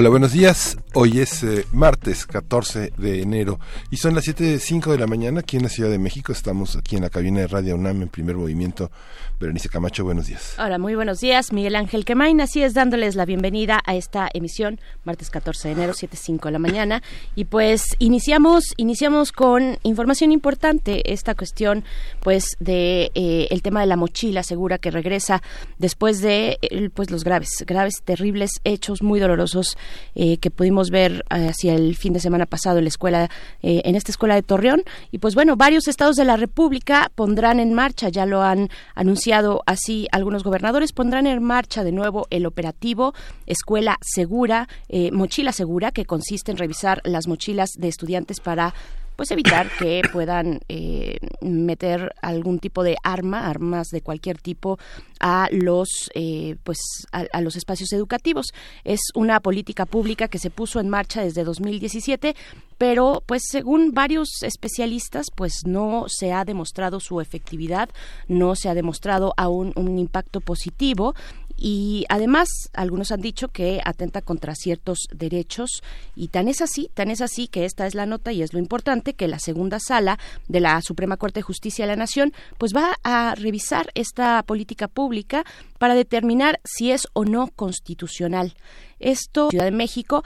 Hola, buenos días. Hoy es eh, martes 14 de enero y son las 7.05 de la mañana aquí en la Ciudad de México. Estamos aquí en la cabina de Radio UNAM en primer movimiento. Berenice Camacho, buenos días. Hola, muy buenos días. Miguel Ángel Quemain, así es, dándoles la bienvenida a esta emisión, martes 14 de enero, 7.05 de la mañana. Y pues iniciamos, iniciamos con información importante, esta cuestión pues de eh, el tema de la mochila segura que regresa después de pues los graves, graves, terribles hechos muy dolorosos eh, que pudimos ver eh, hacia el fin de semana pasado en la escuela, eh, en esta escuela de Torreón. Y pues bueno, varios estados de la República pondrán en marcha, ya lo han anunciado así algunos gobernadores, pondrán en marcha de nuevo el operativo Escuela Segura, Mochila Segura, que consiste en revisar las mochilas de estudiantes para pues evitar que puedan eh, meter algún tipo de arma, armas de cualquier tipo a los eh, pues a, los espacios educativos. Es una política pública que se puso en marcha desde 2017, pero pues según varios especialistas pues no se ha demostrado su efectividad, no se ha demostrado aún un impacto positivo y además algunos han dicho que atenta contra ciertos derechos y tan es así, tan es así que esta es la nota y es lo importante que la segunda sala de la Suprema Corte de Justicia de la Nación pues va a revisar esta política pública para determinar si es o no constitucional. Esto Ciudad de México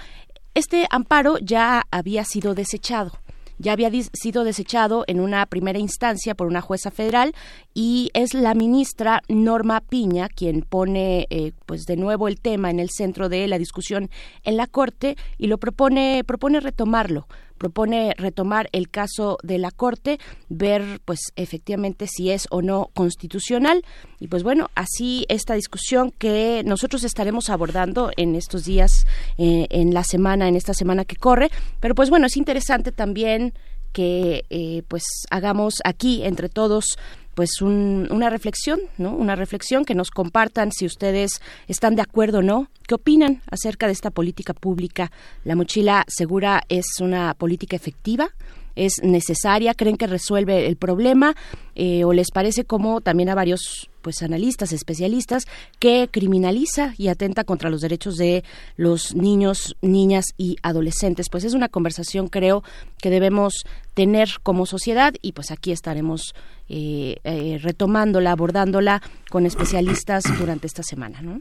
este amparo ya había sido desechado ya había sido desechado en una primera instancia por una jueza federal y es la ministra Norma Piña quien pone eh, pues de nuevo el tema en el centro de la discusión en la corte y lo propone propone retomarlo propone retomar el caso de la Corte, ver pues efectivamente si es o no constitucional. Y pues bueno, así esta discusión que nosotros estaremos abordando en estos días, eh, en la semana, en esta semana que corre, pero pues bueno, es interesante también que eh, pues hagamos aquí entre todos pues una reflexión, ¿no? Una reflexión que nos compartan si ustedes están de acuerdo o no, qué opinan acerca de esta política pública. La mochila segura es una política efectiva es necesaria, creen que resuelve el problema eh, o les parece como también a varios pues analistas, especialistas que criminaliza y atenta contra los derechos de los niños, niñas y adolescentes. Pues es una conversación creo que debemos tener como sociedad y pues aquí estaremos eh, eh, retomándola, abordándola con especialistas durante esta semana, ¿no?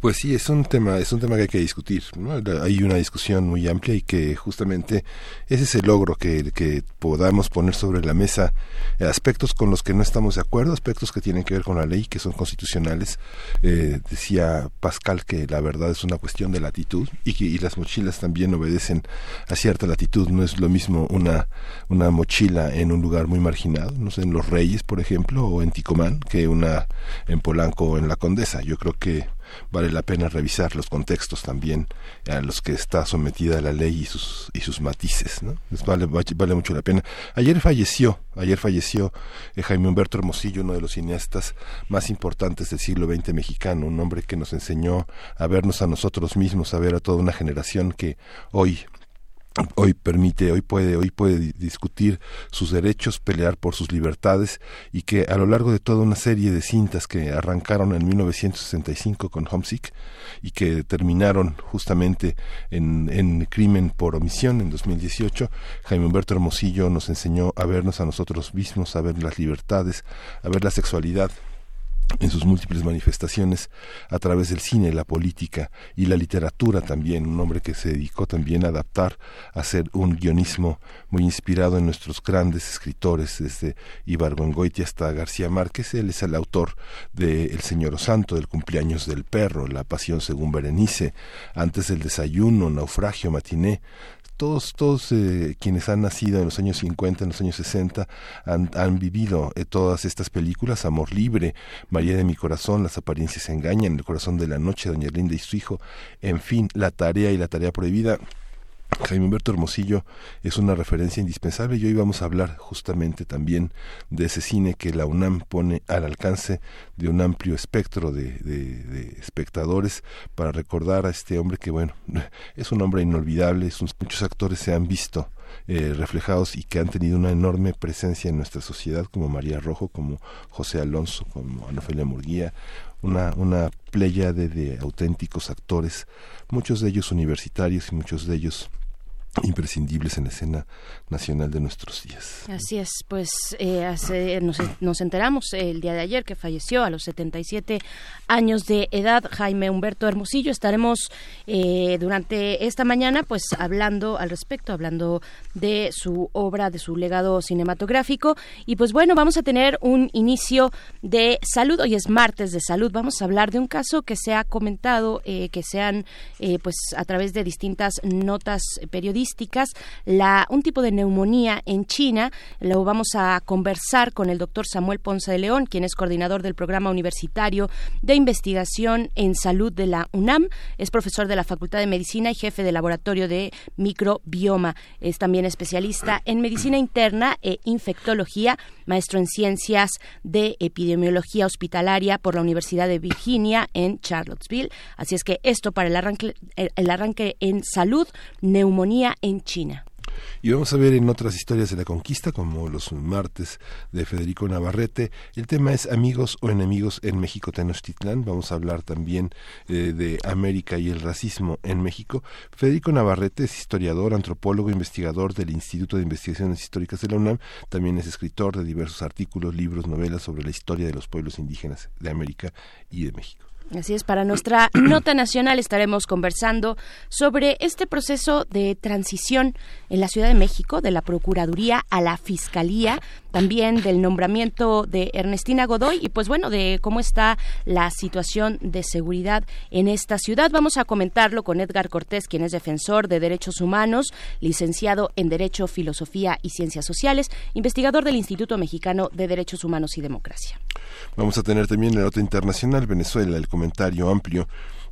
Pues sí, es un tema, es un tema que hay que discutir. Hay una discusión muy amplia y que justamente ese es el logro que, que podamos poner sobre la mesa aspectos con los que no estamos de acuerdo, aspectos que tienen que ver con la ley, que son constitucionales. Eh, decía Pascal que la verdad es una cuestión de latitud y que las mochilas también obedecen a cierta latitud. No es lo mismo una, una mochila en un lugar muy marginado, no sé, en Los Reyes, por ejemplo, o en Ticomán, que una en Polanco o en La Condesa. Yo creo que vale la pena revisar los contextos también a los que está sometida la ley y sus y sus matices ¿no? vale, vale mucho la pena ayer falleció ayer falleció eh, Jaime Humberto Hermosillo uno de los cineastas más importantes del siglo XX mexicano un hombre que nos enseñó a vernos a nosotros mismos a ver a toda una generación que hoy hoy permite, hoy puede, hoy puede discutir sus derechos, pelear por sus libertades y que a lo largo de toda una serie de cintas que arrancaron en 1965 con Homesick y que terminaron justamente en, en Crimen por omisión en 2018, Jaime Humberto Hermosillo nos enseñó a vernos a nosotros mismos, a ver las libertades, a ver la sexualidad en sus múltiples manifestaciones a través del cine, la política y la literatura también, un hombre que se dedicó también a adaptar, a hacer un guionismo muy inspirado en nuestros grandes escritores, desde Ibargüengoitia hasta García Márquez, él es el autor de El Señor Santo, del cumpleaños del perro, La Pasión según Berenice, Antes del desayuno, Naufragio, Matiné, todos, todos eh, quienes han nacido en los años 50, en los años 60, han, han vivido eh, todas estas películas, Amor Libre, María de mi Corazón, Las apariencias engañan, El Corazón de la Noche, Doña Linda y su hijo, en fin, La Tarea y La Tarea Prohibida. Jaime Humberto Hermosillo es una referencia indispensable. Y hoy vamos a hablar justamente también de ese cine que la UNAM pone al alcance de un amplio espectro de, de, espectadores para recordar a este hombre que, bueno, es un hombre inolvidable, muchos actores se han visto eh, reflejados y que han tenido una enorme presencia en nuestra sociedad, como María Rojo, como José Alonso, como Anofelia Murguía, una, una pléyade de auténticos actores, muchos de ellos universitarios y muchos de ellos imprescindibles en la escena nacional de nuestros días. Así es, pues eh, nos, enteramos el día de ayer que falleció a los 77 años de edad Jaime Humberto Hermosillo. Estaremos eh, durante esta mañana pues hablando al respecto, hablando de su obra, de su legado cinematográfico y pues bueno, vamos a tener un inicio de salud. Hoy es martes de salud. Vamos a hablar de un caso que se ha comentado, eh, que se han pues a través de distintas notas periodísticas un tipo de neumonía en China. Lo vamos a conversar con el doctor Samuel Ponce de León, quien es coordinador del Programa Universitario de Investigación en Salud de la UNAM. Es profesor de la Facultad de Medicina y jefe del Laboratorio de Microbioma. Es también especialista en Medicina Interna e Infectología, maestro en Ciencias de Epidemiología Hospitalaria por la Universidad de Virginia en Charlottesville. Así es que esto para el arranque en salud, neumonía en China. Y vamos a ver en otras historias de la conquista, como los martes de Federico Navarrete. El tema es amigos o enemigos en México Tenochtitlán. Vamos a hablar también eh, de América y el racismo en México. Federico Navarrete es historiador, antropólogo, investigador del Instituto de Investigaciones Históricas de la UNAM. También es escritor de diversos artículos, libros, novelas sobre la historia de los pueblos indígenas de América y de México. Así es, para nuestra nota nacional estaremos conversando sobre este proceso de transición en la Ciudad de México de la Procuraduría a la Fiscalía, también del nombramiento de Ernestina Godoy y pues bueno, de cómo está la situación de seguridad en esta ciudad. Vamos a comentarlo con Edgar Cortés, quien es defensor de derechos humanos, licenciado en Derecho, Filosofía y Ciencias Sociales, investigador del Instituto Mexicano de Derechos Humanos y Democracia. Vamos a tener también la nota internacional Venezuela, el comentario amplio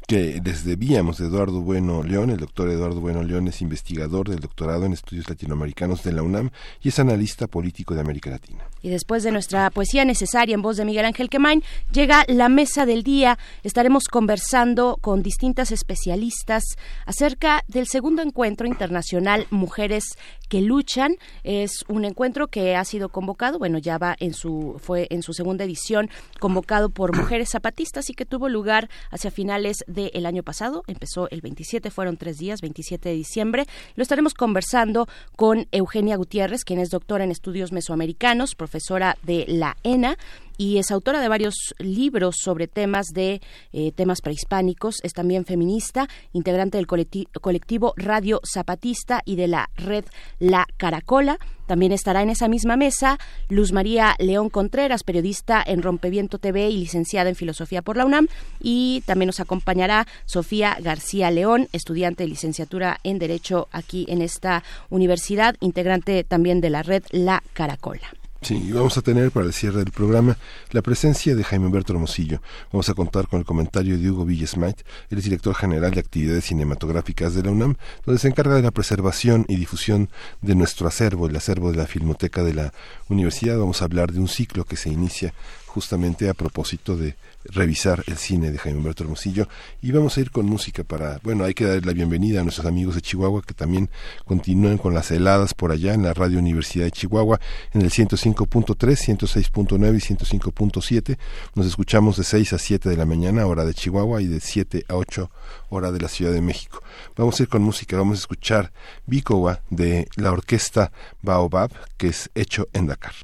que les debíamos de Eduardo Bueno León. El doctor Eduardo Bueno León es investigador del doctorado en estudios latinoamericanos de la UNAM y es analista político de América Latina. Y después de nuestra poesía necesaria en voz de Miguel Ángel Quemain, llega la mesa del día. Estaremos conversando con distintas especialistas acerca del segundo encuentro internacional Mujeres que luchan. Es un encuentro que ha sido convocado, bueno, ya va en su fue en su segunda edición convocado por mujeres zapatistas y que tuvo lugar hacia finales de el año pasado. Empezó el 27, fueron tres días, 27 de diciembre. Lo estaremos conversando con Eugenia Gutiérrez, quien es doctora en estudios mesoamericanos, profesora de la ENA y es autora de varios libros sobre temas de eh, temas prehispánicos. Es también feminista, integrante del colectivo Radio Zapatista y de la red La Caracola. También estará en esa misma mesa Luz María León Contreras, periodista en Rompeviento TV y licenciada en Filosofía por la UNAM. Y también nos acompañará Sofía García León, estudiante de licenciatura en Derecho aquí en esta universidad, integrante también de la red La Caracola. Sí, y vamos a tener para el cierre del programa la presencia de Jaime Humberto Hermosillo. Vamos a contar con el comentario de Hugo Villesmait, el director general de actividades cinematográficas de la UNAM, donde se encarga de la preservación y difusión de nuestro acervo, el acervo de la Filmoteca de la Universidad. Vamos a hablar de un ciclo que se inicia justamente a propósito de revisar el cine de Jaime Humberto Hermosillo y vamos a ir con música para, bueno, hay que dar la bienvenida a nuestros amigos de Chihuahua que también continúan con las heladas por allá en la Radio Universidad de Chihuahua en el 105.3, 106.9 y 105.7. Nos escuchamos de 6 a 7 de la mañana, hora de Chihuahua, y de 7 a 8, hora de la Ciudad de México. Vamos a ir con música, vamos a escuchar Bikowa de la orquesta Baobab, que es hecho en Dakar.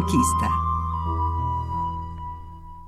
Conquista.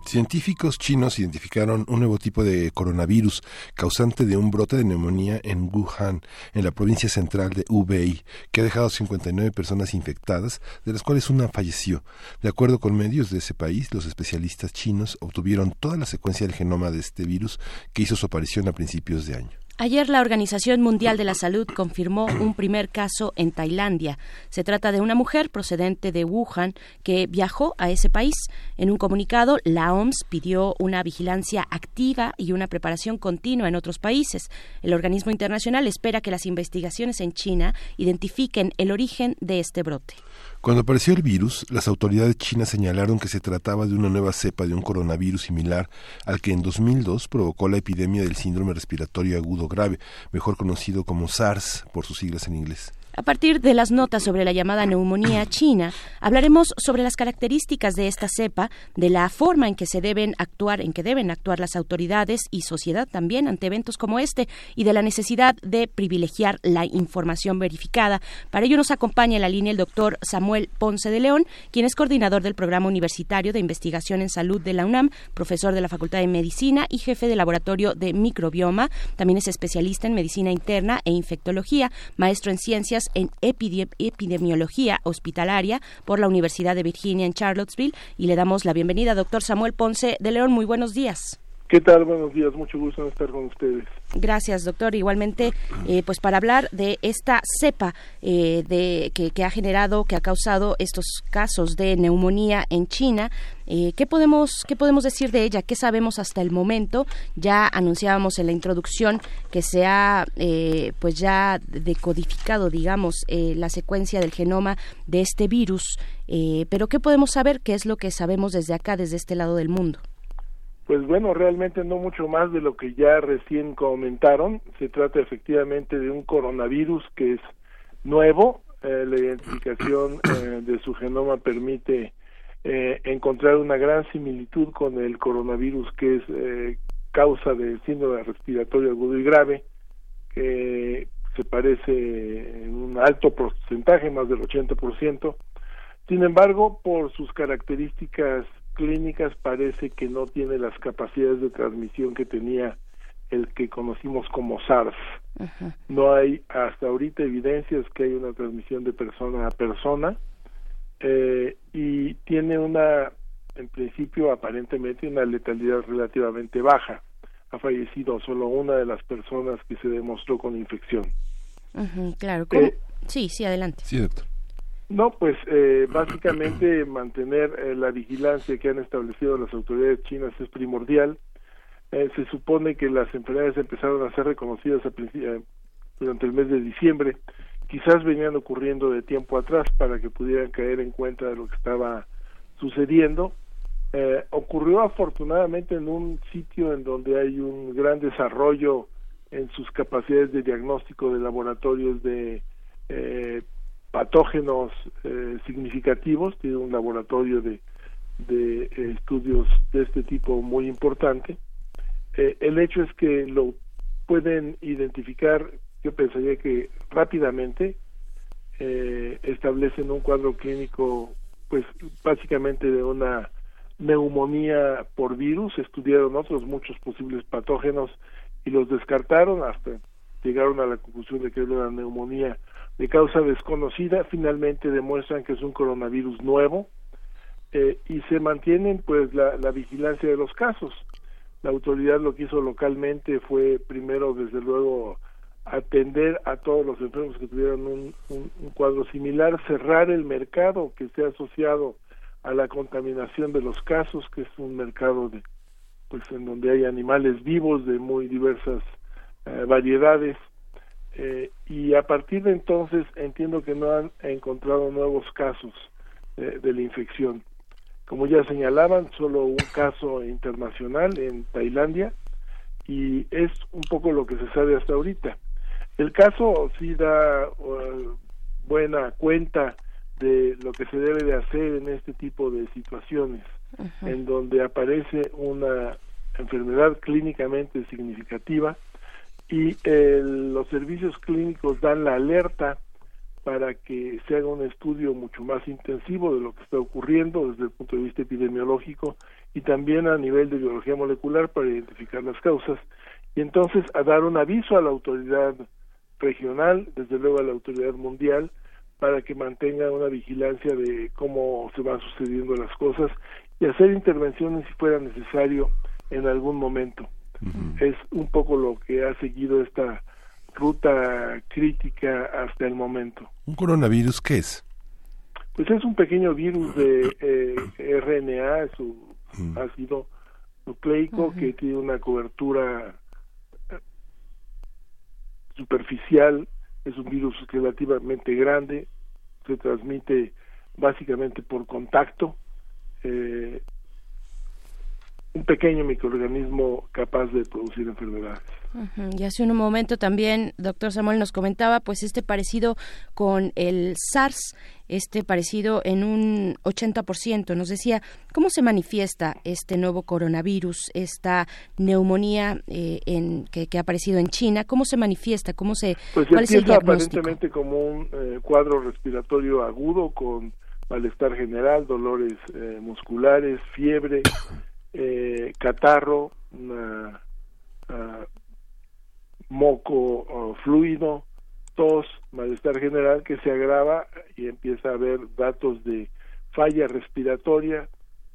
Científicos chinos identificaron un nuevo tipo de coronavirus causante de un brote de neumonía en Wuhan, en la provincia central de Hubei, que ha dejado 59 personas infectadas, de las cuales una falleció. De acuerdo con medios de ese país, los especialistas chinos obtuvieron toda la secuencia del genoma de este virus que hizo su aparición a principios de año. Ayer la Organización Mundial de la Salud confirmó un primer caso en Tailandia. Se trata de una mujer procedente de Wuhan que viajó a ese país. En un comunicado, la OMS pidió una vigilancia activa y una preparación continua en otros países. El organismo internacional espera que las investigaciones en China identifiquen el origen de este brote. Cuando apareció el virus, las autoridades chinas señalaron que se trataba de una nueva cepa de un coronavirus similar al que en 2002 provocó la epidemia del síndrome respiratorio agudo grave, mejor conocido como SARS por sus siglas en inglés. A partir de las notas sobre la llamada neumonía china, hablaremos sobre las características de esta cepa, de la forma en que se deben actuar, en que deben actuar las autoridades y sociedad también ante eventos como este y de la necesidad de privilegiar la información verificada. Para ello nos acompaña en la línea el doctor Samuel Ponce de León, quien es coordinador del Programa Universitario de Investigación en Salud de la UNAM, profesor de la Facultad de Medicina y jefe del Laboratorio de Microbioma. También es especialista en medicina interna e infectología, maestro en ciencias en epidemiología hospitalaria por la Universidad de Virginia en Charlottesville y le damos la bienvenida, doctor Samuel Ponce de León. Muy buenos días. ¿Qué tal? Buenos días, mucho gusto en estar con ustedes. Gracias, doctor. Igualmente, eh, pues para hablar de esta cepa eh, de, que, ha generado, que ha causado estos casos de neumonía en China, eh, ¿qué, podemos, ¿qué podemos decir de ella? ¿Qué sabemos hasta el momento? Ya anunciábamos en la introducción que se ha pues ya decodificado, digamos, la secuencia del genoma de este virus, pero ¿qué podemos saber? ¿Qué es lo que sabemos desde acá, desde este lado del mundo? Pues bueno, realmente no mucho más de lo que ya recién comentaron. Se trata efectivamente de un coronavirus que es nuevo. Eh, la identificación eh, de su genoma permite eh, encontrar una gran similitud con el coronavirus que es causa del síndrome respiratorio agudo y grave, que se parece en un alto porcentaje, más del 80%. Sin embargo, por sus características clínicas parece que no tiene las capacidades de transmisión que tenía el que conocimos como SARS. No hay hasta ahorita evidencias que hay una transmisión de persona a persona eh, y tiene una, en principio, aparentemente una letalidad relativamente baja. Ha fallecido solo una de las personas que se demostró con infección. claro. Eh, sí, sí, adelante. Sí, doctor. No, pues eh, básicamente mantener eh, la vigilancia que han establecido las autoridades chinas es primordial. Eh, se supone que las enfermedades empezaron a ser reconocidas a durante el mes de diciembre. Quizás venían ocurriendo de tiempo atrás para que pudieran caer en cuenta de lo que estaba sucediendo. ocurrió afortunadamente en un sitio en donde hay un gran desarrollo en sus capacidades de diagnóstico de laboratorios de patógenos eh, significativos, tiene un laboratorio de, de estudios de este tipo muy importante. Eh, el hecho es que lo pueden identificar, yo pensaría que rápidamente eh, establecen un cuadro clínico, pues básicamente de una neumonía por virus, estudiaron otros muchos posibles patógenos y los descartaron hasta llegaron a la conclusión de que era una neumonía de causa desconocida, finalmente demuestran que es un coronavirus nuevo eh, y se mantienen pues la, vigilancia de los casos. La autoridad lo que hizo localmente fue primero desde luego atender a todos los enfermos que tuvieran un, cuadro similar, cerrar el mercado que esté asociado a la contaminación de los casos, que es un mercado de pues en donde hay animales vivos de muy diversas eh, variedades eh, y a partir de entonces entiendo que no han encontrado nuevos casos de la infección. Como ya señalaban, solo un caso internacional en Tailandia y es un poco lo que se sabe hasta ahorita. El caso sí da uh, buena cuenta de lo que se debe de hacer en este tipo de situaciones, en donde aparece una enfermedad clínicamente significativa, y los servicios clínicos dan la alerta para que se haga un estudio mucho más intensivo de lo que está ocurriendo desde el punto de vista epidemiológico y también a nivel de biología molecular para identificar las causas. Y entonces a dar un aviso a la autoridad regional, desde luego a la autoridad mundial, para que mantenga una vigilancia de cómo se van sucediendo las cosas y hacer intervenciones si fuera necesario en algún momento. Es un poco lo que ha seguido esta ruta crítica hasta el momento. ¿Un coronavirus qué es? Pues es un pequeño virus de eh, RNA, es un ácido nucleico que tiene una cobertura superficial, es un virus relativamente grande, se transmite básicamente por contacto, eh, un pequeño microorganismo capaz de producir enfermedades. Y hace un momento también, doctor Samuel nos comentaba, pues este parecido con el SARS, este parecido en un 80%. Nos decía, ¿cómo se manifiesta este nuevo coronavirus, esta neumonía eh, en, que, ha aparecido en China? ¿Cómo se manifiesta? ¿Cómo se, pues ¿Cuál es el diagnóstico? aparentemente como un eh, cuadro respiratorio agudo con malestar general, dolores eh, musculares, fiebre, eh, catarro, una, ah, moco fluido, tos, malestar general que se agrava y empieza a haber datos de falla respiratoria,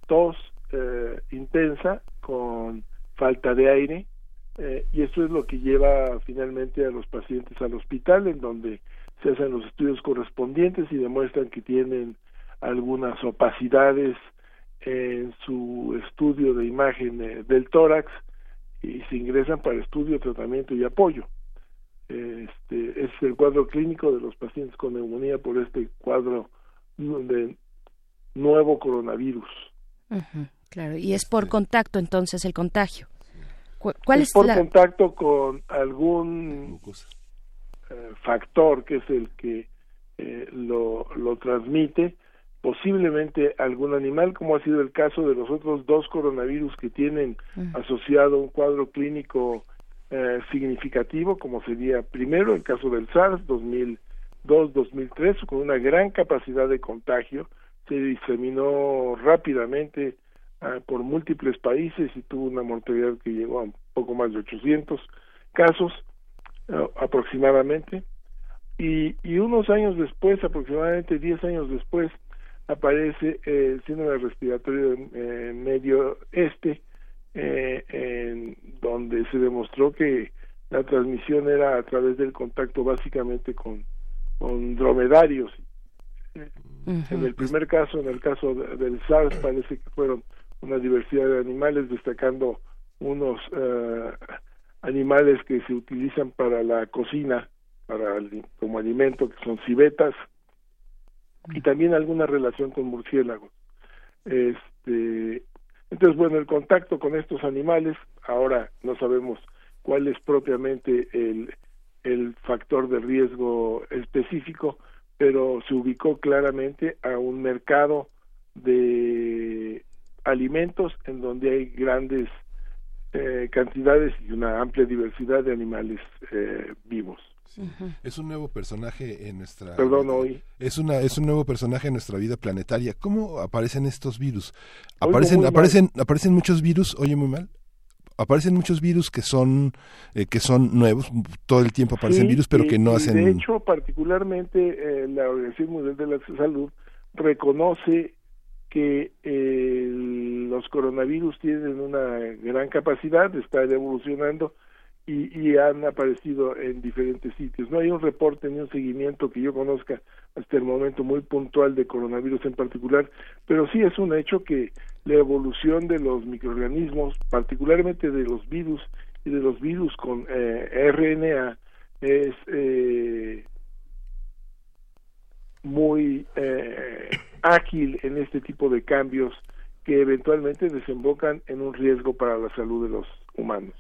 tos eh, intensa con falta de aire, eh, y eso es lo que lleva finalmente a los pacientes al hospital, en donde se hacen los estudios correspondientes y demuestran que tienen algunas opacidades en su estudio de imagen eh, del tórax y se ingresan para estudio, tratamiento y apoyo. Este es el cuadro clínico de los pacientes con neumonía por este cuadro de nuevo coronavirus. claro, y es por contacto entonces el contagio. ¿Cuál es, por contacto con algún eh, factor que es el que eh, lo, lo transmite, posiblemente algún animal, como ha sido el caso de los otros dos coronavirus que tienen mm. asociado un cuadro clínico eh, significativo, como sería primero el caso del SARS 2002-2003, con una gran capacidad de contagio, se diseminó rápidamente ah, por múltiples países y tuvo una mortalidad que llegó a un poco más de 800 casos ah, aproximadamente. Y, y unos años después, aproximadamente 10 años después, aparece el síndrome respiratorio eh, medio este, eh, en donde se demostró que la transmisión era a través del contacto básicamente con, con dromedarios. En el primer caso, en el caso del SARS, parece que fueron una diversidad de animales, destacando unos eh, animales que se utilizan para la cocina, para como alimento, que son civetas, y también alguna relación con murciélagos. Este, entonces, bueno, el contacto con estos animales, ahora no sabemos cuál es propiamente el, el factor de riesgo específico, pero se ubicó claramente a un mercado de alimentos en donde hay grandes eh, cantidades y una amplia diversidad de animales eh, vivos. Es un nuevo personaje en nuestra Perdón, hoy. Es una es un nuevo personaje en nuestra vida planetaria. ¿Cómo aparecen estos virus? Aparecen aparecen aparecen muchos virus, oye muy mal. Aparecen muchos virus que son eh, que son nuevos, todo el tiempo aparecen virus, pero que no hacen De hecho, particularmente eh, la Organización Mundial de la Salud reconoce que eh, los coronavirus tienen una gran capacidad de estar evolucionando y, han aparecido en diferentes sitios. No hay un reporte ni un seguimiento que yo conozca hasta el momento muy puntual de coronavirus en particular, pero sí es un hecho que la evolución de los microorganismos, particularmente de los virus y de los virus con eh, RNA, es eh, muy eh, ágil en este tipo de cambios que eventualmente desembocan en un riesgo para la salud de los humanos.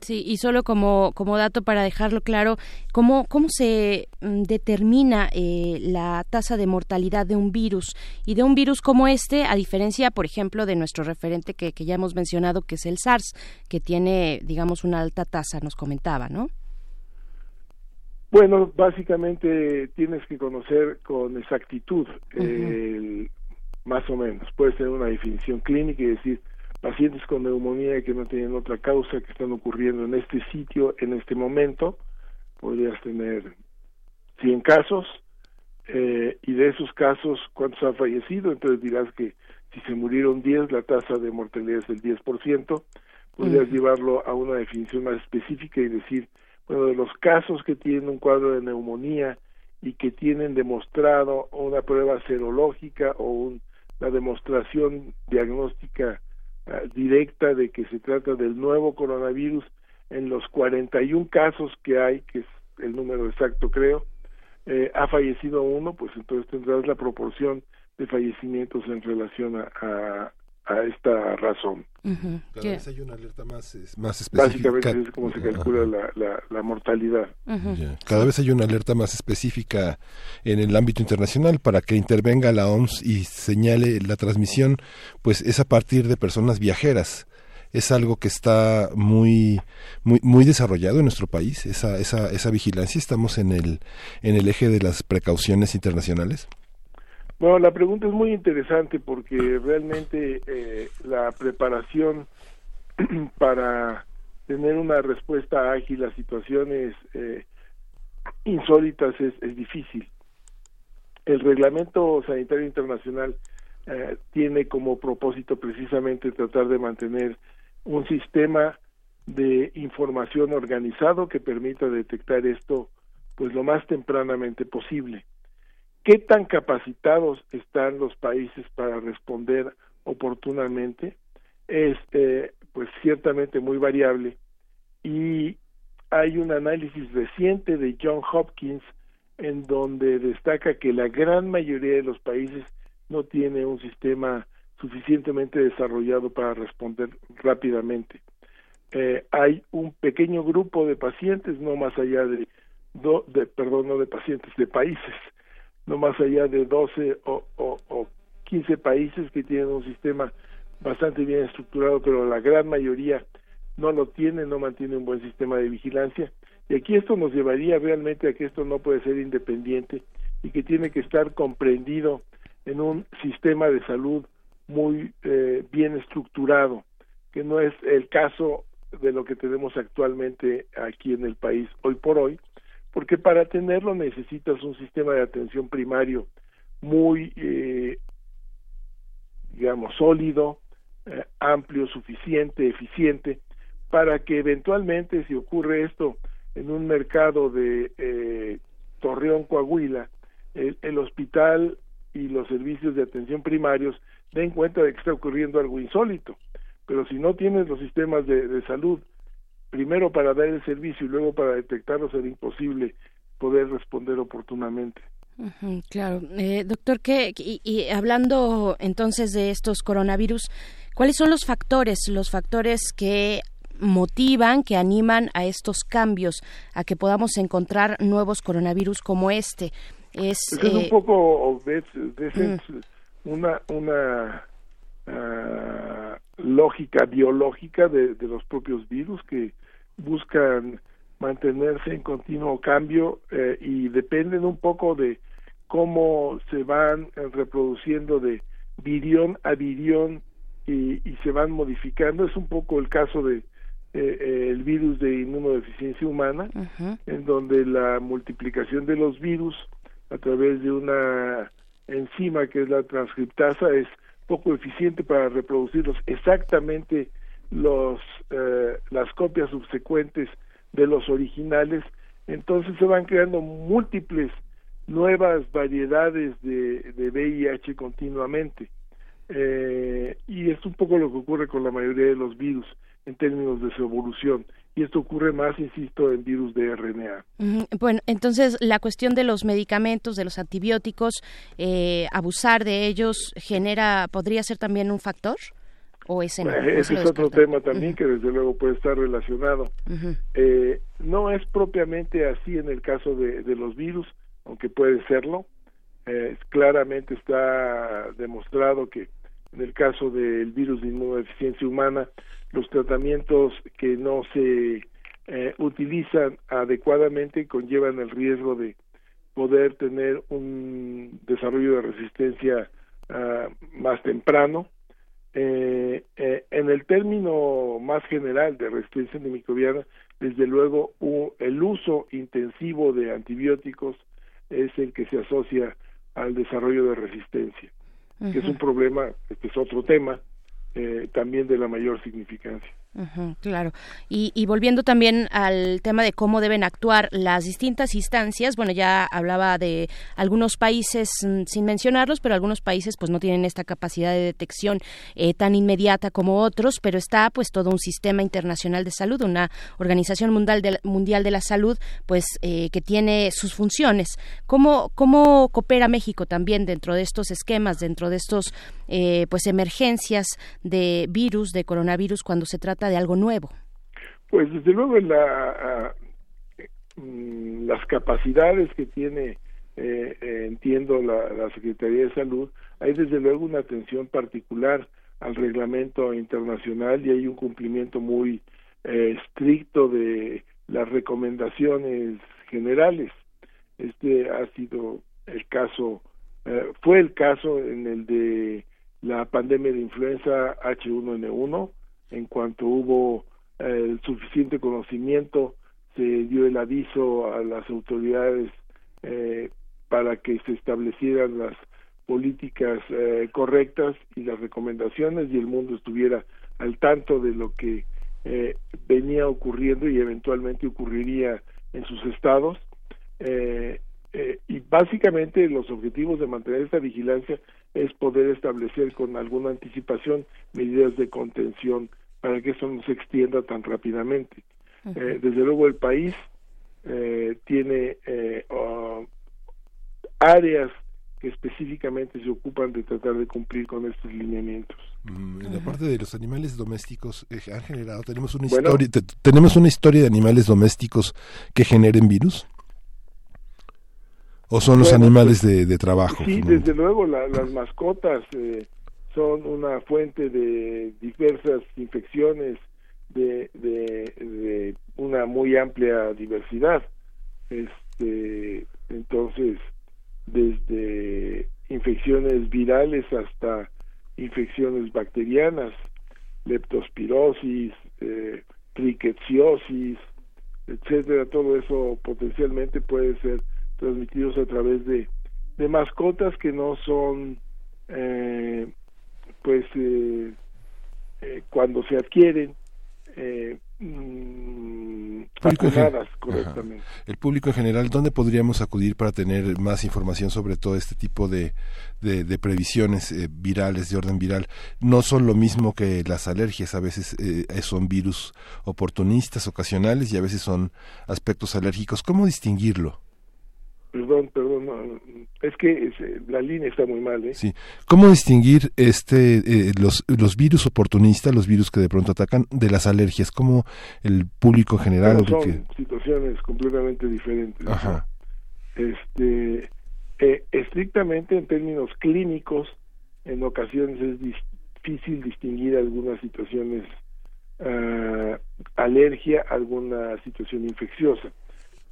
Sí, y solo como, como dato para dejarlo claro, ¿cómo, cómo se mm, determina eh, la tasa de mortalidad de un virus? Y de un virus como este, a diferencia, por ejemplo, de nuestro referente que, que ya hemos mencionado, que es el SARS, que tiene, digamos, una alta tasa, nos comentaba, ¿no? Bueno, básicamente tienes que conocer con exactitud, más o menos. Puede ser una definición clínica y decir, pacientes con neumonía que no tienen otra causa que están ocurriendo en este sitio en este momento, podrías tener 100 casos eh, y de esos casos, ¿cuántos han fallecido? Entonces dirás que si se murieron 10, la tasa de mortalidad es del 10%, podrías llevarlo a una definición más específica y decir, bueno, de los casos que tienen un cuadro de neumonía y que tienen demostrado una prueba serológica o un, la demostración diagnóstica directa de que se trata del nuevo coronavirus en los 41 casos que hay, que es el número exacto creo, eh, ha fallecido uno, pues entonces tendrás la proporción de fallecimientos en relación a, a, esta razón. Cada vez hay una alerta más, más específica. Básicamente es como se calcula la, la, la mortalidad. Cada vez hay una alerta más específica en el ámbito internacional para que intervenga la OMS y señale la transmisión, pues es a partir de personas viajeras. Es algo que está muy muy muy desarrollado en nuestro país esa esa esa vigilancia. Estamos en el en el eje de las precauciones internacionales bueno, la pregunta es muy interesante porque realmente eh, la preparación para tener una respuesta ágil a situaciones eh, insólitas es, difícil. El reglamento sanitario internacional eh, tiene como propósito precisamente tratar de mantener un sistema de información organizado que permita detectar esto pues lo más tempranamente posible. ¿Qué tan capacitados están los países para responder oportunamente? Es eh, pues ciertamente muy variable y hay un análisis reciente de John Hopkins en donde destaca que la gran mayoría de los países no tiene un sistema suficientemente desarrollado para responder rápidamente. Eh, hay un pequeño grupo de pacientes, no más allá de, de, perdón, no de pacientes, de países, no más allá de 12 o, o, o 15 países que tienen un sistema bastante bien estructurado, pero la gran mayoría no lo tiene, no mantiene un buen sistema de vigilancia. Y aquí esto nos llevaría realmente a que esto no puede ser independiente y que tiene que estar comprendido en un sistema de salud muy eh, bien estructurado, que no es el caso de lo que tenemos actualmente aquí en el país hoy por hoy, porque para tenerlo necesitas un sistema de atención primario muy, eh, digamos, sólido, eh, amplio, suficiente, eficiente, para que eventualmente, si ocurre esto en un mercado de eh, Torreón, Coahuila, el, hospital y los servicios de atención primarios den cuenta de que está ocurriendo algo insólito. Pero si no tienes los sistemas de, salud, primero para dar el servicio y luego para detectarlo, será imposible poder responder oportunamente. claro, eh, doctor, ¿qué, y, hablando entonces de estos coronavirus, ¿cuáles son los factores, los factores que motivan, que animan a estos cambios, a que podamos encontrar nuevos coronavirus como este. Es, pues un eh, poco mm. una, una ah, lógica biológica de, los propios virus que buscan mantenerse en continuo cambio eh, y dependen un poco de cómo se van reproduciendo de virión a virión y, y, se van modificando. Es un poco el caso de eh, eh, el virus de inmunodeficiencia humana, en donde la multiplicación de los virus a través de una enzima que es la transcriptasa es poco eficiente para reproducirlos exactamente los eh, las copias subsecuentes de los originales entonces se van creando múltiples nuevas variedades de, de VIH continuamente eh, y es un poco lo que ocurre con la mayoría de los virus en términos de su evolución. Y esto ocurre más, insisto, en virus de RNA. Bueno, entonces la cuestión de los medicamentos, de los antibióticos, eh, abusar de ellos, genera, podría ser también un factor. ¿O ese, no? ese es otro tema también que desde luego puede estar relacionado. eh, no es propiamente así en el caso de, de los virus, aunque puede serlo. Eh, claramente está demostrado que en el caso del virus de inmunodeficiencia humana, los tratamientos que no se eh, utilizan adecuadamente conllevan el riesgo de poder tener un desarrollo de resistencia ah, más temprano. Eh, eh, en el término más general de resistencia antimicrobiana, desde luego el uso intensivo de antibióticos es el que se asocia al desarrollo de resistencia, que es un problema, este es otro tema, eh, también de la mayor significancia claro. Y, volviendo también al tema de cómo deben actuar las distintas instancias, bueno, ya hablaba de algunos países, mm, sin mencionarlos, pero algunos países pues no tienen esta capacidad de detección eh, tan inmediata como otros, pero está pues todo un sistema internacional de salud, una organización mundial de, mundial de la salud, pues eh, que tiene sus funciones. ¿Cómo, ¿Cómo coopera México también dentro de estos esquemas, dentro de estos eh, pues emergencias de virus, de coronavirus, cuando se trata de algo nuevo? Pues desde luego la, mm, las capacidades que tiene, eh, eh, entiendo, la, Secretaría de Salud, hay desde luego una atención particular al reglamento internacional y hay un cumplimiento muy eh, estricto de las recomendaciones generales. Este ha sido el caso, fue el caso en el de la pandemia de influenza H1N1, en cuanto hubo eh, el suficiente conocimiento, se dio el aviso a las autoridades eh, para que se establecieran las políticas eh, correctas y las recomendaciones y el mundo estuviera al tanto de lo que eh, venía ocurriendo y eventualmente ocurriría en sus estados. Y básicamente los objetivos de mantener esta vigilancia es poder establecer con alguna anticipación medidas de contención para que eso no se extienda tan rápidamente. Eh, desde luego el país eh, tiene eh, áreas que específicamente se ocupan de tratar de cumplir con estos lineamientos. Mm, en la parte de los animales domésticos han generado tenemos una historia tenemos una historia de animales domésticos que generen virus o son los animales pues, de, trabajo sí desde luego las mascotas son una fuente de diversas infecciones de, de, una muy amplia diversidad. Este, entonces, desde infecciones virales hasta infecciones bacterianas, leptospirosis, eh, etcétera, todo eso potencialmente puede ser transmitidos a través de, de mascotas que no son eh, pues eh, eh, cuando se adquieren eh, mm, correctamente. El público en general, ¿dónde podríamos acudir para tener más información sobre todo este tipo de, de, previsiones eh, virales, de orden viral? No son lo mismo que las alergias, a veces son virus oportunistas, ocasionales y a veces son aspectos alérgicos. ¿Cómo distinguirlo? Perdón, perdón, es que eh, la línea está muy mal. ¿eh? Sí. ¿Cómo distinguir este eh, los, los virus oportunistas, los virus que de pronto atacan, de las alergias? ¿Cómo el público general? son situaciones completamente diferentes. Ajá. Este, eh, estrictamente en términos clínicos, en ocasiones es difícil distinguir algunas situaciones uh, alergia, alguna situación infecciosa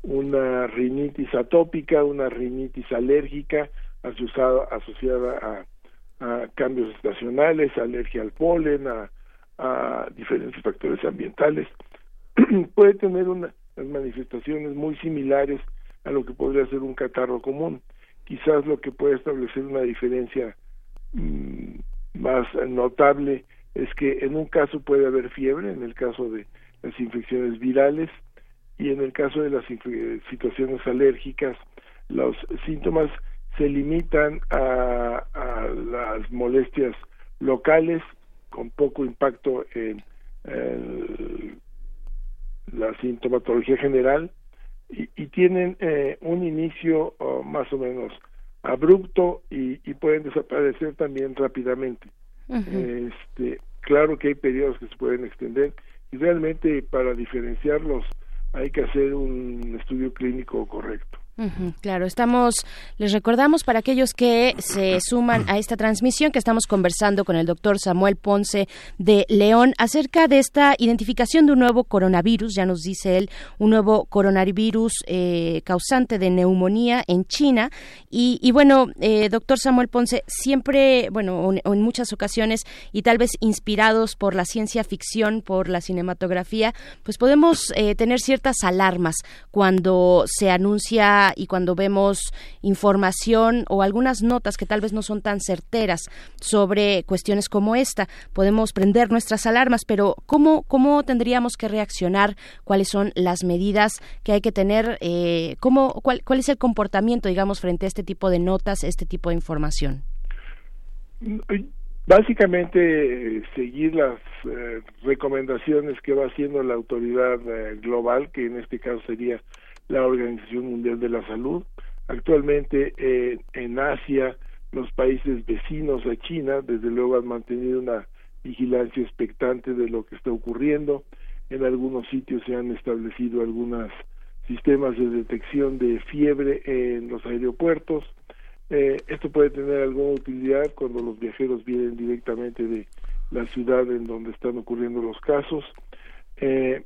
una rinitis atópica, una rinitis alérgica asociada, a cambios estacionales, alergia al polen, a, a diferentes factores ambientales, puede tener unas manifestaciones muy similares a lo que podría ser un catarro común. Quizás lo que puede establecer una diferencia mm, más notable es que en un caso puede haber fiebre, en el caso de las infecciones virales, y en el caso de las situaciones alérgicas, los síntomas se limitan a, las molestias locales con poco impacto en, la sintomatología general y, tienen eh, un inicio oh, más o menos abrupto y, pueden desaparecer también rápidamente. este, claro que hay periodos que se pueden extender y realmente para diferenciarlos hay que hacer un estudio clínico correcto claro, estamos, les recordamos para aquellos que se suman a esta transmisión que estamos conversando con el doctor Samuel Ponce de León acerca de esta identificación de un nuevo coronavirus, ya nos dice él, un nuevo coronavirus eh, causante de neumonía en China. Y, bueno, eh, doctor Samuel Ponce, siempre, bueno, en muchas ocasiones y tal vez inspirados por la ciencia ficción, por la cinematografía, pues podemos eh, tener ciertas alarmas cuando se anuncia y cuando vemos información o algunas notas que tal vez no son tan certeras sobre cuestiones como esta, podemos prender nuestras alarmas, pero ¿cómo, cómo tendríamos que reaccionar? ¿Cuáles son las medidas que hay que tener? Eh, ¿cómo, cuál, ¿Cuál es el comportamiento, digamos, frente a este tipo de notas, este tipo de información? Básicamente, seguir las eh, recomendaciones que va haciendo la autoridad eh, global, que en este caso sería la Organización Mundial de la Salud. Actualmente eh, en Asia, los países vecinos a China, desde luego han mantenido una vigilancia expectante de lo que está ocurriendo. En algunos sitios se han establecido algunos sistemas de detección de fiebre en los aeropuertos. Eh, esto puede tener alguna utilidad cuando los viajeros vienen directamente de la ciudad en donde están ocurriendo los casos. Eh,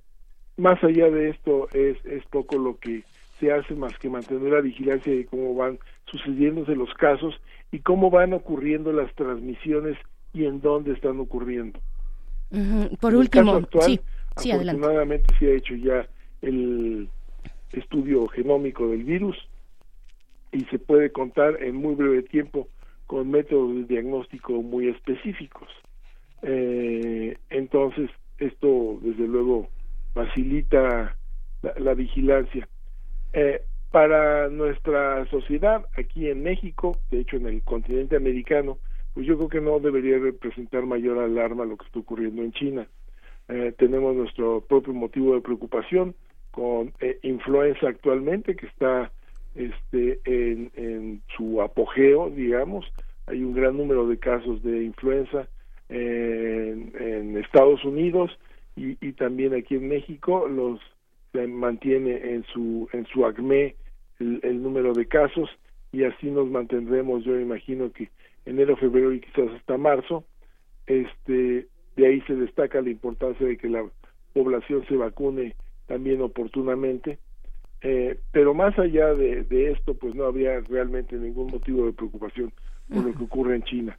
más allá de esto es, es poco lo que se hace más que mantener la vigilancia de cómo van sucediéndose los casos y cómo van ocurriendo las transmisiones y en dónde están ocurriendo. Por último, sí, sí, afortunadamente se ha hecho ya el estudio genómico del virus y se puede contar en muy breve tiempo con métodos de diagnóstico muy específicos. Eh, entonces, esto desde luego facilita la, vigilancia. Eh, para nuestra sociedad aquí en México, de hecho en el continente americano, pues yo creo que no debería representar mayor alarma lo que está ocurriendo en China. Eh, tenemos nuestro propio motivo de preocupación con eh, influenza actualmente que está este en, su apogeo digamos hay un gran número de casos de influenza en, en Estados Unidos y, y, también aquí en México los se mantiene en su en su acme el, el número de casos y así nos mantendremos yo imagino que enero febrero y quizás hasta marzo este de ahí se destaca la importancia de que la población se vacune también oportunamente. Eh, pero más allá de, de, esto, pues no había realmente ningún motivo de preocupación por lo que ocurre en China.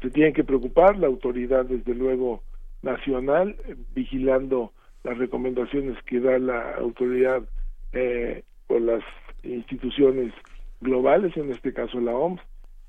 Se tienen que preocupar la autoridad, desde luego, nacional, eh, vigilando las recomendaciones que da la autoridad eh, o las instituciones globales, en este caso la OMS,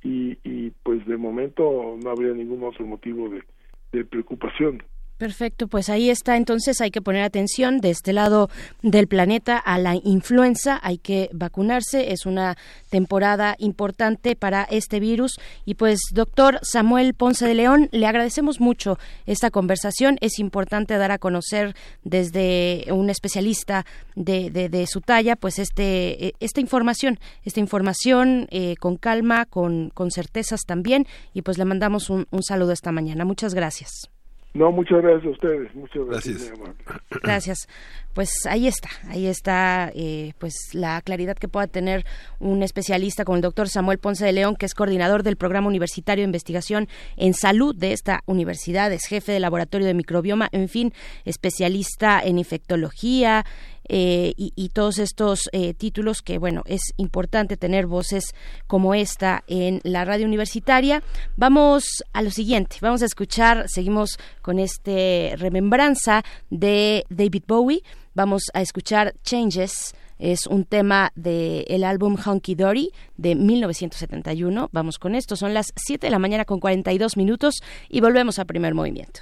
y, y pues de momento no habría ningún otro motivo de, de preocupación. Perfecto, pues ahí está. Entonces hay que poner atención de este lado del planeta a la influenza. Hay que vacunarse. Es una temporada importante para este virus. Y pues, doctor Samuel Ponce de León, le agradecemos mucho esta conversación. Es importante dar a conocer desde un especialista de, de, su talla, pues este, esta información, esta información eh, con calma, con, con certezas también. Y pues le mandamos un, un saludo esta mañana. Muchas gracias. No, muchas gracias a ustedes. Muchas gracias. Gracias. Pues ahí está, ahí está eh, pues la claridad que pueda tener un especialista como el doctor Samuel Ponce de León, que es coordinador del Programa Universitario de Investigación en Salud de esta universidad, es jefe de laboratorio de microbioma, en fin, especialista en infectología, eh, y, todos estos eh, títulos que, bueno, es importante tener voces como esta en la radio universitaria. Vamos a lo siguiente, vamos a escuchar, seguimos con este remembranza de David Bowie, vamos a escuchar Changes es un tema del álbum Hunky Dory de 1971. Vamos con esto, son las 7 de la mañana con 42 minutos y volvemos a primer movimiento.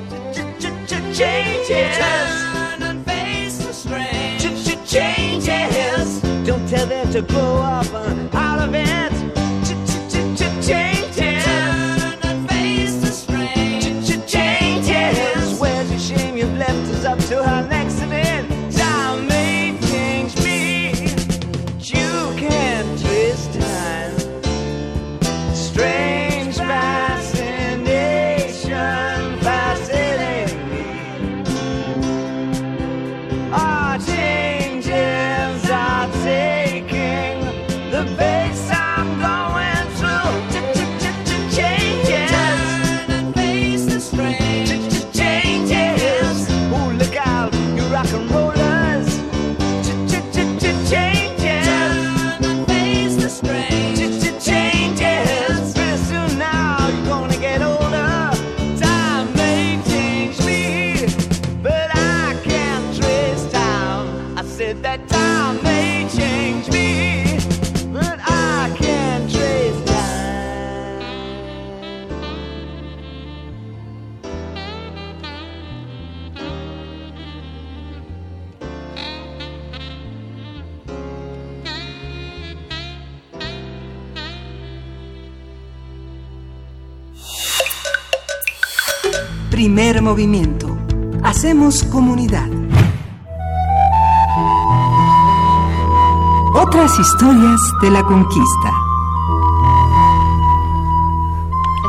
changes. Turn and face the strange. Changes. Don't tell them to grow up uh, out of it. Primer movimiento. Hacemos comunidad. Otras historias de la conquista.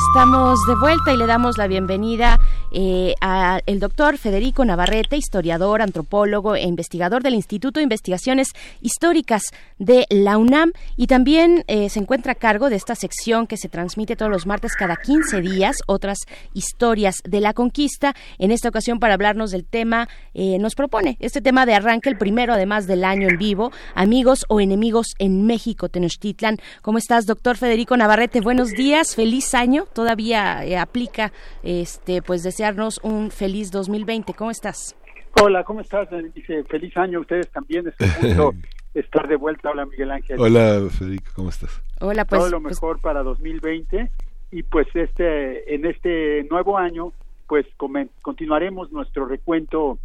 Estamos de vuelta y le damos la bienvenida eh, al doctor Federico Navarrete, historiador, antropólogo e investigador del Instituto de Investigaciones Históricas de la UNAM y también eh, se encuentra a cargo de esta sección que se transmite todos los martes cada 15 días, otras historias de la conquista. En esta ocasión para hablarnos del tema, eh, nos propone este tema de arranque el primero además del año en vivo, amigos o enemigos en México, Tenochtitlan. ¿Cómo estás, doctor Federico Navarrete? Buenos días, feliz año. Todavía aplica este pues desde un feliz 2020. ¿Cómo estás? Hola, ¿cómo estás? Dice, feliz año a ustedes también. Es un estar de vuelta. Hola, Miguel Ángel. Hola, Federico, ¿cómo estás? Hola, pues. Todo lo pues mejor para 2020 y pues este en este nuevo año pues continuaremos nuestro recuento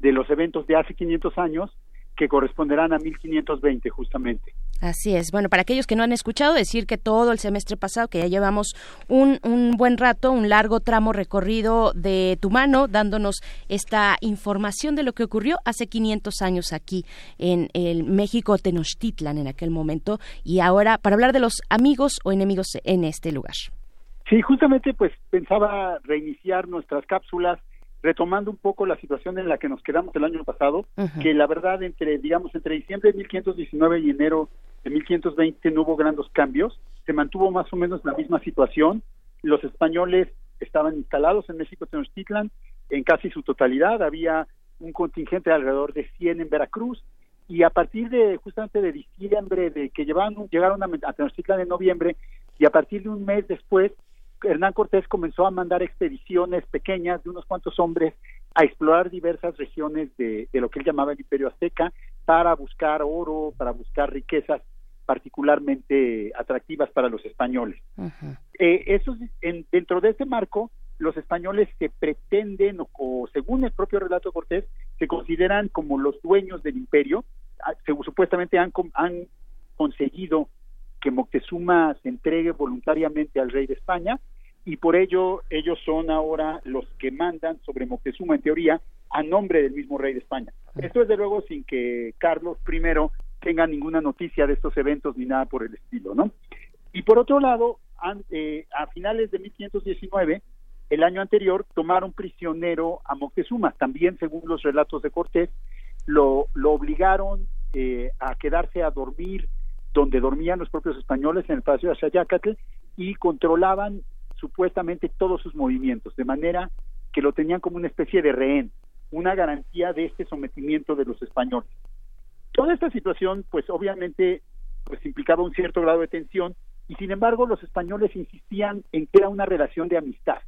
de los eventos de hace 500 años que corresponderán a 1520 justamente. Así es. Bueno, para aquellos que no han escuchado, decir que todo el semestre pasado, que ya llevamos un, un buen rato, un largo tramo recorrido de tu mano, dándonos esta información de lo que ocurrió hace 500 años aquí en el México Tenochtitlan en aquel momento y ahora para hablar de los amigos o enemigos en este lugar. Sí, justamente pues pensaba reiniciar nuestras cápsulas retomando un poco la situación en la que nos quedamos el año pasado, que la verdad entre, digamos, entre diciembre de 1519 y enero de 1520 no hubo grandes cambios, se mantuvo más o menos la misma situación, los españoles estaban instalados en México Tenochtitlan en casi su totalidad, había un contingente de alrededor de 100 en Veracruz, y a partir de justamente de diciembre, de que llegaron, llegaron a Tenochtitlan en noviembre, y a partir de un mes después Hernán Cortés comenzó a mandar expediciones pequeñas de unos cuantos hombres a explorar diversas regiones de, lo que él llamaba el Imperio Azteca para buscar oro, para buscar riquezas particularmente atractivas para los españoles. Eh, dentro de este marco, los españoles se pretenden, o, según el propio relato de Cortés, se consideran como los dueños del imperio, ah, supuestamente han, han conseguido que Moctezuma se entregue voluntariamente al rey de España y por ello ellos son ahora los que mandan sobre Moctezuma en teoría a nombre del mismo rey de España. Esto es de luego sin que Carlos I tenga ninguna noticia de estos eventos ni nada por el estilo, ¿no? Y por otro lado, eh, a finales de 1519, el año anterior, tomaron prisionero a Moctezuma, también según los relatos de Cortés, lo, lo obligaron eh, a quedarse a dormir donde dormían los propios españoles en el Palacio de Axayácatl y controlaban supuestamente todos sus movimientos, de manera que lo tenían como una especie de rehén, una garantía de este sometimiento de los españoles. Toda esta situación, pues obviamente, pues implicaba un cierto grado de tensión y sin embargo los españoles insistían en que era una relación de amistad,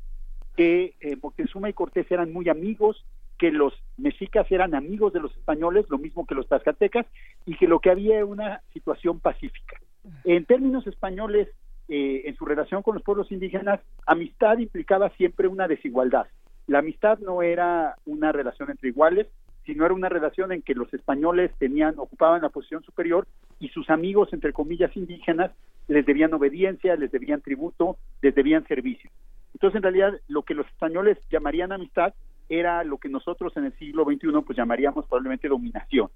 que eh, Moctezuma y Cortés eran muy amigos, que los mexicas eran amigos de los españoles, lo mismo que los tlaxcaltecas, y que lo que había era una situación pacífica. En términos españoles, eh, en su relación con los pueblos indígenas, amistad implicaba siempre una desigualdad. La amistad no era una relación entre iguales, sino era una relación en que los españoles tenían, ocupaban la posición superior y sus amigos, entre comillas, indígenas, les debían obediencia, les debían tributo, les debían servicio. Entonces, en realidad, lo que los españoles llamarían amistad era lo que nosotros en el siglo XXI pues llamaríamos probablemente dominación.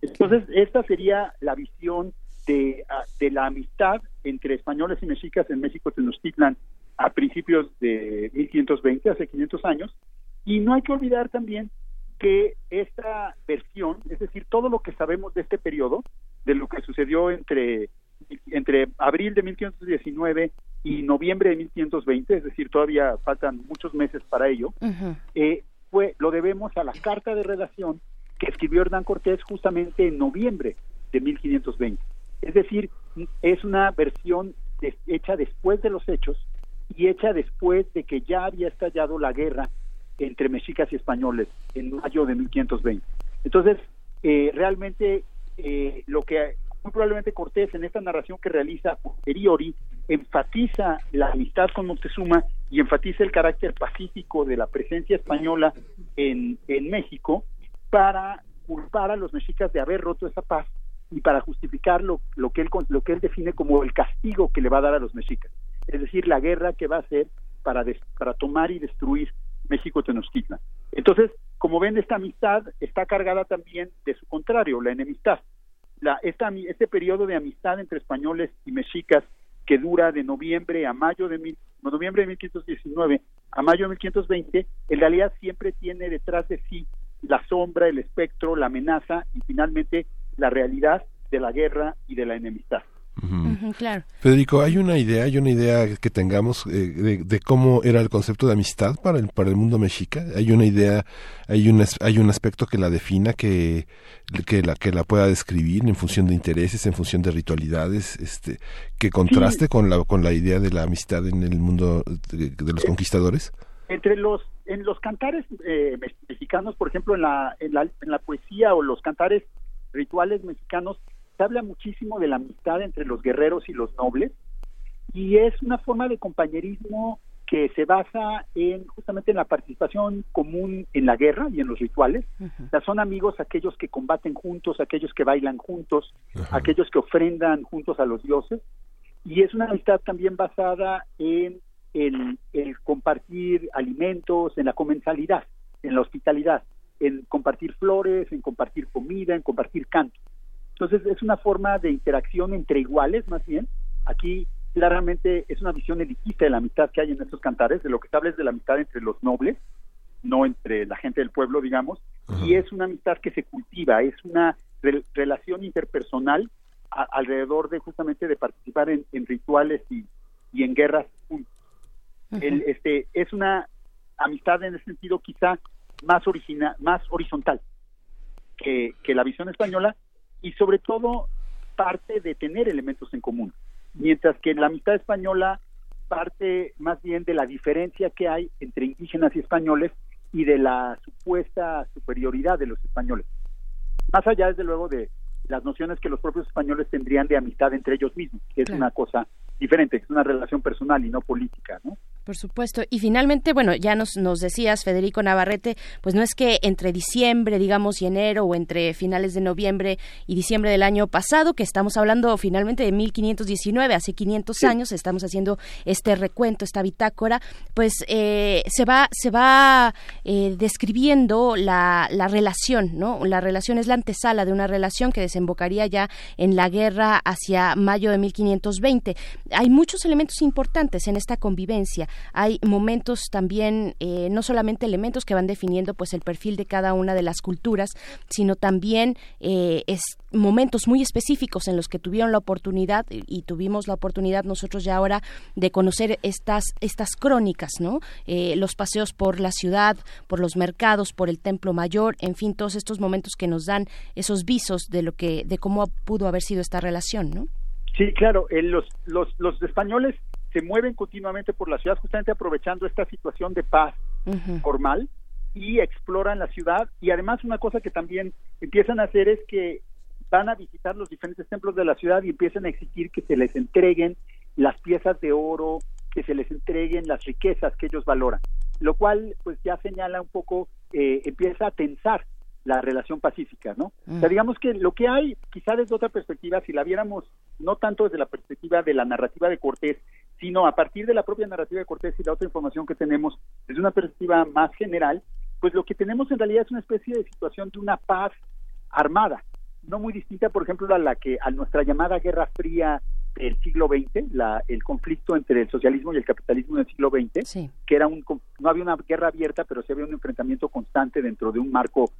Entonces, esta sería la visión de, ah, de, la amistad entre españoles y mexicas en México Tenochtitlan a principios de 1520, hace 500 años, y no hay que olvidar también que esta versión, es decir, todo lo que sabemos de este periodo, de lo que sucedió entre entre abril de 1519 y noviembre de 1520, es decir, todavía faltan muchos meses para ello, eh, fue, lo debemos a la carta de redacción que escribió Hernán Cortés justamente en noviembre de 1520. Es decir, es una versión hecha después de los hechos y hecha después de que ya había estallado la guerra entre mexicas y españoles en mayo de 1520. Entonces, eh, realmente eh, lo que muy probablemente Cortés en esta narración que realiza posteriori enfatiza la amistad con Moctezuma y enfatiza el carácter pacífico de la presencia española en, en México para culpar a los mexicas de haber roto esa paz y para justificar lo, lo, que él, lo que él define como el castigo que le va a dar a los mexicas, es decir, la guerra que va a hacer para, para tomar y destruir México-Tenochtitlan. Entonces, como ven, esta amistad está cargada también de su contrario, la enemistad. La, esta, este periodo de amistad entre españoles y mexicas que dura de noviembre a mayo de mil, noviembre de 1519 a mayo de 1520, en realidad siempre tiene detrás de sí la sombra, el espectro, la amenaza y finalmente la realidad de la guerra y de la enemistad claro. Federico, hay una idea, hay una idea que tengamos eh, de, cómo era el concepto de amistad para el para el mundo mexica. Hay una idea, hay un hay un aspecto que la defina, que que la que la pueda describir en función de intereses, en función de ritualidades, este, que contraste con la con la idea de la amistad en el mundo de, los conquistadores. Entre los en los cantares eh, mexicanos, por ejemplo, en la, en la en la poesía o los cantares rituales mexicanos se habla muchísimo de la amistad entre los guerreros y los nobles y es una forma de compañerismo que se basa en justamente en la participación común en la guerra y en los rituales. son amigos aquellos que combaten juntos, aquellos que bailan juntos, aquellos que ofrendan juntos a los dioses. Y es una amistad también basada en el, el compartir alimentos, en la comensalidad, en la hospitalidad, en compartir flores, en compartir comida, en compartir canto. Entonces es una forma de interacción entre iguales más bien. Aquí claramente es una visión elitista de la amistad que hay en estos cantares, de lo que se habla es de la amistad entre los nobles, no entre la gente del pueblo, digamos, y es una amistad que se cultiva, es una relación interpersonal alrededor de justamente de participar en, rituales y, en guerras. este, es una amistad en ese sentido quizá más, original, más horizontal que, que la visión española, y sobre todo parte de tener elementos en común, mientras que la amistad española parte más bien de la diferencia que hay entre indígenas y españoles y de la supuesta superioridad de los españoles. Más allá, desde luego, de las nociones que los propios españoles tendrían de amistad entre ellos mismos, que es una cosa diferente, es una relación personal y no política, ¿no? Por supuesto. Y finalmente, bueno, ya nos, nos decías, Federico Navarrete, pues no es que entre diciembre, digamos, y enero, o entre finales de noviembre y diciembre del año pasado, que estamos hablando finalmente de 1519, hace 500 años, estamos haciendo este recuento, esta bitácora, pues eh, se va, se va eh, describiendo la, la relación, ¿no? La relación es la antesala de una relación que desembocaría ya en la guerra hacia mayo de 1520. Hay muchos elementos importantes en esta convivencia hay momentos también, eh, no solamente elementos que van definiendo pues el perfil de cada una de las culturas, sino también eh, es momentos muy específicos en los que tuvieron la oportunidad y tuvimos la oportunidad nosotros ya ahora de conocer estas estas crónicas, ¿no? Eh, los paseos por la ciudad, por los mercados, por el templo mayor, en fin, todos estos momentos que nos dan esos visos de lo que de cómo pudo haber sido esta relación, ¿no? Sí, claro. los, los, los españoles se mueven continuamente por la ciudad justamente aprovechando esta situación de paz formal y exploran la ciudad. Y además una cosa que también empiezan a hacer es que van a visitar los diferentes templos de la ciudad y empiezan a exigir que se les entreguen las piezas de oro, que se les entreguen las riquezas que ellos valoran, lo cual pues ya señala un poco, eh, empieza a tensar la relación pacífica, ¿no? O sea, digamos que lo que hay, quizá desde otra perspectiva, si la viéramos no tanto desde la perspectiva de la narrativa de Cortés, sino a partir de la propia narrativa de Cortés y la otra información que tenemos desde una perspectiva más general, pues lo que tenemos en realidad es una especie de situación de una paz armada, no muy distinta, por ejemplo, a la que a nuestra llamada Guerra Fría del siglo XX, la, el conflicto entre el socialismo y el capitalismo del siglo XX, que era un no había una guerra abierta, pero sí había un enfrentamiento constante dentro de un marco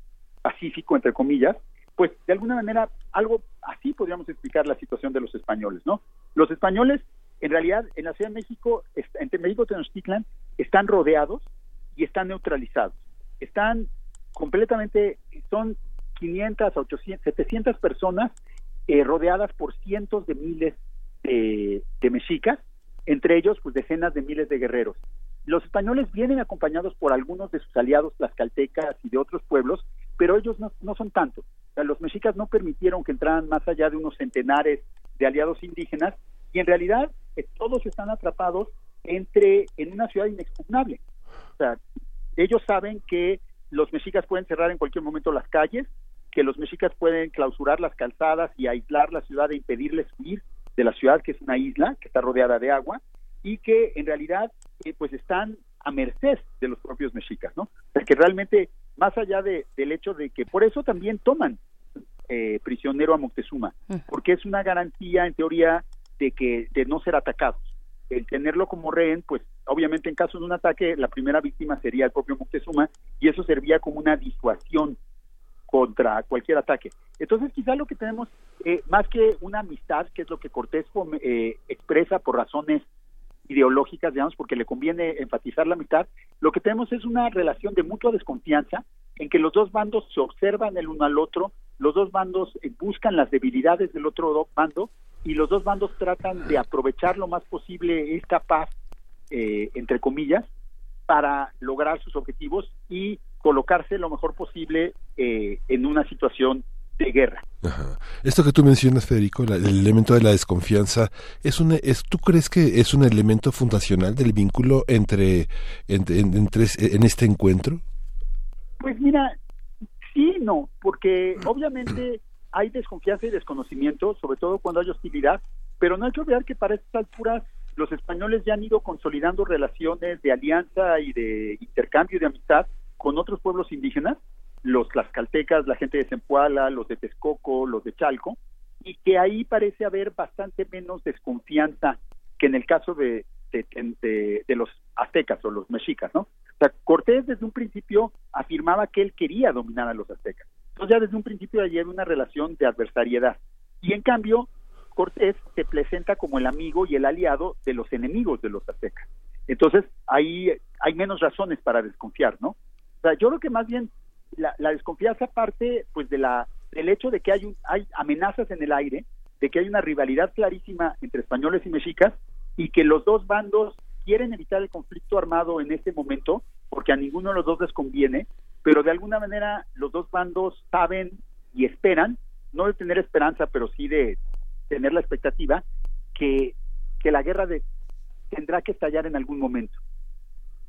pacífico entre comillas, pues de alguna manera algo así podríamos explicar la situación de los españoles, ¿no? Los españoles en realidad en la Ciudad de México, entre México y Tenochtitlan, están rodeados y están neutralizados. Están completamente, son 500 a 800, 700 personas eh, rodeadas por cientos de miles de, mexicas, entre ellos pues decenas de miles de guerreros. Los españoles vienen acompañados por algunos de sus aliados tlaxcaltecas y de otros pueblos, pero ellos no, no son tantos. O sea, los mexicas no permitieron que entraran más allá de unos centenares de aliados indígenas y en realidad eh, todos están atrapados entre en una ciudad inexpugnable. O sea, ellos saben que los mexicas pueden cerrar en cualquier momento las calles, que los mexicas pueden clausurar las calzadas y aislar la ciudad e impedirles huir de la ciudad, que es una isla que está rodeada de agua, y que en realidad eh, pues están a merced de los propios mexicas, ¿no? O sea, que realmente, más allá de, del hecho de que por eso también toman eh, prisionero a Moctezuma, porque es una garantía, en teoría, de que de no ser atacados. El tenerlo como rehén, pues obviamente en caso de un ataque, la primera víctima sería el propio Moctezuma, y eso servía como una disuasión contra cualquier ataque. Entonces, quizá lo que tenemos, eh, más que una amistad, que es lo que Cortés eh, expresa por razones ideológicas, digamos, porque le conviene enfatizar la mitad, lo que tenemos es una relación de mutua desconfianza en que los dos bandos se observan el uno al otro, los dos bandos eh, buscan las debilidades del otro bando y los dos bandos tratan de aprovechar lo más posible esta paz, eh, entre comillas, para lograr sus objetivos y colocarse lo mejor posible eh, en una situación de guerra. Esto que tú mencionas, Federico, el elemento de la desconfianza, es un, es, ¿tú crees que es un elemento fundacional del vínculo entre, entre, entre en este encuentro? Pues mira, sí, no, porque obviamente hay desconfianza y desconocimiento, sobre todo cuando hay hostilidad, pero no hay que olvidar que para estas alturas los españoles ya han ido consolidando relaciones de alianza y de intercambio y de amistad con otros pueblos indígenas, los tlaxcaltecas, la gente de Zempoala, los de Texcoco, los de Chalco, y que ahí parece haber bastante menos desconfianza que en el caso de, de, los aztecas o los mexicas, ¿no? O sea, Cortés desde un principio afirmaba que él quería dominar a los aztecas. Entonces ya desde un principio allí hay una relación de adversariedad. Y en cambio, Cortés se presenta como el amigo y el aliado de los enemigos de los aztecas. Entonces ahí hay menos razones para desconfiar, ¿no? O sea, yo creo que más bien la, desconfianza parte pues de la del hecho de que hay hay amenazas en el aire, de que hay una rivalidad clarísima entre españoles y mexicas y que los dos bandos quieren evitar el conflicto armado en este momento porque a ninguno de los dos les conviene, pero de alguna manera los dos bandos saben y esperan, no de tener esperanza, pero sí de tener la expectativa que, que la guerra de, tendrá que estallar en algún momento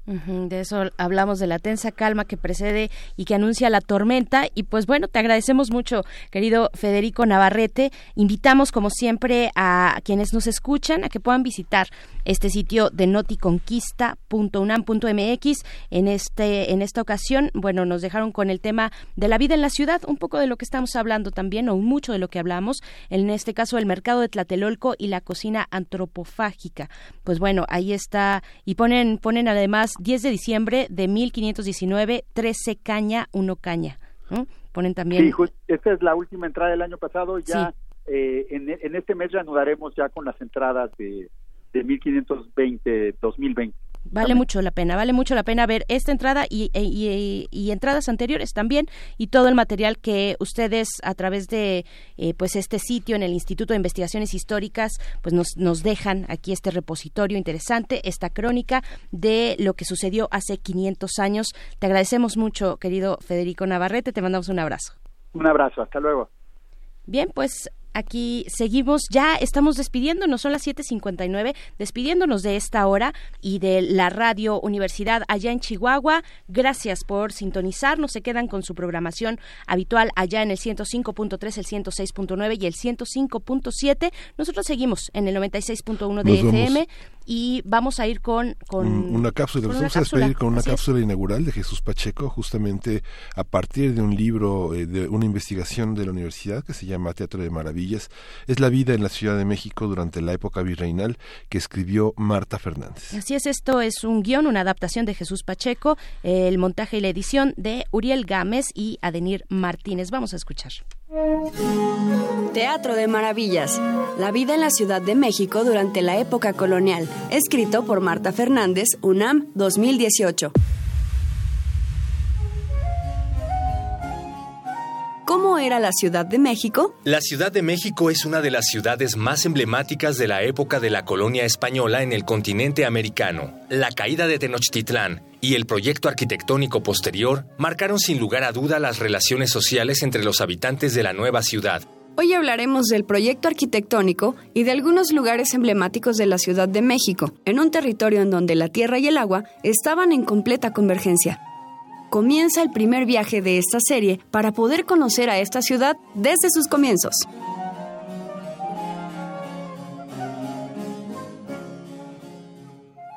de eso hablamos de la tensa calma que precede y que anuncia la tormenta. Y pues bueno, te agradecemos mucho, querido Federico Navarrete. Invitamos, como siempre, a quienes nos escuchan a que puedan visitar este sitio de noticonquista.unam.mx. En, este, en esta ocasión, bueno, nos dejaron con el tema de la vida en la ciudad, un poco de lo que estamos hablando también, o mucho de lo que hablamos. En este caso, el mercado de Tlatelolco y la cocina antropofágica. Pues bueno, ahí está. Y ponen, ponen además 10 de diciembre de 1519, 13 caña, 1 caña. Ponen también. Sí, esta es la última entrada del año pasado. Ya eh, en, en, este mes reanudaremos ya con las entradas de, de 1520, 2020. Vale mucho la pena, vale mucho la pena ver esta entrada y, y, entradas anteriores también y todo el material que ustedes a través de eh, pues este sitio en el Instituto de Investigaciones Históricas pues nos, nos dejan aquí este repositorio interesante, esta crónica de lo que sucedió hace 500 años. Te agradecemos mucho, querido Federico Navarrete, te mandamos un abrazo. Un abrazo, hasta luego. Bien, pues aquí seguimos, ya estamos despidiéndonos, son las 7.59, despidiéndonos de esta hora y de la Radio Universidad allá en Chihuahua. Gracias por sintonizarnos, se quedan con su programación habitual allá en el 105.3, el 106.9 y el 105.7. Nosotros seguimos en el 96.1 de FM y vamos a ir con, con una cápsula. Nos vamos a despedir con una cápsula inaugural de Jesús Pacheco, justamente a partir de un libro, eh, de una investigación de la universidad que se llama Teatro de Maravillas. Es la vida en la Ciudad de México durante la época virreinal que escribió Marta Fernández. Así es, esto es un guion, una adaptación de Jesús Pacheco, el montaje y la edición de Uriel Gámez y Adenir Martínez. Vamos a escuchar. Teatro de Maravillas. La vida en la Ciudad de México durante la época colonial. Escrito por Marta Fernández, UNAM 2018. ¿Cómo era la Ciudad de México? La Ciudad de México es una de las ciudades más emblemáticas de la época de la colonia española en el continente americano. La caída de Tenochtitlán y el proyecto arquitectónico posterior marcaron sin lugar a duda las relaciones sociales entre los habitantes de la nueva ciudad. Hoy hablaremos del proyecto arquitectónico y de algunos lugares emblemáticos de la Ciudad de México, en un territorio en donde la tierra y el agua estaban en completa convergencia comienza el primer viaje de esta serie para poder conocer a esta ciudad desde sus comienzos.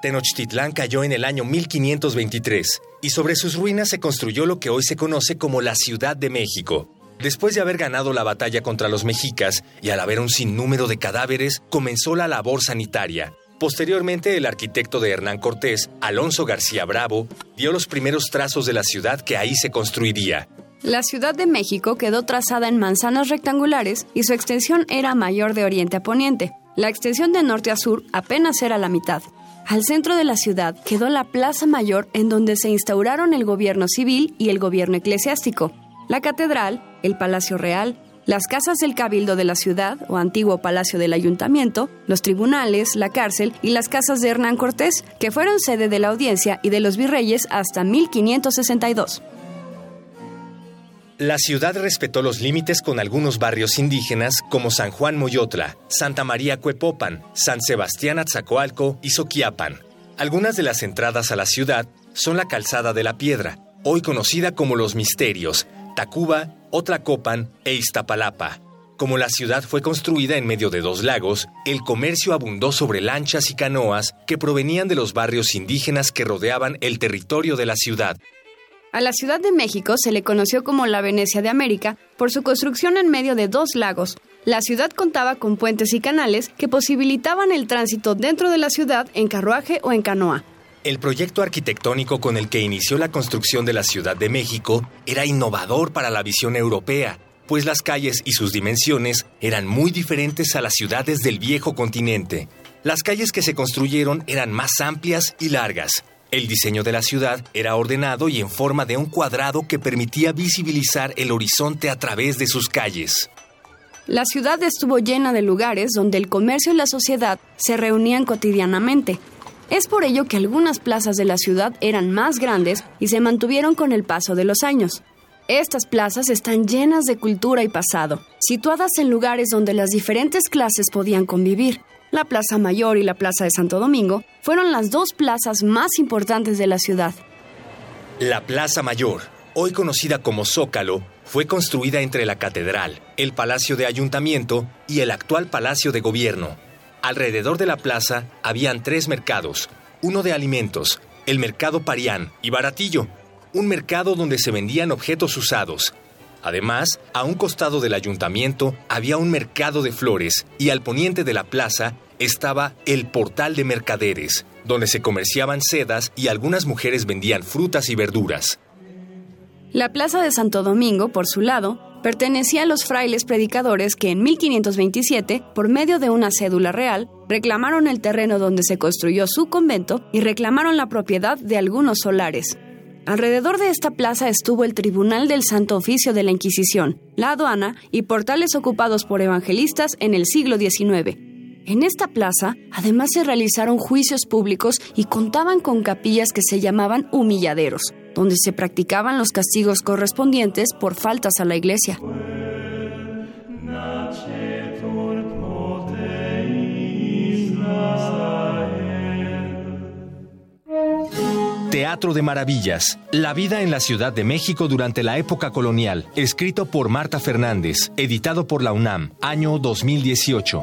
Tenochtitlán cayó en el año 1523 y sobre sus ruinas se construyó lo que hoy se conoce como la Ciudad de México. Después de haber ganado la batalla contra los mexicas y al haber un sinnúmero de cadáveres, comenzó la labor sanitaria. Posteriormente, el arquitecto de Hernán Cortés, Alonso García Bravo, dio los primeros trazos de la ciudad que ahí se construiría. La Ciudad de México quedó trazada en manzanas rectangulares y su extensión era mayor de oriente a poniente. La extensión de norte a sur apenas era la mitad. Al centro de la ciudad quedó la Plaza Mayor en donde se instauraron el gobierno civil y el gobierno eclesiástico, la catedral, el Palacio Real, las casas del cabildo de la ciudad o antiguo palacio del ayuntamiento, los tribunales, la cárcel y las casas de Hernán Cortés, que fueron sede de la audiencia y de los virreyes hasta 1562. La ciudad respetó los límites con algunos barrios indígenas como San Juan Moyotla, Santa María Cuepopan, San Sebastián Atzacoalco y Soquiapan. Algunas de las entradas a la ciudad son la Calzada de la Piedra, hoy conocida como Los Misterios, Tacuba, Otlacopan e Iztapalapa. Como la ciudad fue construida en medio de dos lagos, el comercio abundó sobre lanchas y canoas que provenían de los barrios indígenas que rodeaban el territorio de la ciudad. A la Ciudad de México se le conoció como la Venecia de América por su construcción en medio de dos lagos. La ciudad contaba con puentes y canales que posibilitaban el tránsito dentro de la ciudad en carruaje o en canoa. El proyecto arquitectónico con el que inició la construcción de la Ciudad de México era innovador para la visión europea, pues las calles y sus dimensiones eran muy diferentes a las ciudades del viejo continente. Las calles que se construyeron eran más amplias y largas, el diseño de la ciudad era ordenado y en forma de un cuadrado que permitía visibilizar el horizonte a través de sus calles. La ciudad estuvo llena de lugares donde el comercio y la sociedad se reunían cotidianamente. Es por ello que algunas plazas de la ciudad eran más grandes y se mantuvieron con el paso de los años. Estas plazas están llenas de cultura y pasado, situadas en lugares donde las diferentes clases podían convivir la Plaza Mayor y la Plaza de Santo Domingo fueron las dos plazas más importantes de la ciudad. La Plaza Mayor, hoy conocida como Zócalo, fue construida entre la Catedral, el Palacio de Ayuntamiento y el actual Palacio de Gobierno. Alrededor de la plaza habían tres mercados, uno de alimentos, el Mercado Parián y Baratillo, un mercado donde se vendían objetos usados, Además, a un costado del ayuntamiento había un mercado de flores y al poniente de la plaza estaba el portal de mercaderes, donde se comerciaban sedas y algunas mujeres vendían frutas y verduras. La plaza de Santo Domingo, por su lado, pertenecía a los frailes predicadores que en 1527, por medio de una cédula real, reclamaron el terreno donde se construyó su convento y reclamaron la propiedad de algunos solares. Alrededor de esta plaza estuvo el Tribunal del Santo Oficio de la Inquisición, la aduana y portales ocupados por evangelistas en el siglo XIX. En esta plaza, además se realizaron juicios públicos y contaban con capillas que se llamaban humilladeros, donde se practicaban los castigos correspondientes por faltas a la iglesia. Teatro de Maravillas. La vida en la Ciudad de México durante la época colonial. Escrito por Marta Fernández. Editado por la UNAM. Año 2018.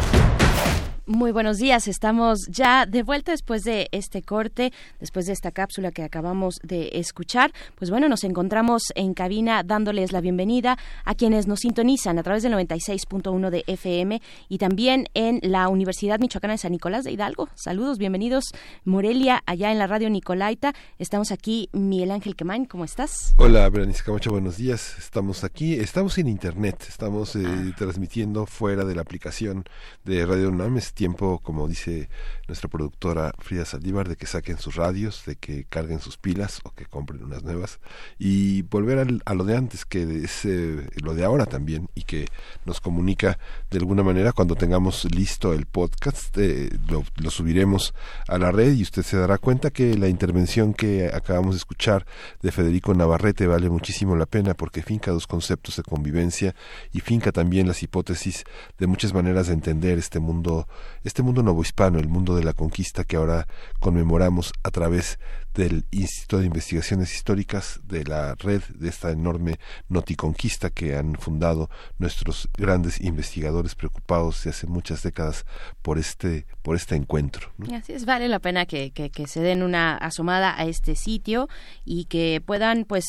Muy buenos días, estamos ya de vuelta después de este corte, después de esta cápsula que acabamos de escuchar. Pues bueno, nos encontramos en cabina dándoles la bienvenida a quienes nos sintonizan a través del 96.1 de FM y también en la Universidad Michoacana de San Nicolás de Hidalgo. Saludos, bienvenidos Morelia, allá en la radio Nicolaita. Estamos aquí, Miguel Ángel Quemain, ¿cómo estás? Hola, Berenice Camacho, buenos días. Estamos aquí, estamos en internet, estamos eh, ah. transmitiendo fuera de la aplicación de Radio UNAM tiempo, como dice nuestra productora Frida Saldívar, de que saquen sus radios, de que carguen sus pilas o que compren unas nuevas. Y volver a lo de antes, que es eh, lo de ahora también y que nos comunica de alguna manera cuando tengamos listo el podcast, eh, lo, lo subiremos a la red y usted se dará cuenta que la intervención que acabamos de escuchar de Federico Navarrete vale muchísimo la pena porque finca dos conceptos de convivencia y finca también las hipótesis de muchas maneras de entender este mundo, este mundo novohispano, el mundo de la conquista que ahora conmemoramos a través del Instituto de Investigaciones Históricas, de la red de esta enorme noticonquista que han fundado nuestros grandes investigadores preocupados de hace muchas décadas por este, por este encuentro. Así es, vale la pena que, que, se den una asomada a este sitio y que puedan pues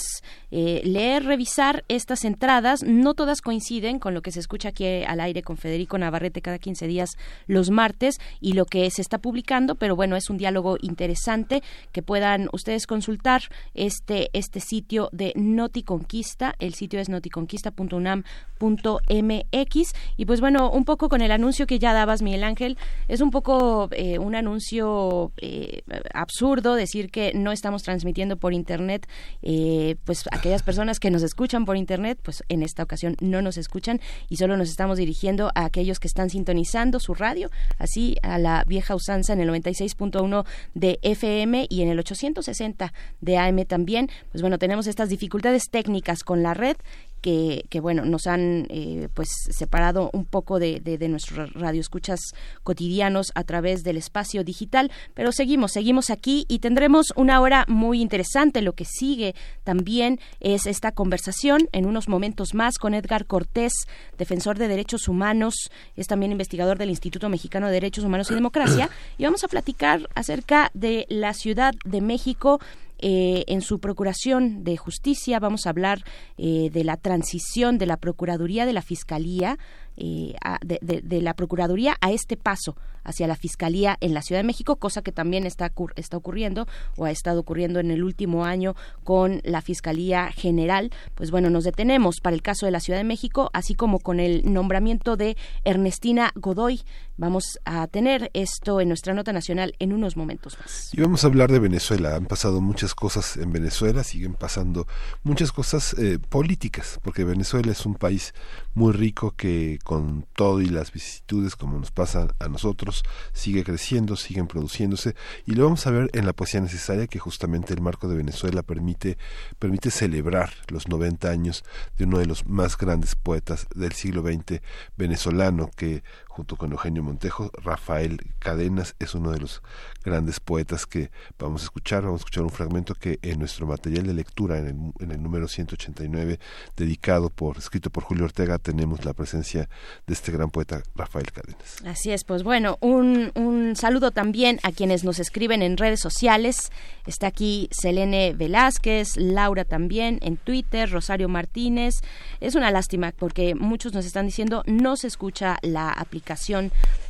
eh, leer, revisar estas entradas. No todas coinciden con lo que se escucha aquí al aire con Federico Navarrete cada 15 días los martes y lo que se está publicando, pero bueno, es un diálogo interesante que pueda ustedes consultar este, este sitio de Noticonquista. El sitio es noticonquista.unam.mx. Y pues bueno, un poco con el anuncio que ya dabas, Miguel Ángel, es un poco eh, un anuncio eh, absurdo decir que no estamos transmitiendo por Internet, eh, pues aquellas personas que nos escuchan por Internet, pues en esta ocasión no nos escuchan y solo nos estamos dirigiendo a aquellos que están sintonizando su radio, así a la vieja usanza en el 96.1 de FM y en el 800 160 de AM también, pues bueno, tenemos estas dificultades técnicas con la red que, que, bueno nos han eh, pues separado un poco de, de, de, nuestros radioescuchas cotidianos a través del espacio digital. Pero seguimos seguimos aquí y tendremos una hora muy interesante. Lo que sigue también es esta conversación. En unos momentos más con Edgar Cortés defensor de derechos humanos. Es también investigador del Instituto Mexicano de Derechos Humanos y Democracia. Y vamos a platicar acerca de la Ciudad de México eh, en su Procuración de Justicia vamos a hablar eh, de la transición de la Procuraduría de la Fiscalía eh, de, la Procuraduría a este paso hacia la Fiscalía en la Ciudad de México, cosa que también está, está ocurriendo o ha estado ocurriendo en el último año con la Fiscalía General. Pues bueno, nos detenemos para el caso de la Ciudad de México, así como con el nombramiento de Ernestina Godoy. Vamos a tener esto en nuestra nota nacional en unos momentos más. Y vamos a hablar de Venezuela. Han pasado muchas cosas en Venezuela, siguen pasando muchas cosas eh, políticas, porque Venezuela es un país muy rico que con todo y las vicisitudes como nos pasa a nosotros, sigue creciendo, siguen produciéndose y lo vamos a ver en la poesía necesaria que justamente el marco de Venezuela permite, permite celebrar los 90 años de uno de los más grandes poetas del siglo XX venezolano que junto con Eugenio Montejo, Rafael Cadenas es uno de los grandes poetas que vamos a escuchar. Vamos a escuchar un fragmento que en nuestro material de lectura, en el, en el número 189, dedicado por, escrito por Julio Ortega, tenemos la presencia de este gran poeta Rafael Cadenas. Así es, pues bueno, un, un saludo también a quienes nos escriben en redes sociales. Está aquí Selene Velázquez, Laura también en Twitter, Rosario Martínez. Es una lástima porque muchos nos están diciendo no se escucha la aplicación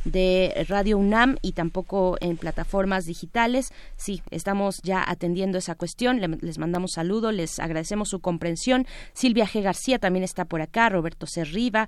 de Radio UNAM y tampoco en plataformas digitales. Sí, estamos ya atendiendo esa cuestión. Les mandamos saludos, les agradecemos su comprensión. Silvia G. García también está por acá, Roberto Cerriva,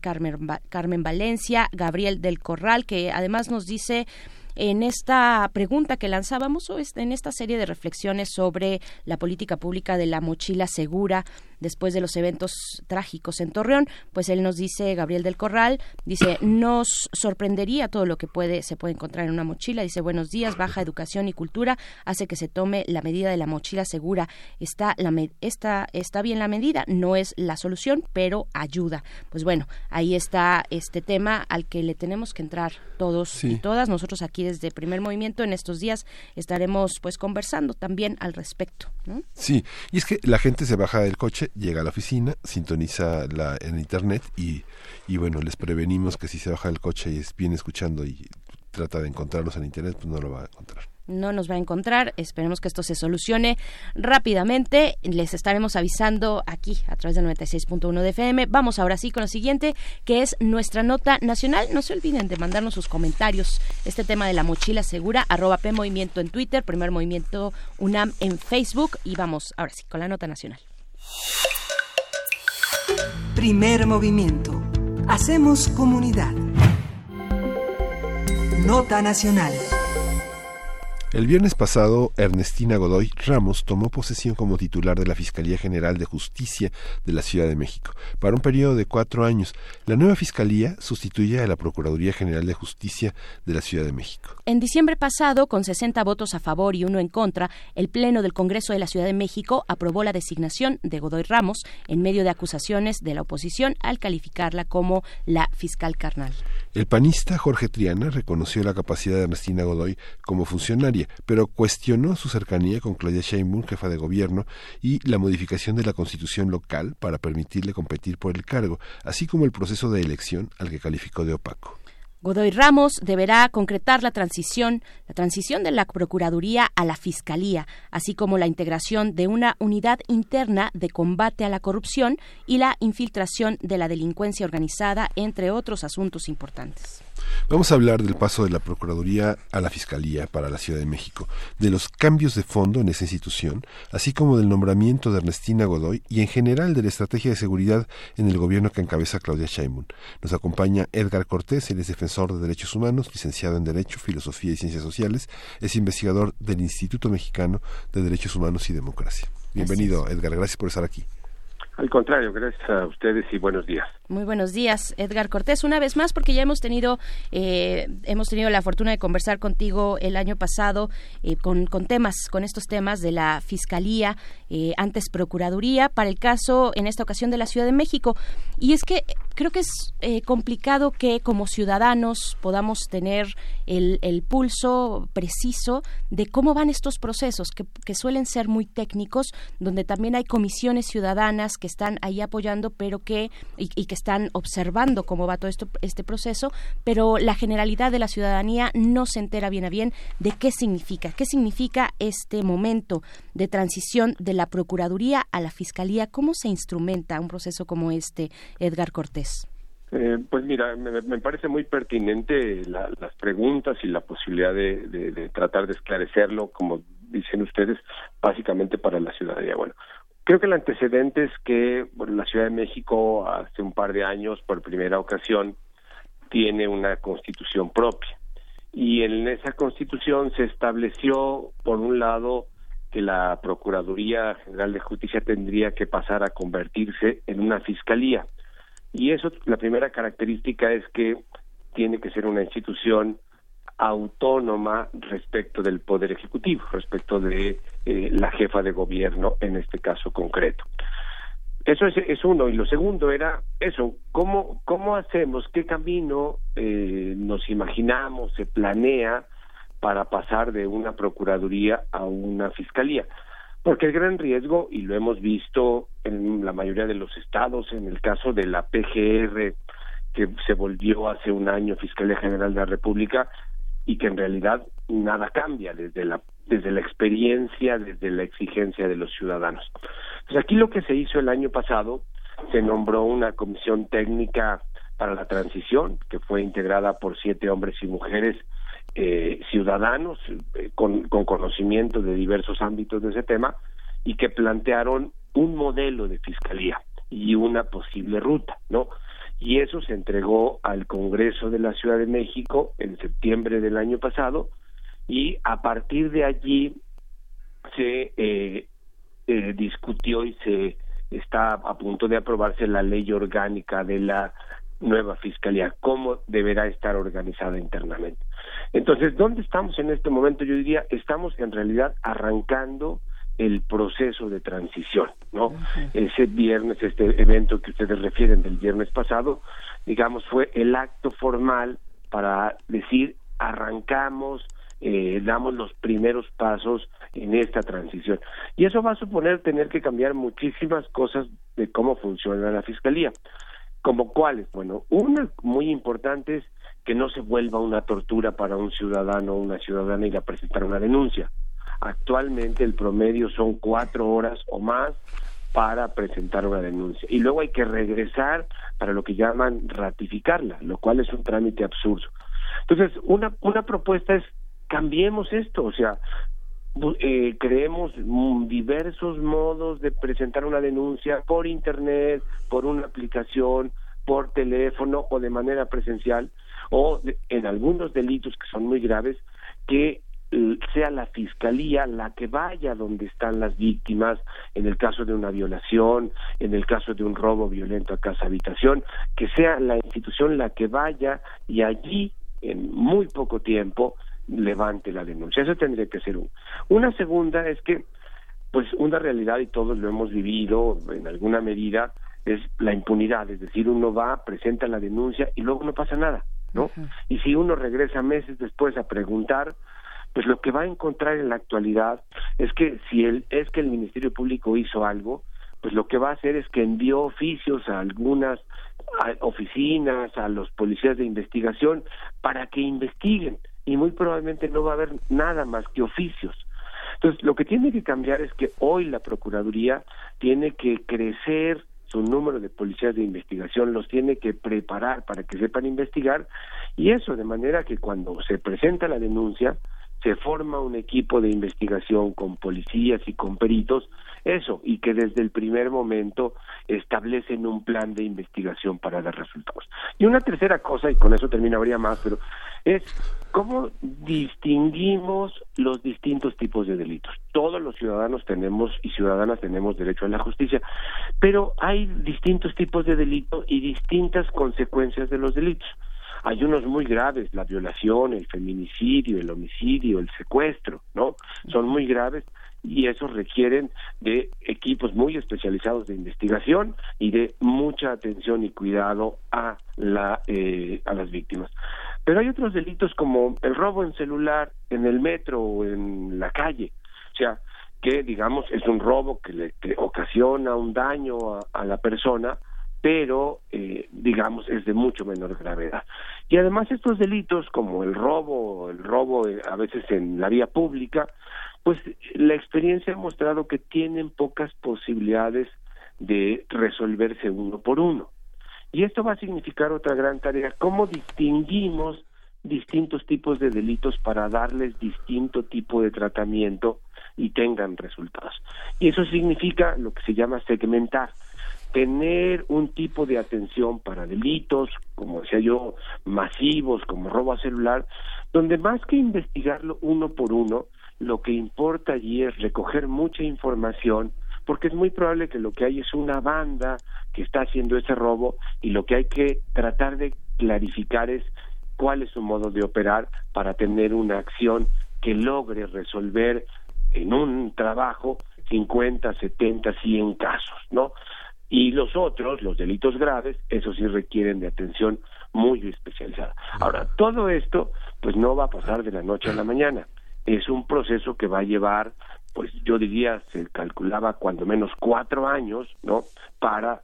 Carmen, Carmen Valencia, Gabriel del Corral, que además nos dice en esta pregunta que lanzábamos o en esta serie de reflexiones sobre la política pública de la mochila segura después de los eventos trágicos en Torreón, pues él nos dice, Gabriel del Corral, dice, nos sorprendería todo lo que puede, se puede encontrar en una mochila, dice, buenos días, baja educación y cultura hace que se tome la medida de la mochila segura. Está, la está, está bien la medida, no es la solución, pero ayuda. Pues bueno, ahí está este tema al que le tenemos que entrar todos y todas. Nosotros aquí desde Primer Movimiento en estos días estaremos pues conversando también al respecto. Sí, y es que la gente se baja del coche llega a la oficina, sintoniza la, en internet y, y bueno, les prevenimos que si se baja del coche y es, viene escuchando y trata de encontrarnos en internet, pues no lo va a encontrar no nos va a encontrar. Esperemos que esto se solucione rápidamente. Les estaremos avisando aquí a través del 96.1 de FM. Vamos ahora sí con lo siguiente, que es nuestra nota nacional. No se olviden de mandarnos sus comentarios. Este tema de la mochila segura, arroba Movimiento en Twitter, Primer Movimiento UNAM en Facebook. Y vamos ahora sí con la nota nacional. Primer movimiento. Hacemos comunidad. Nota Nacional. El viernes pasado, Ernestina Godoy Ramos tomó posesión como titular de la Fiscalía General de Justicia de la Ciudad de México para un periodo de cuatro años. La nueva Fiscalía sustituye a la Procuraduría General de Justicia de la Ciudad de México. En diciembre pasado, con 60 votos a favor y uno en contra, el Pleno del Congreso de la Ciudad de México aprobó la designación de Godoy Ramos en medio de acusaciones de la oposición al calificarla como la fiscal carnal. El panista Jorge Triana reconoció la capacidad de Ernestina Godoy como funcionaria, pero cuestionó su cercanía con Claudia Sheinbaum, jefa de gobierno, y la modificación de la constitución local para permitirle competir por el cargo, así como el proceso de elección al que calificó de opaco. Godoy Ramos deberá concretar la transición, la transición de la Procuraduría a la Fiscalía, así como la integración de una unidad interna de combate a la corrupción y la infiltración de la delincuencia organizada, entre otros asuntos importantes. Vamos a hablar del paso de la Procuraduría a la Fiscalía para la Ciudad de México, de los cambios de fondo en esa institución, así como del nombramiento de Ernestina Godoy y en general de la estrategia de seguridad en el gobierno que encabeza Claudia Sheinbaum. Nos acompaña Edgar Cortés, él es defensor de derechos humanos, licenciado en Derecho, Filosofía y Ciencias Sociales, es investigador del Instituto Mexicano de Derechos Humanos y Democracia. Bienvenido, Edgar, gracias por estar aquí. Al contrario, gracias a ustedes y buenos días. Muy buenos días, Edgar Cortés. Una vez más, porque ya hemos tenido eh, hemos tenido la fortuna de conversar contigo el año pasado eh, con, con, temas, con estos temas de la fiscalía, eh, antes procuraduría, para el caso en esta ocasión de la Ciudad de México. Y es que creo que es complicado que como ciudadanos podamos tener el, el, pulso preciso de cómo van estos procesos, que, que suelen ser muy técnicos, donde también hay comisiones ciudadanas que están ahí apoyando, pero que y, y que están observando cómo va todo esto, este proceso, pero la generalidad de la ciudadanía no se entera bien a bien de qué significa, qué significa este momento de transición de la Procuraduría a la Fiscalía, cómo se instrumenta un proceso como este, Edgar Cortés. Eh, pues mira, me, parece muy pertinente las preguntas y la posibilidad de, de, tratar de esclarecerlo, como dicen ustedes, básicamente para la ciudadanía. Bueno, Creo que el antecedente es que bueno, la Ciudad de México hace un par de años, por primera ocasión, tiene una constitución propia. Y en esa constitución se estableció, por un lado, que la Procuraduría General de Justicia tendría que pasar a convertirse en una fiscalía. Y eso, la primera característica es que tiene que ser una institución autónoma respecto del Poder Ejecutivo, respecto de eh, la jefa de gobierno en este caso concreto. Eso es, es, uno. Y lo segundo era eso, ¿cómo, cómo hacemos, qué camino eh, nos imaginamos, se planea para pasar de una Procuraduría a una Fiscalía? Porque el gran riesgo, y lo hemos visto en la mayoría de los estados, en el caso de la PGR, que se volvió hace un año Fiscalía General de la República, y que en realidad nada cambia desde la desde la experiencia, desde la exigencia de los ciudadanos. Pues aquí lo que se hizo el año pasado, se nombró una comisión técnica para la transición, que fue integrada por siete hombres y mujeres eh, ciudadanos eh, con, con conocimiento de diversos ámbitos de ese tema y que plantearon un modelo de fiscalía y una posible ruta, ¿no? y eso se entregó al Congreso de la Ciudad de México en septiembre del año pasado y a partir de allí se eh, eh, discutió y se está a punto de aprobarse la ley orgánica de la nueva fiscalía, cómo deberá estar organizada internamente. Entonces, ¿dónde estamos en este momento? Yo diría, estamos en realidad arrancando el proceso de transición, ¿no? Ese viernes, este evento que ustedes refieren del viernes pasado, digamos, fue el acto formal para decir arrancamos, eh, damos los primeros pasos en esta transición. Y eso va a suponer tener que cambiar muchísimas cosas de cómo funciona la fiscalía. ¿Como cuáles? Bueno, una muy importante es que no se vuelva una tortura para un ciudadano o una ciudadana ir a presentar una denuncia. Actualmente el promedio son cuatro horas o más para presentar una denuncia. Y luego hay que regresar para lo que llaman ratificarla, lo cual es un trámite absurdo. Entonces, una, una propuesta es cambiemos esto, o sea, eh, creemos diversos modos de presentar una denuncia por internet, por una aplicación, por teléfono o de manera presencial, o en algunos delitos que son muy graves, que sea la fiscalía la que vaya donde están las víctimas, en el caso de una violación, en el caso de un robo violento a casa habitación, que sea la institución la que vaya y allí, en muy poco tiempo, levante la denuncia. Eso tendría que ser uno. Una segunda es que, pues, una realidad, y todos lo hemos vivido en alguna medida, es la impunidad, es decir, uno va, presenta la denuncia y luego no pasa nada, ¿no? Y si uno regresa meses después a preguntar, pues lo que va a encontrar en la actualidad es que si él es que el Ministerio Público hizo algo, pues lo que va a hacer es que envió oficios a algunas oficinas, a los policías de investigación, para que investiguen y muy probablemente no va a haber nada más que oficios. Entonces, lo que tiene que cambiar es que hoy la Procuraduría tiene que crecer su número de policías de investigación, los tiene que preparar para que sepan investigar y eso de manera que cuando se presenta la denuncia, se forma un equipo de investigación con policías y con peritos, eso, y que desde el primer momento establecen un plan de investigación para dar resultados. Y una tercera cosa, y con eso terminaría más, pero es cómo distinguimos los distintos tipos de delitos. Todos los ciudadanos tenemos y ciudadanas tenemos derecho a la justicia, pero hay distintos tipos de delito y distintas consecuencias de los delitos. Hay unos muy graves, la violación, el feminicidio, el homicidio, el secuestro, ¿no? Son muy graves y esos requieren de equipos muy especializados de investigación y de mucha atención y cuidado a la eh, a las víctimas. Pero hay otros delitos como el robo en celular en el metro o en la calle, o sea, que digamos es un robo que le ocasiona un daño a la persona, pero eh, digamos es de mucho menor gravedad. Y además estos delitos como el robo, el robo eh, a veces en la vía pública, pues la experiencia ha mostrado que tienen pocas posibilidades de resolverse uno por uno. Y esto va a significar otra gran tarea, cómo distinguimos distintos tipos de delitos para darles distinto tipo de tratamiento y tengan resultados. Y eso significa lo que se llama segmentar tener un tipo de atención para delitos, como decía yo, masivos, como robo a celular, donde más que investigarlo uno por uno, lo que importa allí es recoger mucha información, porque es muy probable que lo que hay es una banda que está haciendo ese robo y lo que hay que tratar de clarificar es cuál es su modo de operar para tener una acción que logre resolver en un trabajo 50, 70, 100 casos, ¿no? Y los otros, los delitos graves, eso sí requieren de atención muy especializada. Ahora, todo esto, pues no va a pasar de la noche a la mañana. Es un proceso que va a llevar, pues yo diría, se calculaba cuando menos cuatro años, ¿no? Para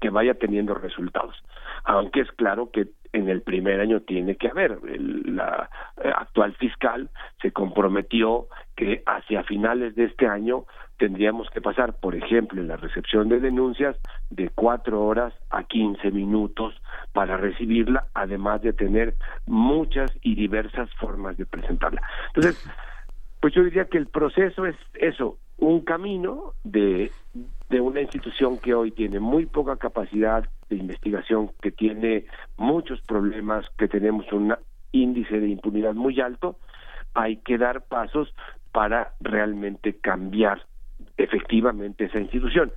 que vaya teniendo resultados. Aunque es claro que en el primer año tiene que haber. la eh, actual fiscal se comprometió que hacia finales de este año tendríamos que pasar, por ejemplo, en la recepción de denuncias de cuatro horas a quince minutos para recibirla, además de tener muchas y diversas formas de presentarla. Entonces, pues yo diría que el proceso es eso, un camino de, de una institución que hoy tiene muy poca capacidad de investigación, que tiene muchos problemas, que tenemos un índice de impunidad muy alto, hay que dar pasos para realmente cambiar efectivamente esa institución.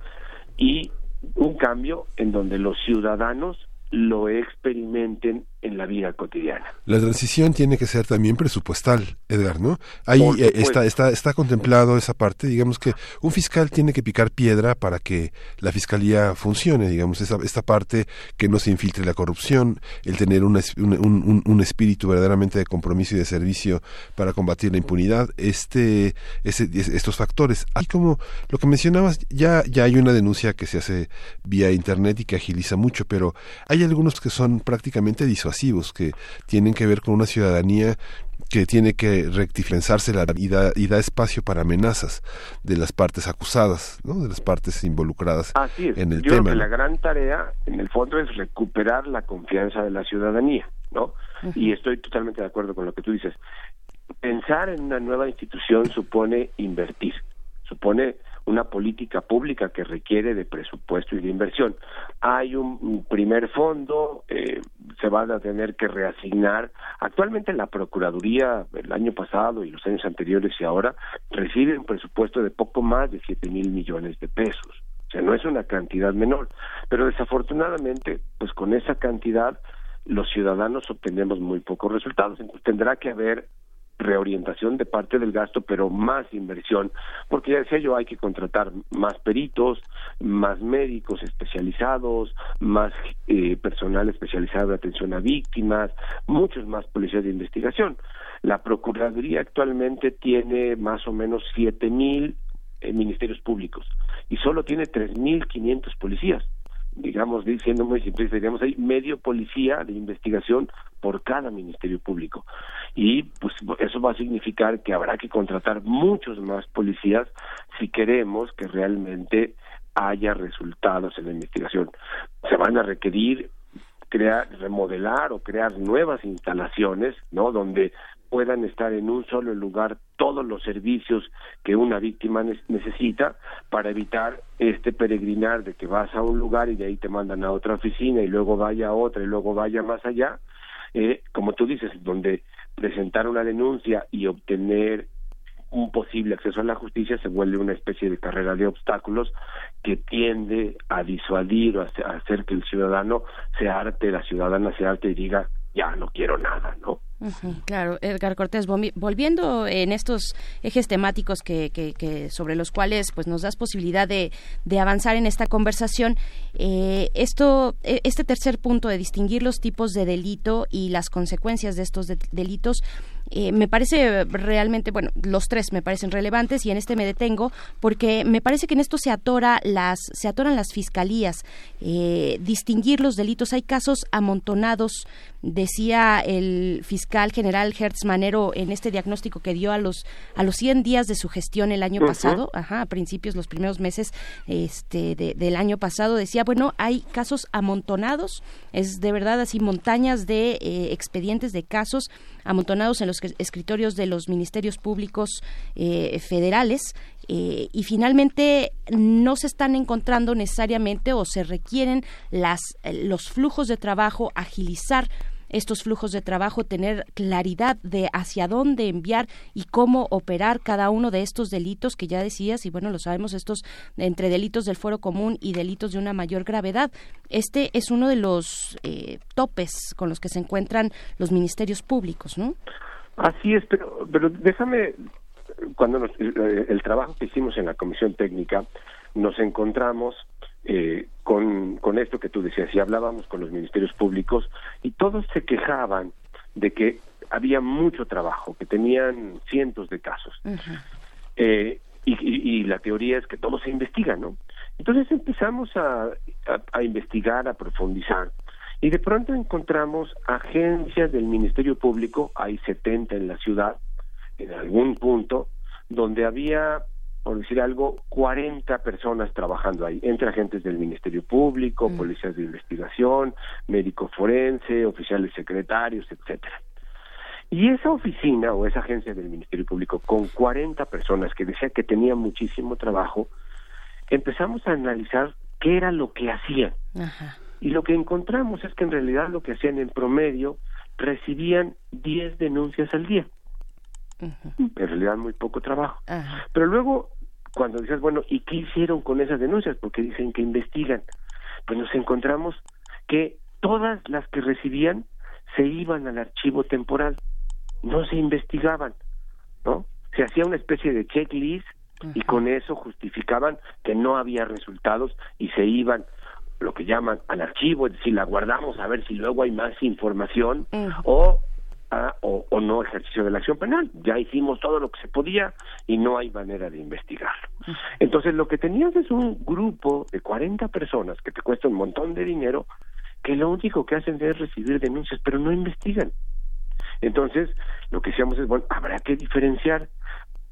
Y un cambio en donde los ciudadanos lo experimenten en la vida cotidiana. La transición tiene que ser también presupuestal, Edgar, ¿no? Ahí eh, está, está, está contemplado esa parte, digamos que un fiscal tiene que picar piedra para que la fiscalía funcione, digamos, esa, esta parte que no se infiltre la corrupción, el tener un, un, un, espíritu verdaderamente de compromiso y de servicio para combatir la impunidad, este, estos factores. Hay como lo que mencionabas, ya, ya hay una denuncia que se hace vía internet y que agiliza mucho, pero hay algunos que son prácticamente disuasivos que tienen que ver con una ciudadanía que tiene que rectificarse la, y, da, y da espacio para amenazas de las partes acusadas, ¿no? de las partes involucradas en el Yo tema. Creo que la gran tarea, en el fondo, es recuperar la confianza de la ciudadanía, ¿no? Y estoy totalmente de acuerdo con lo que tú dices. Pensar en una nueva institución supone invertir, supone una política pública que requiere de presupuesto y de inversión. Hay un primer fondo, eh, se van a tener que reasignar. Actualmente la Procuraduría, el año pasado y los años anteriores y ahora, recibe un presupuesto de poco más de siete mil millones de pesos. O sea, no es una cantidad menor. Pero desafortunadamente, pues con esa cantidad los ciudadanos obtenemos muy pocos resultados. Entonces tendrá que haber reorientación de parte del gasto, pero más inversión, porque ya decía yo, hay que contratar más peritos, más médicos especializados, más eh, personal especializado de atención a víctimas, muchos más policías de investigación. La Procuraduría actualmente tiene más o menos siete mil eh, ministerios públicos y solo tiene tres mil quinientos policías digamos, diciendo muy simplista, digamos, hay medio policía de investigación por cada ministerio público. Y pues eso va a significar que habrá que contratar muchos más policías si queremos que realmente haya resultados en la investigación. Se van a requerir crear, remodelar o crear nuevas instalaciones, ¿no? Donde puedan estar en un solo lugar todos los servicios que una víctima necesita para evitar este peregrinar de que vas a un lugar y de ahí te mandan a otra oficina y luego vaya a otra y luego vaya más allá, eh, como tú dices, donde presentar una denuncia y obtener un posible acceso a la justicia se vuelve una especie de carrera de obstáculos que tiende a disuadir o a hacer que el ciudadano se arte, la ciudadana se arte y diga ya no quiero nada, ¿no? claro, Edgar Cortés, volviendo en estos ejes temáticos que, que, sobre los cuales pues nos das posibilidad de, de avanzar en esta conversación, eh, esto, e, este tercer punto de distinguir los tipos de delito y las consecuencias de estos delitos eh, me parece realmente, bueno, los tres me parecen relevantes y en este me detengo porque me parece que en esto se atora las, se atoran las fiscalías, eh, distinguir los delitos. Hay casos amontonados, decía el fiscal general Hertz Manero en este diagnóstico que dio a los a los 100 días de su gestión el año pasado, ajá, a principios los primeros meses este del año pasado decía, bueno, hay casos amontonados, es de verdad así montañas de eh, expedientes de casos amontonados en los escritorios de los ministerios públicos eh, federales eh, y finalmente no se están encontrando necesariamente o se requieren las, los flujos de trabajo, agilizar estos flujos de trabajo, tener claridad de hacia dónde enviar y cómo operar cada uno de estos delitos que ya decías, y bueno, lo sabemos, estos entre delitos del fuero común y delitos de una mayor gravedad. Este es uno de los eh, topes con los que se encuentran los ministerios públicos, ¿no? Así es, pero, pero déjame, cuando eh, el trabajo que hicimos en la comisión técnica, nos encontramos eh, con, con esto que tú decías, y hablábamos con los ministerios públicos, y todos se quejaban de que había mucho trabajo, que tenían cientos de casos. eh, y, y, la teoría es que todo se investiga, ¿no? Entonces empezamos a, a, investigar, a profundizar, y de pronto encontramos agencias del Ministerio Público, hay 70 en la ciudad, en algún punto, donde había por decir algo, 40 personas trabajando ahí, entre agentes del Ministerio Público, mm. policías de investigación, médico forense, oficiales secretarios, etcétera. Y esa oficina o esa agencia del Ministerio Público con 40 personas que decía que tenía muchísimo trabajo, empezamos a analizar qué era lo que hacían. Y lo que encontramos es que en realidad lo que hacían en promedio recibían 10 denuncias al día. En realidad muy poco trabajo. Pero luego, cuando dices, bueno, ¿y qué hicieron con esas denuncias? Porque dicen que investigan. Pues nos encontramos que todas las que recibían se iban al archivo temporal, no se investigaban, ¿no? Se hacía una especie de checklist y con eso justificaban que no había resultados y se iban lo que llaman al archivo, es decir, la guardamos a ver si luego hay más información o o, o, no ejercicio de la acción penal. Ya hicimos todo lo que se podía y no hay manera de investigarlo. Entonces, lo que tenías es un grupo de 40 personas que te cuesta un montón de dinero que lo único que hacen es recibir denuncias, pero no investigan. Entonces, lo que decíamos es, bueno, habrá que diferenciar,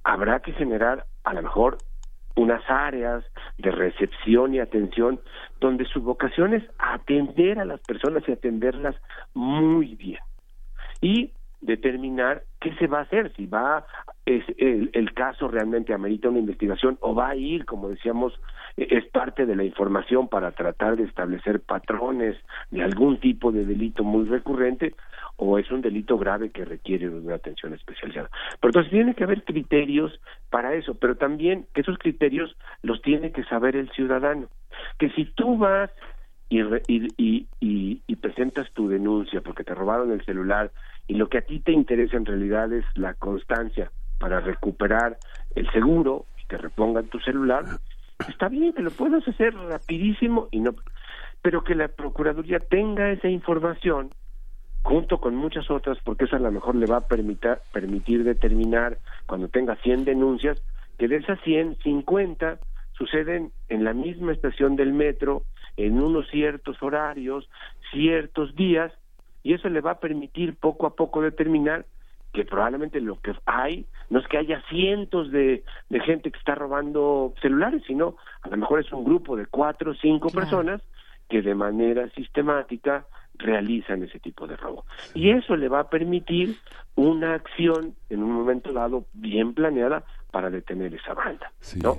habrá que generar a lo mejor unas áreas de recepción y atención donde su vocación es atender a las personas y atenderlas muy bien y determinar qué se va a hacer, si va es el, caso realmente amerita una investigación o va a ir, como decíamos, e, es parte de la información para tratar de establecer patrones de algún tipo de delito muy recurrente o es un delito grave que requiere una atención especializada. Pero entonces tiene que haber criterios para eso, pero también que esos criterios los tiene que saber el ciudadano. Que si tú vas y, y, y, y presentas tu denuncia porque te robaron el celular y lo que a ti te interesa en realidad es la constancia para recuperar el seguro y te repongan tu celular, está bien que lo puedas hacer rapidísimo y no pero que la procuraduría tenga esa información junto con muchas otras porque eso a lo mejor le va a permitir, permitir determinar cuando tenga 100 denuncias que de esas 100 50 suceden en la misma estación del metro en unos ciertos horarios ciertos días y eso le va a permitir poco a poco determinar que probablemente lo que hay no es que haya cientos de, de gente que está robando celulares, sino a lo mejor es un grupo de cuatro o cinco personas que de manera sistemática realizan ese tipo de robo. Y eso le va a permitir una acción en un momento dado bien planeada para detener esa banda, ¿no?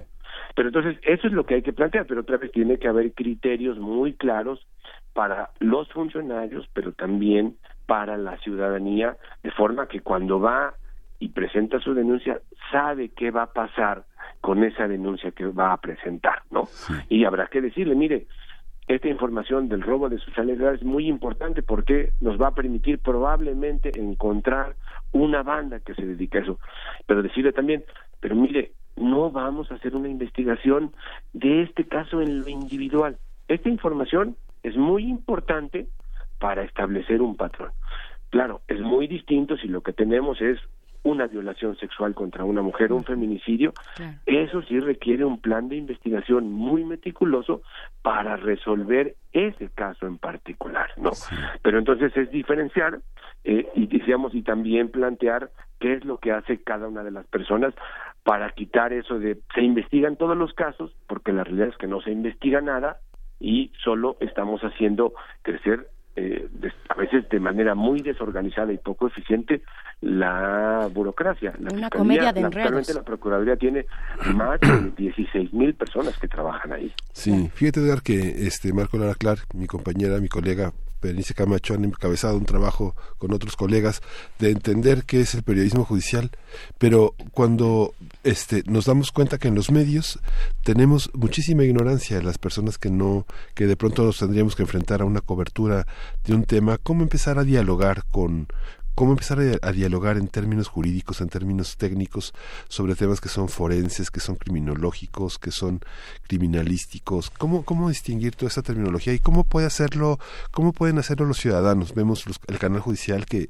Pero entonces eso es lo que hay que plantear, pero otra vez tiene que haber criterios muy claros para los funcionarios, pero también para la ciudadanía, de forma que cuando va y presenta su denuncia, sabe qué va a pasar con esa denuncia que va a presentar, ¿no? Y habrá que decirle, mire, esta información del robo de sus realidad es muy importante porque nos va a permitir probablemente encontrar una banda que se dedique a eso. Pero decirle también, pero mire, no vamos a hacer una investigación de este caso en lo individual. Esta información es muy importante para establecer un patrón. Claro, es muy distinto si lo que tenemos es una violación sexual contra una mujer un feminicidio, eso sí requiere un plan de investigación muy meticuloso para resolver ese caso en particular, ¿no? Pero entonces es diferenciar eh, y decíamos y también plantear qué es lo que hace cada una de las personas para quitar eso de se investigan todos los casos, porque la realidad es que no se investiga nada y solo estamos haciendo crecer eh, a veces de manera muy desorganizada y poco eficiente la burocracia. La Una comedia de enredos. la Procuraduría tiene más de 16 mil personas que trabajan ahí. Sí, fíjate, Edgar, que este Marco Lara Clark, mi compañera, mi colega, Berenice Camacho han encabezado un trabajo con otros colegas de entender qué es el periodismo judicial, pero cuando este nos damos cuenta que en los medios tenemos muchísima ignorancia de las personas que no que de pronto nos tendríamos que enfrentar a una cobertura de un tema, cómo empezar a dialogar con cómo empezar a, dialogar en términos jurídicos, en términos técnicos, sobre temas que son forenses, que son criminológicos, que son criminalísticos, cómo, cómo distinguir toda esa terminología y cómo puede hacerlo, cómo pueden hacerlo los ciudadanos. Vemos el canal judicial que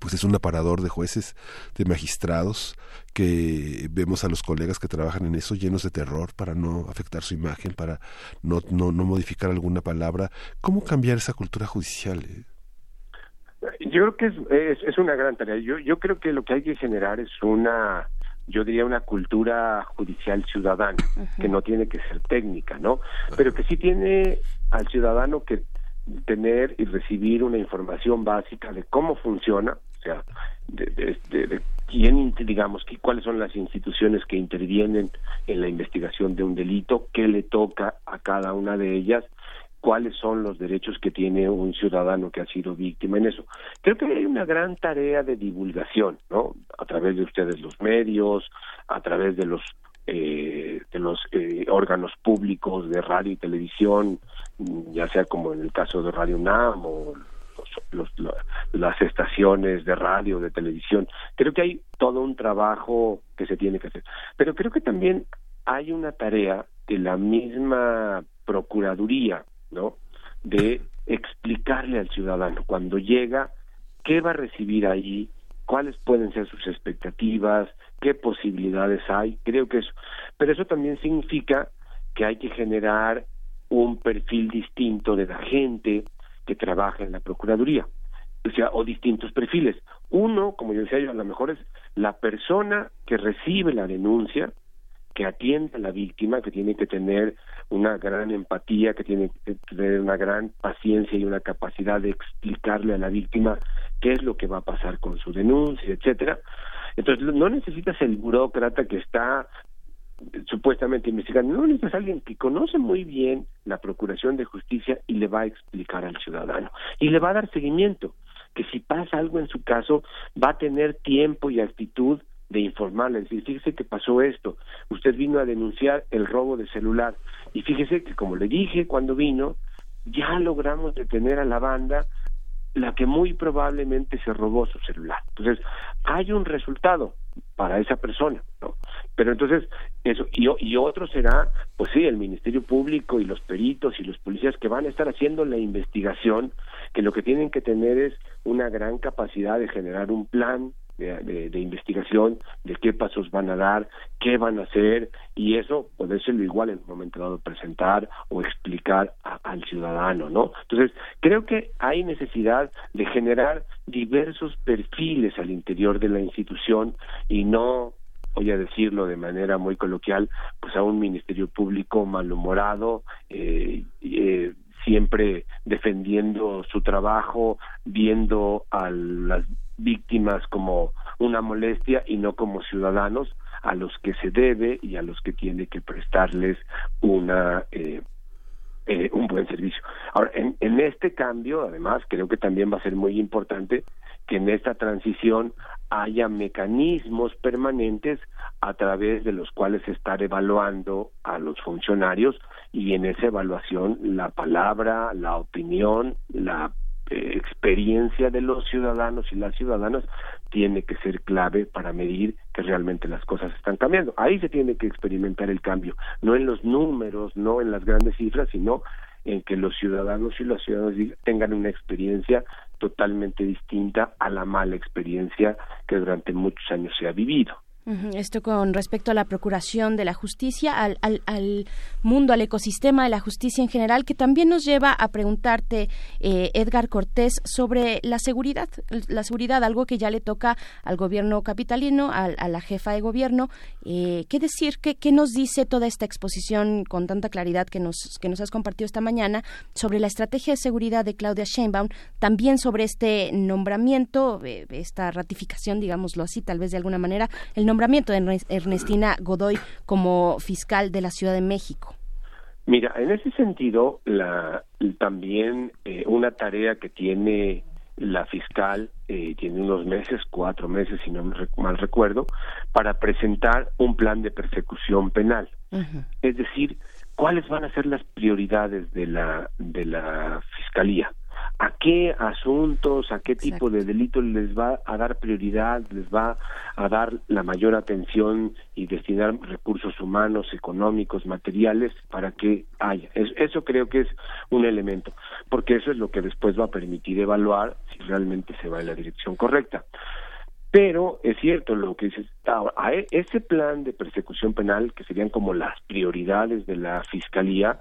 pues es un aparador de jueces, de magistrados, que vemos a los colegas que trabajan en eso llenos de terror para no afectar su imagen, para no, no, no modificar alguna palabra. ¿Cómo cambiar esa cultura judicial? Yo creo que es, es, una gran tarea. Yo, yo creo que lo que hay que generar es una, yo diría una cultura judicial ciudadana, que no tiene que ser técnica, ¿no? Pero que sí tiene al ciudadano que tener y recibir una información básica de cómo funciona, o sea, de, de, de, quién, digamos, cuáles son las instituciones que intervienen en la investigación de un delito, qué le toca a cada una de ellas cuáles son los derechos que tiene un ciudadano que ha sido víctima en eso. Creo que hay una gran tarea de divulgación, ¿no? A través de ustedes los medios, a través de los eh, de los eh, órganos públicos de radio y televisión, ya sea como en el caso de Radio NAM o las estaciones de radio, de televisión. Creo que hay todo un trabajo que se tiene que hacer. Pero creo que también hay una tarea de la misma Procuraduría ¿no? De explicarle al ciudadano cuando llega qué va a recibir ahí, cuáles pueden ser sus expectativas, qué posibilidades hay, creo que eso, pero eso también significa que hay que generar un perfil distinto de la gente que trabaja en la Procuraduría, o sea, o distintos perfiles. Uno, como yo decía yo, a lo mejor es la persona que recibe la denuncia, que atiende a la víctima, que tiene que tener una gran empatía, que tiene que tener una gran paciencia y una capacidad de explicarle a la víctima qué es lo que va a pasar con su denuncia, etcétera. Entonces, no necesitas el burócrata que está supuestamente investigando, no necesitas alguien que conoce muy bien la Procuración de Justicia y le va a explicar al ciudadano y le va a dar seguimiento, que si pasa algo en su caso va a tener tiempo y actitud de informarle, decir, fíjese que pasó esto, usted vino a denunciar el robo de celular y fíjese que como le dije cuando vino, ya logramos detener a la banda la que muy probablemente se robó su celular. Entonces, hay un resultado para esa persona, ¿no? Pero entonces, eso, y, y otro será, pues sí, el Ministerio Público y los peritos y los policías que van a estar haciendo la investigación, que lo que tienen que tener es una gran capacidad de generar un plan, de, de, investigación de qué pasos van a dar, qué van a hacer y eso lo igual en un momento dado presentar o explicar al ciudadano, ¿no? Entonces, creo que hay necesidad de generar diversos perfiles al interior de la institución y no voy a decirlo de manera muy coloquial, pues a un ministerio público malhumorado, eh, eh, siempre defendiendo su trabajo, viendo a las víctimas como una molestia y no como ciudadanos a los que se debe y a los que tiene que prestarles una eh, eh, un buen servicio. Ahora, en, en este cambio, además, creo que también va a ser muy importante que en esta transición haya mecanismos permanentes a través de los cuales estar evaluando a los funcionarios y en esa evaluación la palabra, la opinión, la experiencia de los ciudadanos y las ciudadanas tiene que ser clave para medir que realmente las cosas están cambiando. Ahí se tiene que experimentar el cambio, no en los números, no en las grandes cifras, sino en que los ciudadanos y las ciudadanas tengan una experiencia totalmente distinta a la mala experiencia que durante muchos años se ha vivido. Esto con respecto a la procuración de la justicia, al, al, mundo, al ecosistema de la justicia en general, que también nos lleva a preguntarte, eh, Edgar Cortés, sobre la seguridad, la seguridad, algo que ya le toca al gobierno capitalino, a, la jefa de gobierno. Eh, ¿Qué decir? ¿Qué, ¿Qué, nos dice toda esta exposición con tanta claridad que nos, que nos has compartido esta mañana sobre la estrategia de seguridad de Claudia Sheinbaum, también sobre este nombramiento, eh, esta ratificación, digámoslo así, tal vez de alguna manera, el de Ernestina Godoy como fiscal de la Ciudad de México? Mira, en ese sentido, la, también eh, una tarea que tiene la fiscal, eh, tiene unos meses, cuatro meses, si no mal recuerdo, para presentar un plan de persecución penal. Es decir, cuáles van a ser las prioridades de la, de la fiscalía a qué asuntos, a qué tipo de delitos les va a dar prioridad, les va a dar la mayor atención y destinar recursos humanos, económicos, materiales para que haya. eso creo que es un elemento, porque eso es lo que después va a permitir evaluar si realmente se va en la dirección correcta. Pero es cierto lo que dices, a e, ese plan de persecución penal, que serían como las prioridades de la Fiscalía,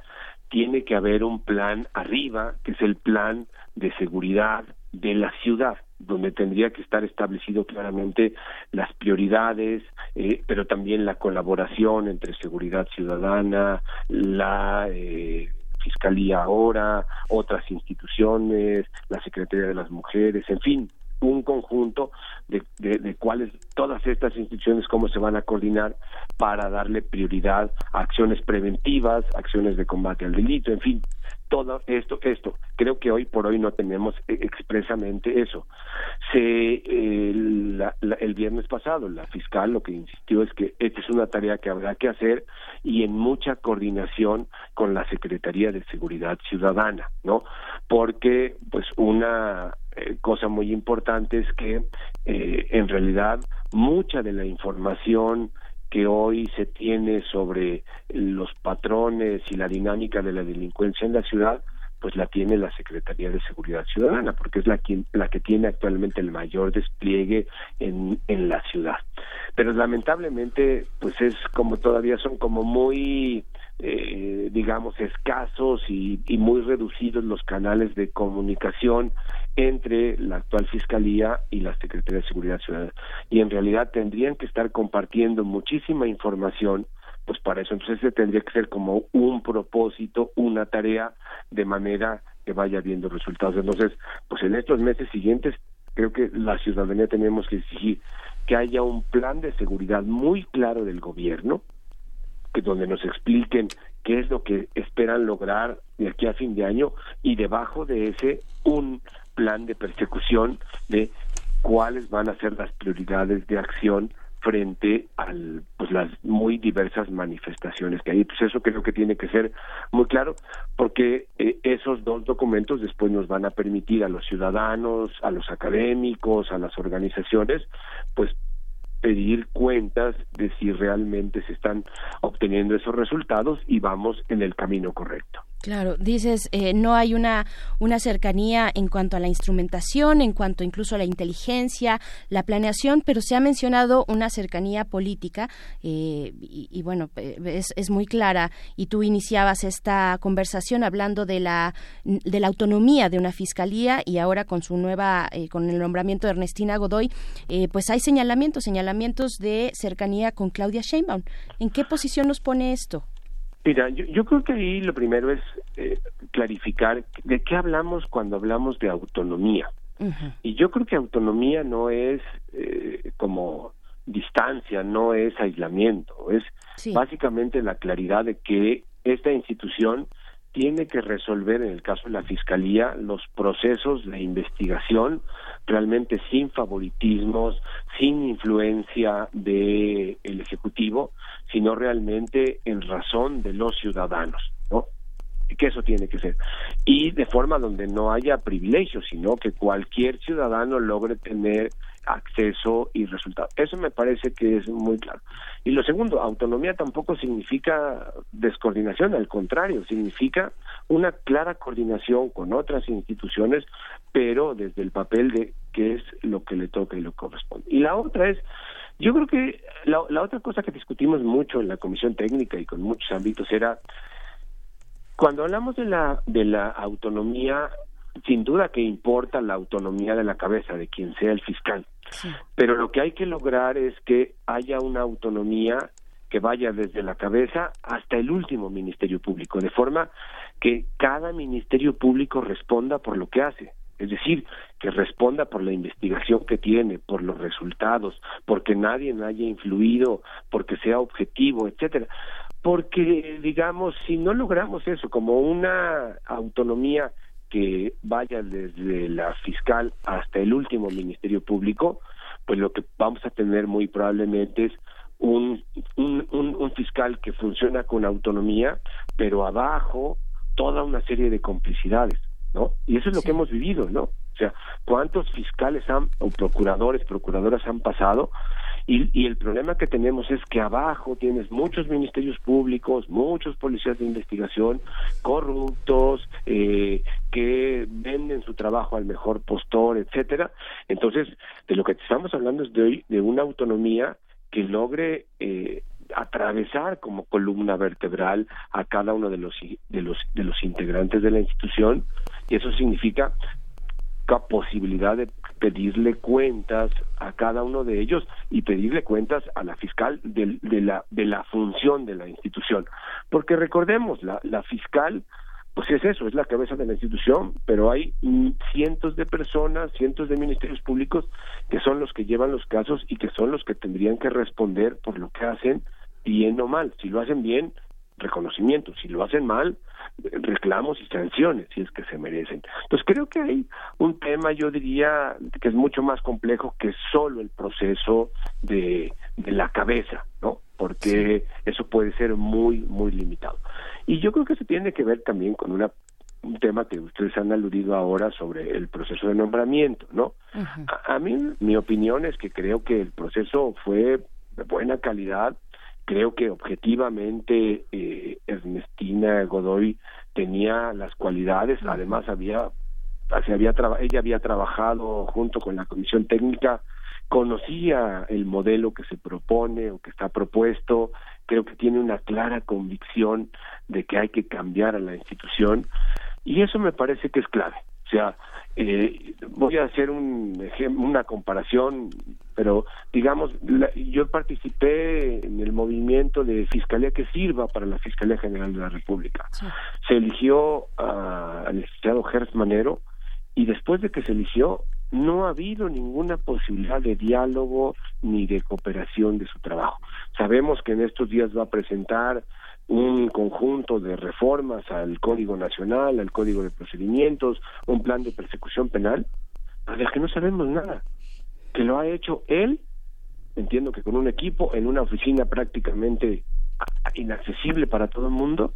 tiene que haber un plan arriba, que es el plan de seguridad de la ciudad, donde tendría que estar establecido claramente las prioridades, eh, pero también la colaboración entre seguridad ciudadana, la eh, Fiscalía ahora, otras instituciones, la Secretaría de las Mujeres, en fin, un conjunto de, de, cuáles todas estas instituciones cómo se van a coordinar para darle prioridad a acciones preventivas, acciones de combate al delito, en fin, todo esto, esto. Creo que hoy por hoy no tenemos e, expresamente eso. Se, el viernes pasado la fiscal lo que insistió es que esta es una tarea que habrá que hacer y en mucha coordinación con la Secretaría de Seguridad Ciudadana, ¿no? Porque pues una eh, cosa muy importante es que eh, en realidad mucha de la información que hoy se tiene sobre los patrones y la dinámica de la delincuencia en la ciudad, pues la tiene la Secretaría de Seguridad Ciudadana, porque es la, la que tiene actualmente el mayor despliegue en, en la ciudad. Pero lamentablemente, pues es como todavía son como muy eh, digamos, escasos y, muy reducidos los canales de comunicación entre la actual Fiscalía y la Secretaría de Seguridad Ciudadana. Y en realidad tendrían que estar compartiendo muchísima información, pues para eso entonces se tendría que ser como un propósito, una tarea, de manera que vaya viendo resultados. Entonces, pues en estos meses siguientes creo que la ciudadanía tenemos que exigir que haya un plan de seguridad muy claro del gobierno, que donde nos expliquen qué es lo que esperan lograr de aquí a fin de año y debajo de ese un plan de persecución de cuáles van a ser las prioridades de acción frente a pues las muy diversas manifestaciones que hay. Pues eso creo que tiene que ser muy claro porque eh, esos dos documentos después nos van a permitir a los ciudadanos, a los académicos, a las organizaciones, pues pedir cuentas de si realmente se están obteniendo esos resultados y vamos en el camino correcto. Claro, dices, eh, no hay una, una cercanía en cuanto a la instrumentación, en cuanto incluso a la inteligencia, la planeación, pero se ha mencionado una cercanía política eh, y, bueno, eh, es, es, muy clara y tú iniciabas esta conversación hablando de la, de la autonomía de una fiscalía y ahora con su nueva, con el nombramiento de Ernestina Godoy, pues hay señalamientos, señalamientos de cercanía con Claudia Sheinbaum. ¿En qué posición nos pone esto? Mira, yo, creo que ahí lo primero es eh, clarificar de qué hablamos cuando hablamos de autonomía. Y yo creo que autonomía no es eh, como distancia, no es aislamiento, es básicamente la claridad de que esta institución tiene que resolver, en el caso de la Fiscalía, los procesos de investigación realmente sin favoritismos, sin influencia del el Ejecutivo, sino realmente en razón de los ciudadanos, ¿no? que eso tiene que ser. Y de forma donde no haya privilegios, sino que cualquier ciudadano logre tener acceso y resultado. Eso me parece que es muy claro. Y lo segundo, autonomía tampoco significa descoordinación, al contrario, significa una clara coordinación con otras instituciones, pero desde el papel de qué es lo que le toca y lo corresponde. Y la otra es, yo creo que la, la otra cosa que discutimos mucho en la comisión técnica y con muchos ámbitos era cuando hablamos de la de la autonomía sin duda que importa la autonomía de la cabeza de quien sea el fiscal. Pero lo que hay que lograr es que haya una autonomía que vaya desde la cabeza hasta el último ministerio público, de forma que cada ministerio público responda por lo que hace. Es decir, que responda por la investigación que tiene, por los resultados, porque nadie haya influido, porque sea objetivo, etcétera. Porque, digamos, si no logramos eso como una autonomía que vaya desde la fiscal hasta el último ministerio público, pues lo que vamos a tener muy probablemente es un, un, fiscal que funciona con autonomía, pero abajo toda una serie de complicidades, ¿no? Y eso es lo que hemos vivido, ¿no? O sea, ¿cuántos fiscales han, o procuradores, procuradoras han pasado y, el problema que tenemos es que abajo tienes muchos ministerios públicos, muchos policías de investigación corruptos, eh, que venden su trabajo al mejor postor, etcétera. Entonces, de lo que estamos hablando es de hoy de una autonomía que logre eh, atravesar como columna vertebral a cada uno de los de los de los integrantes de la institución y eso significa posibilidad de pedirle cuentas a cada uno de ellos y pedirle cuentas a la fiscal de, la, de la función de la institución. Porque recordemos, la, la fiscal pues es eso, es la cabeza de la institución, pero hay cientos de personas, cientos de ministerios públicos que son los que llevan los casos y que son los que tendrían que responder por lo que hacen, bien o mal. Si lo hacen bien, reconocimiento. Si lo hacen mal, reclamos y sanciones, si es que se merecen. Entonces creo que hay un tema, yo diría, que es mucho más complejo que solo el proceso de, de la cabeza, ¿no? Porque eso puede ser muy, muy limitado. Y yo creo que eso tiene que ver también con una un tema que ustedes han aludido ahora sobre el proceso de nombramiento, ¿no? a, mí mi opinión es que creo que el proceso fue de buena calidad, creo que objetivamente eh, Ernestina Godoy tenía las cualidades, además había, había ella había trabajado junto con la comisión técnica, conocía el modelo que se propone o que está propuesto, creo que tiene una clara convicción de que hay que cambiar a la institución y eso me parece que es clave. O sea, eh, voy a hacer un una comparación, pero digamos, yo participé en el movimiento de Fiscalía que sirva para la Fiscalía General de la República. Se eligió al licenciado Gers Manero y después de que se eligió, no ha habido ninguna posibilidad de diálogo ni de cooperación de su trabajo. Sabemos que en estos días va a presentar un conjunto de reformas al Código Nacional, al Código de Procedimientos, un plan de persecución penal, de que no sabemos nada, que lo ha hecho él, entiendo que con un equipo, en una oficina prácticamente inaccesible para todo el mundo.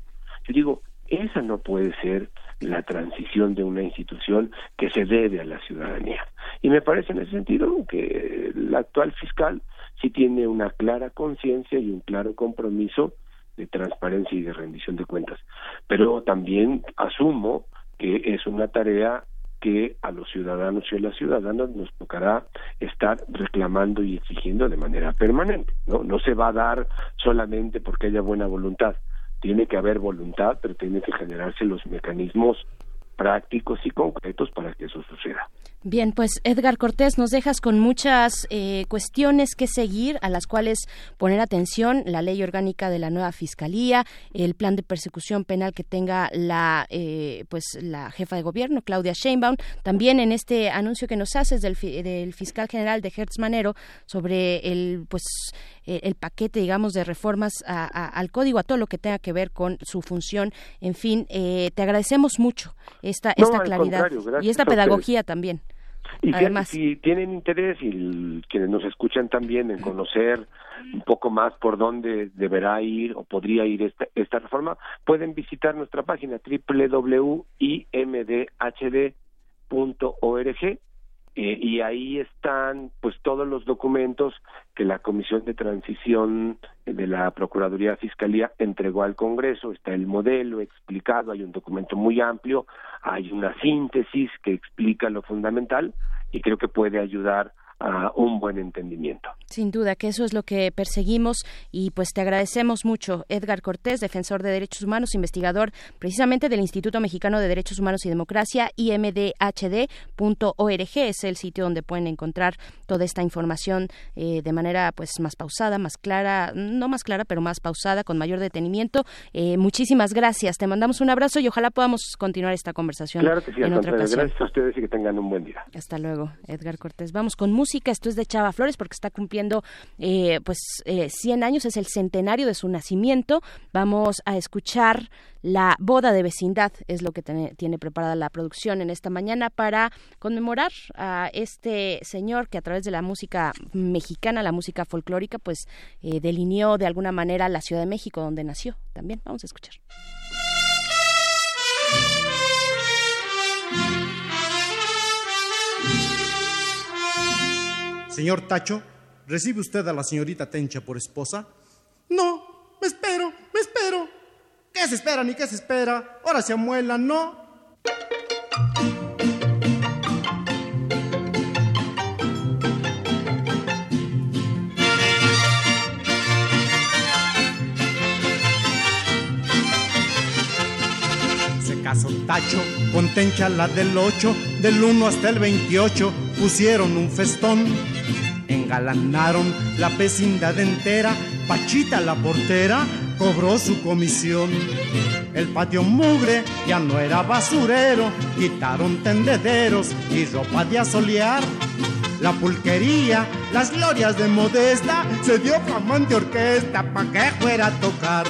Yo digo, esa no puede ser la transición de una institución que se debe a la ciudadanía. Y me parece en ese sentido que el actual fiscal sí tiene una clara conciencia y un claro compromiso de transparencia y de rendición de cuentas. Pero también asumo que es una tarea que a los ciudadanos y a las ciudadanas nos tocará estar reclamando y exigiendo de manera permanente. No, no se va a dar solamente porque haya buena voluntad. Tiene que haber voluntad, pero tiene que generarse los mecanismos prácticos y concretos para que eso suceda. Bien, pues Edgar Cortés, nos dejas con muchas eh, cuestiones que seguir, a las cuales poner atención, la ley orgánica de la nueva fiscalía, el plan de persecución penal que tenga la, eh, pues la jefa de gobierno, Claudia Sheinbaum, también en este anuncio que nos haces del, del fiscal general de Hertz Manero sobre el, pues, eh, el paquete, digamos, de reformas al código, a todo lo que tenga que ver con su función. En fin, te agradecemos mucho esta, esta claridad y esta pedagogía también. Y Además, si, tienen interés y quienes nos escuchan también en conocer un poco más por dónde deberá ir o podría ir esta, esta reforma, pueden visitar nuestra página www.imdhd.org eh, y ahí están pues todos los documentos que la Comisión de Transición de la Procuraduría Fiscalía entregó al Congreso, está el modelo explicado, hay un documento muy amplio, hay una síntesis que explica lo fundamental y creo que puede ayudar a un buen entendimiento. Sin duda que eso es lo que perseguimos y pues te agradecemos mucho Edgar Cortés, defensor de derechos humanos, investigador precisamente del Instituto Mexicano de Derechos Humanos y Democracia, imdhd.org es el sitio donde pueden encontrar toda esta información eh, de manera pues más pausada, más clara, no más clara, pero más pausada, con mayor detenimiento. Eh, muchísimas gracias, te mandamos un abrazo y ojalá podamos continuar esta conversación claro que sí, en otra ocasión. Gracias a ustedes y que tengan un buen día. Hasta luego, Edgar Cortés. Vamos con música Esto es de Chava Flores porque está cumpliendo eh, pues eh, 100 años, es el centenario de su nacimiento. Vamos a escuchar la boda de vecindad, es lo que tiene preparada la producción en esta mañana para conmemorar a este señor que a través de la música mexicana, la música folclórica, pues eh, delineó de alguna manera la Ciudad de México donde nació. También vamos a escuchar. Señor Tacho, ¿recibe usted a la señorita Tencha por esposa? No, me espero, me espero. ¿Qué se espera ni qué se espera? Ahora se amuela, ¿no? Se casó Tacho con Tencha la del 8, del 1 hasta el 28, pusieron un festón engalanaron la vecindad entera. Pachita la portera cobró su comisión. El patio mugre ya no era basurero, quitaron tendederos y ropa de asolear. La pulquería, las glorias de Modesta, se dio fama de orquesta pa' que fuera a tocar.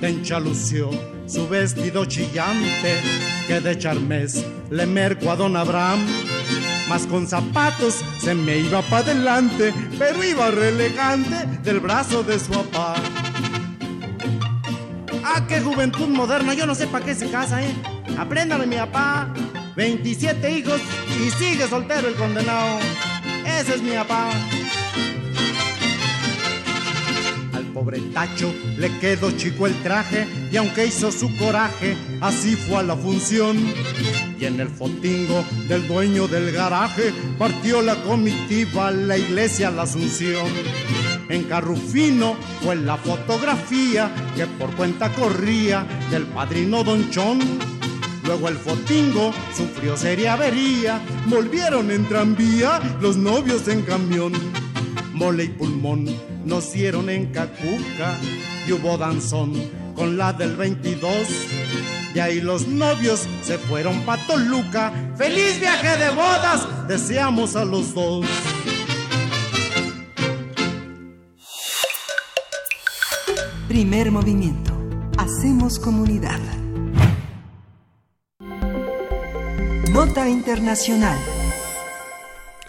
Tencha lució su vestido chillante, que de charmes le merco a don Abraham más con zapatos se me iba para adelante, pero iba relegante del brazo de su papá. Ah, qué juventud moderna, yo no sé para qué se casa, ¿eh? Apréndame mi papá, 27 hijos y sigue soltero el condenado. Ese es mi papá. Al pobre Tacho le quedó chico el traje y aunque hizo su coraje, así fue a la función y en el fotingo del dueño del garaje partió la comitiva a la iglesia La Asunción. En Carrufino fue la fotografía que por cuenta corría del padrino Don Chón. Luego el fotingo sufrió seria avería, volvieron en tranvía los novios en camión. Mole y pulmón nacieron en Cacuca y hubo danzón con la del 22 Y ahí los novios se fueron pa' Toluca. ¡Feliz viaje de bodas! Deseamos a los dos. Primer movimiento. Hacemos comunidad. Nota Internacional.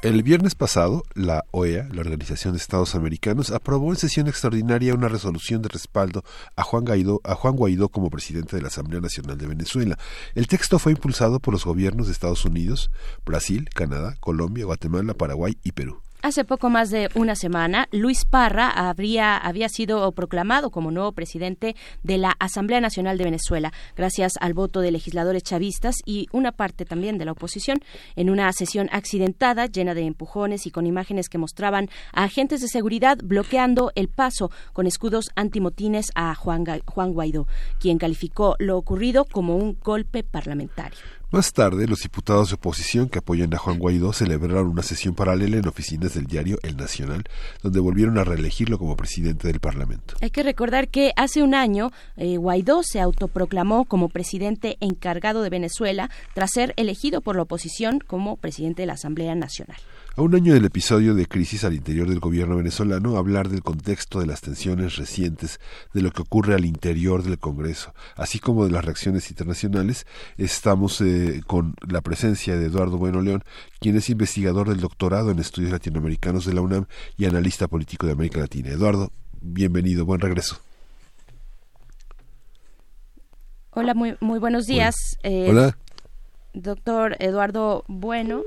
El viernes pasado, la OEA, la Organización de Estados Americanos, aprobó en sesión extraordinaria una resolución de respaldo a Juan Guaidó, a Juan Guaidó como presidente de la Asamblea Nacional de Venezuela. El texto fue impulsado por los gobiernos de Estados Unidos, Brasil, Canadá, Colombia, Guatemala, Paraguay y Perú. Hace poco más de una semana, Luis Parra habría, había sido proclamado como nuevo presidente de la Asamblea Nacional de Venezuela, gracias al voto de legisladores chavistas y una parte también de la oposición, en una sesión accidentada, llena de empujones y con imágenes que mostraban a agentes de seguridad bloqueando el paso con escudos antimotines a Juan, Juan Guaidó, quien calificó lo ocurrido como un golpe parlamentario. Más tarde, los diputados de oposición que apoyan a Juan Guaidó celebraron una sesión paralela en oficinas del diario El Nacional, donde volvieron a reelegirlo como presidente del Parlamento. Hay que recordar que hace un año eh, Guaidó se autoproclamó como presidente encargado de Venezuela tras ser elegido por la oposición como presidente de la Asamblea Nacional. A un año del episodio de crisis al interior del gobierno venezolano, hablar del contexto de las tensiones recientes, de lo que ocurre al interior del Congreso, así como de las reacciones internacionales, estamos eh, con la presencia de Eduardo Bueno León, quien es investigador del doctorado en estudios latinoamericanos de la UNAM y analista político de América Latina. Eduardo, bienvenido, buen regreso. Hola, muy, muy buenos días. Eh, Hola. Doctor Eduardo Bueno,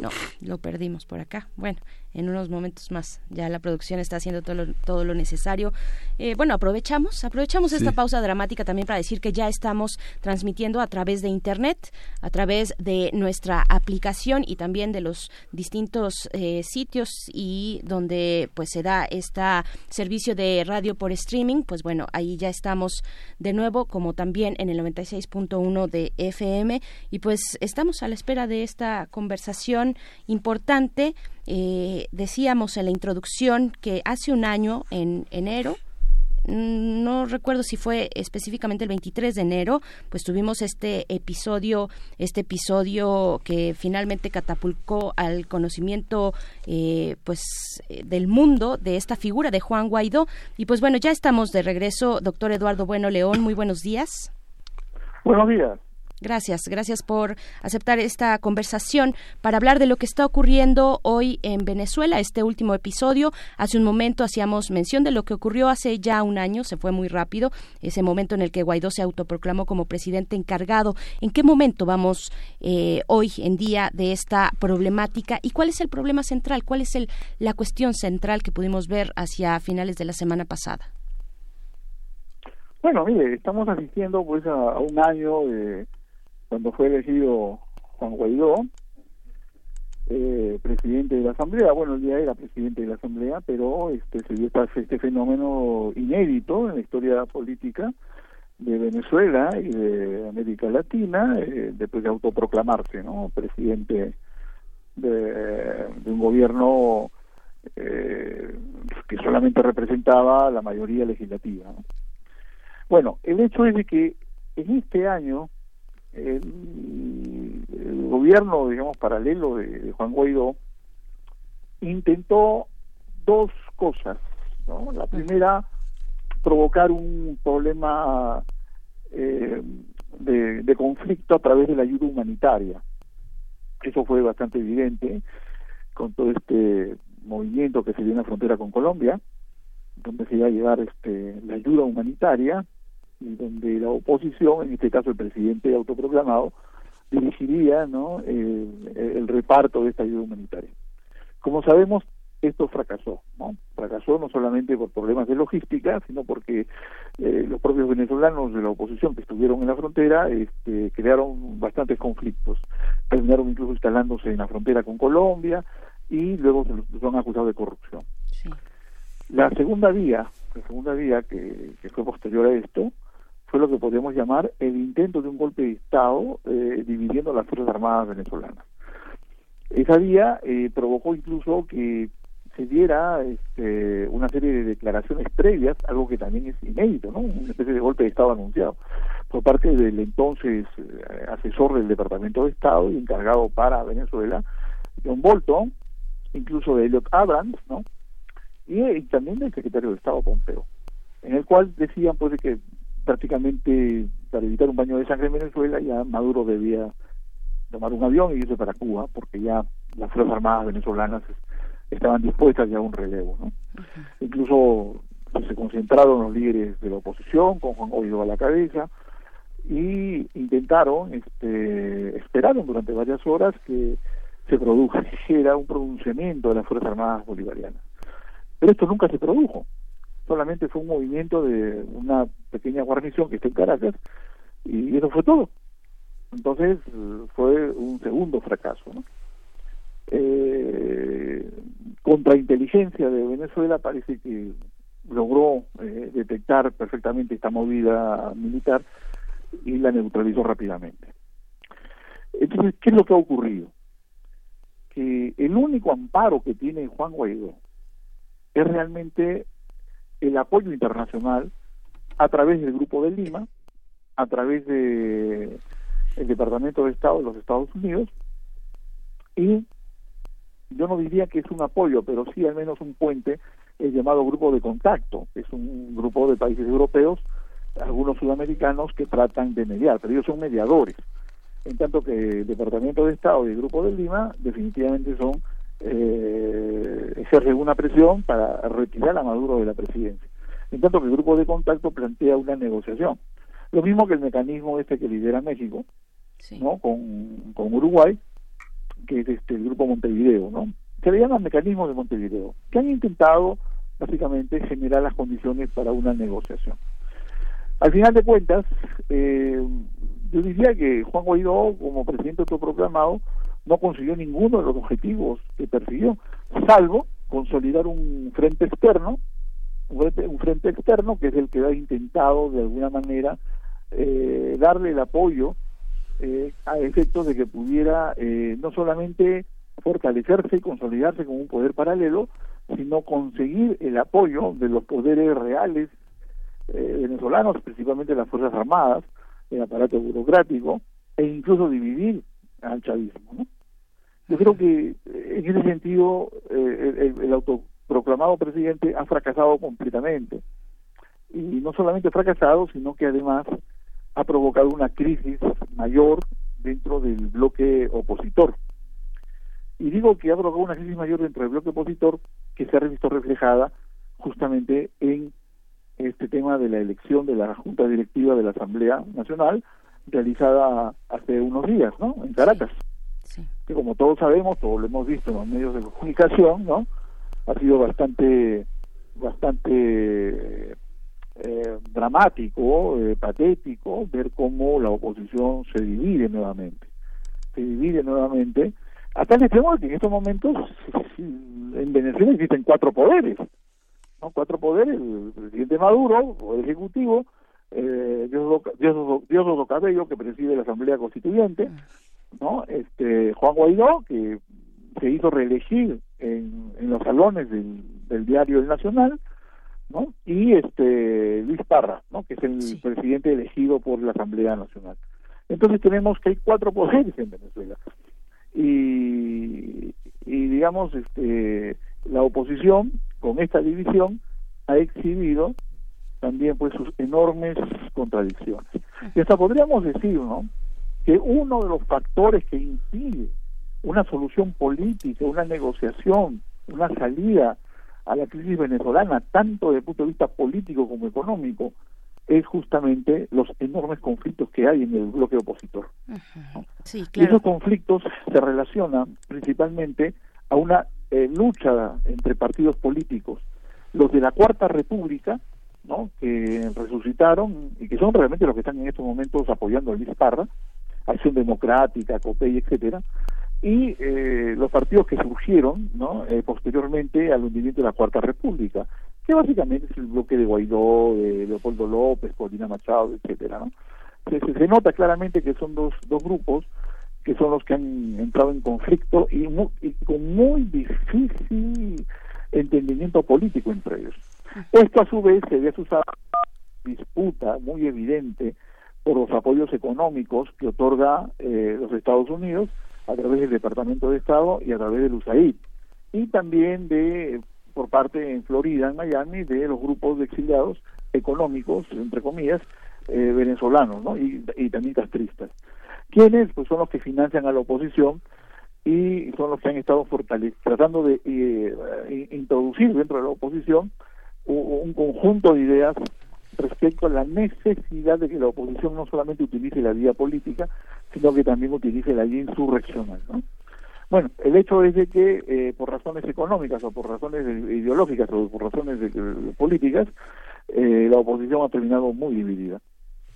no, lo perdimos por acá. Bueno, en unos momentos más. Ya la producción está haciendo todo lo, todo lo necesario. Eh, bueno, aprovechamos, aprovechamos esta pausa dramática también para decir que ya estamos transmitiendo a través de Internet, a través de nuestra aplicación y también de los distintos eh, sitios y donde pues se da este servicio de radio por streaming. Pues bueno, ahí ya estamos de nuevo, como también en el 96.1 de FM y pues estamos a la espera de esta conversación importante eh, decíamos en la introducción que hace un año, en enero, mm, no recuerdo si fue específicamente el 23 de enero, pues tuvimos este episodio, este episodio que finalmente catapultó al conocimiento, eh, pues, eh, del mundo de esta figura de Juan Guaidó. Y pues bueno, ya estamos de regreso, doctor Eduardo Bueno León, muy buenos días. Buenos días. Gracias, gracias por aceptar esta conversación para hablar de lo que está ocurriendo hoy en Venezuela, este último episodio. Hace un momento hacíamos mención de lo que ocurrió hace ya un año, se fue muy rápido, ese momento en el que Guaidó se autoproclamó como presidente encargado. ¿En qué momento vamos eh, hoy en día de esta problemática y cuál es el problema central? ¿Cuál es el, la cuestión central que pudimos ver hacia finales de la semana pasada? Bueno, mire, estamos asistiendo pues a, a un año de cuando fue elegido Juan Guaidó, eh, presidente de la Asamblea, bueno, el día era presidente de la Asamblea, pero este se dio este fenómeno inédito en la historia política de Venezuela y de América Latina, eh, después de autoproclamarse, ¿no? Presidente de, un gobierno eh, que solamente representaba la mayoría legislativa. Bueno, el hecho es de que en este año el, gobierno, digamos, paralelo de, Juan Guaidó intentó dos cosas. ¿no? La primera, provocar un problema eh, de, de, conflicto a través de la ayuda humanitaria. Eso fue bastante evidente con todo este movimiento que se dio en la frontera con Colombia, donde se iba a llevar este, la ayuda humanitaria donde la oposición, en este caso el presidente autoproclamado, dirigiría ¿no? el, reparto de esta ayuda humanitaria. Como sabemos, esto fracasó, ¿no? Fracasó no solamente por problemas de logística, sino porque eh, los propios venezolanos de la oposición que estuvieron en la frontera este, crearon bastantes conflictos. Terminaron incluso instalándose en la frontera con Colombia y luego se los, son acusados de corrupción. La segunda vía, la segunda vía que, que fue posterior a esto, fue lo que podríamos llamar el intento de un golpe de Estado eh, dividiendo las Fuerzas Armadas venezolanas. Esa vía eh, provocó incluso que se diera este, una serie de declaraciones previas, algo que también es inédito, ¿no? Una especie de golpe de Estado anunciado por parte del entonces eh, asesor del Departamento de Estado y encargado para Venezuela, John Bolton, incluso de Elliot Abrams, ¿no? Y, también del secretario de Estado Pompeo, en el cual decían pues que prácticamente para evitar un baño de sangre en Venezuela ya Maduro debía tomar un avión y irse para Cuba porque ya las fuerzas armadas venezolanas estaban dispuestas ya a un relevo, ¿no? Incluso se concentraron los líderes de la oposición con Juan Guaidó a la cabeza y intentaron, este, esperaron durante varias horas que se produjera un pronunciamiento de las Fuerzas Armadas Bolivarianas. Pero esto nunca se produjo, solamente fue un movimiento de una pequeña guarnición que está en Caracas y eso fue todo. Entonces fue un segundo fracaso. ¿no? Eh, contrainteligencia de Venezuela parece que logró eh, detectar perfectamente esta movida militar y la neutralizó rápidamente. Entonces, ¿qué es lo que ha ocurrido? Que el único amparo que tiene Juan Guaidó es realmente el apoyo internacional a través del Grupo de Lima, a través del Departamento de Estado de los Estados Unidos y yo no diría que es un apoyo, pero sí al menos un puente, el llamado Grupo de Contacto, es un grupo de países europeos, algunos sudamericanos que tratan de mediar, pero ellos son mediadores, en tanto que el Departamento de Estado y el Grupo de Lima definitivamente son eh, ejercen una presión para retirar a Maduro de la presidencia, en tanto que el Grupo de Contacto plantea una negociación. Lo mismo que el mecanismo este que lidera México, ¿no? con, con Uruguay, que es este, el grupo Montevideo, ¿no? Se le llama mecanismo de Montevideo, que han intentado básicamente generar las condiciones para una negociación. Al final de cuentas, eh, yo diría que Juan Guaidó, como presidente autoproclamado, no consiguió ninguno de los objetivos que persiguió, salvo consolidar un frente externo, un frente, externo que es el que ha intentado de alguna manera eh, darle el apoyo eh, a efectos de que pudiera eh, no solamente fortalecerse y consolidarse como un poder paralelo, sino conseguir el apoyo de los poderes reales eh, venezolanos, principalmente las Fuerzas Armadas, el aparato burocrático, e incluso dividir al chavismo. ¿no? Yo creo que en ese sentido el, el autoproclamado presidente ha fracasado completamente. Y no solamente fracasado, sino que además ha provocado una crisis mayor dentro del bloque opositor. Y digo que ha provocado una crisis mayor dentro del bloque opositor que se ha visto reflejada justamente en este tema de la elección de la Junta Directiva de la Asamblea Nacional realizada hace unos días, ¿no? En Caracas. Que como todos sabemos, todos lo hemos visto en los medios de comunicación, ¿no? Ha sido bastante bastante eh, dramático, eh, patético, ver cómo la oposición se divide nuevamente. Se divide nuevamente, hasta el extremo que en estos momentos en Venezuela existen cuatro poderes. ¿no? Cuatro poderes, el presidente Maduro, el ejecutivo, eh, Diosdado, Cabello, que preside la Asamblea Constituyente, ¿no? este Juan Guaidó, que se hizo reelegir en, en los salones del, del diario El Nacional, ¿no? Y este Luis Parra, ¿no? Que es el presidente elegido por la Asamblea Nacional. Entonces tenemos que hay cuatro poderes en Venezuela. Y, y digamos, este, la oposición, con esta división, ha exhibido también pues sus enormes contradicciones. Y hasta podríamos decir, ¿no? Que uno de los factores que impide una solución política, una negociación, una salida a la crisis venezolana, tanto desde el punto de vista político como económico, es justamente los enormes conflictos que hay en el bloque opositor. Y esos conflictos se relacionan principalmente a una eh, lucha entre partidos políticos, los de la Cuarta República, ¿no? que resucitaron y que son realmente los que están en estos momentos apoyando a Luis Parra, Acción Democrática, COPEI, etcétera, y eh, los partidos que surgieron ¿no? Eh, posteriormente al hundimiento de la Cuarta República, que básicamente es el bloque de Guaidó, de Leopoldo López, Corina Machado, etcétera, ¿no? Se, se, nota claramente que son dos, dos grupos que son los que han entrado en conflicto y, con muy difícil entendimiento político entre ellos. Esto a su vez se había suscitado disputa muy evidente por los apoyos económicos que otorga eh, los Estados Unidos a través del Departamento de Estado y a través del USAID y también de por parte en Florida, en Miami, de los grupos de exiliados económicos, entre comillas, eh, venezolanos ¿no? y, también castristas. ¿Quiénes? Pues son los que financian a la oposición y son los que han estado tratando de eh, introducir dentro de la oposición un conjunto de ideas respecto a la necesidad de que la oposición no solamente utilice la vía política, sino que también utilice la vía insurreccional. ¿no? Bueno, el hecho es de que eh, por razones económicas o por razones ideológicas o por razones políticas, eh, la oposición ha terminado muy dividida.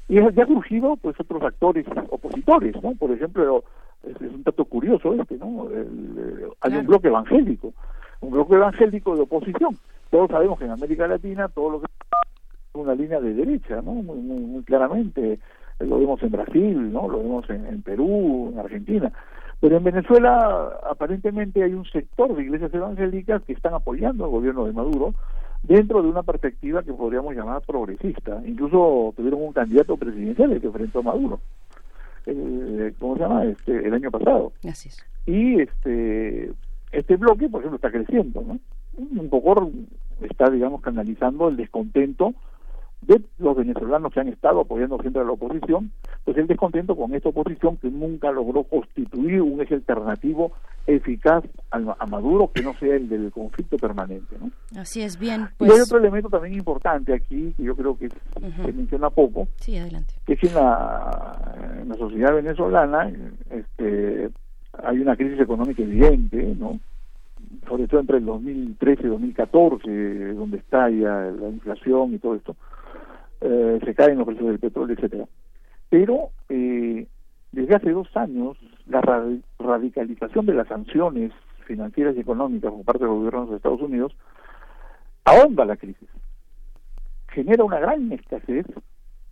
Y ya han surgido pues otros actores opositores, ¿no? Por ejemplo, es, un dato curioso este, ¿no? hay un bloque evangélico, un bloque evangélico de oposición. Todos sabemos que en América Latina todo lo que una línea de derecha, ¿no? Muy, muy, claramente lo vemos en Brasil, ¿no? Lo vemos en Perú, en Argentina. Pero en Venezuela aparentemente hay un sector de iglesias evangélicas que están apoyando al gobierno de Maduro dentro de una perspectiva que podríamos llamar progresista. Incluso tuvieron un candidato presidencial que enfrentó a Maduro. El, ¿Cómo se llama? Este, el año pasado. Así es. Y este este bloque, por ejemplo, está creciendo, ¿no? Un poco está, digamos, canalizando el descontento de los venezolanos que han estado apoyando siempre a la oposición, pues el descontento con esta oposición que nunca logró constituir un eje alternativo eficaz a, Maduro que no sea el del conflicto permanente. ¿no? Así es, bien. Y hay pues otro elemento también importante aquí, que yo creo que se menciona poco, sí, adelante. que es en la, en la sociedad venezolana este, hay una crisis económica evidente, ¿no? sobre todo entre el 2013 y 2014, donde está ya la inflación y todo esto, eh, se caen los precios del petróleo, etcétera. Pero eh, desde hace dos años la radicalización de las sanciones financieras y económicas por parte de los gobiernos de Estados Unidos ahonda la crisis, genera una gran escasez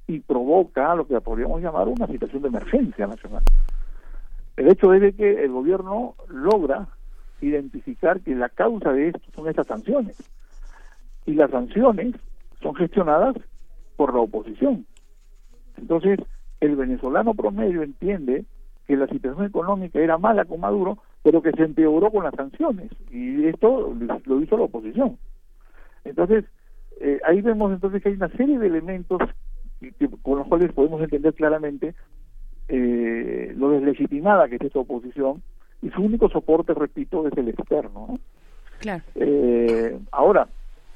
y provoca lo que podríamos llamar una situación de emergencia nacional. El hecho es de que el gobierno logra identificar que la causa de esto son estas sanciones y las sanciones son gestionadas por la oposición. Entonces, el venezolano promedio entiende que la situación económica era mala con Maduro, pero que se empeoró con las sanciones, y esto lo hizo la oposición. Entonces, eh, ahí vemos entonces que hay una serie de elementos con los cuales podemos entender claramente eh, lo deslegitimada que es esta oposición, y su único soporte, repito, es el externo. Claro. Eh, ahora,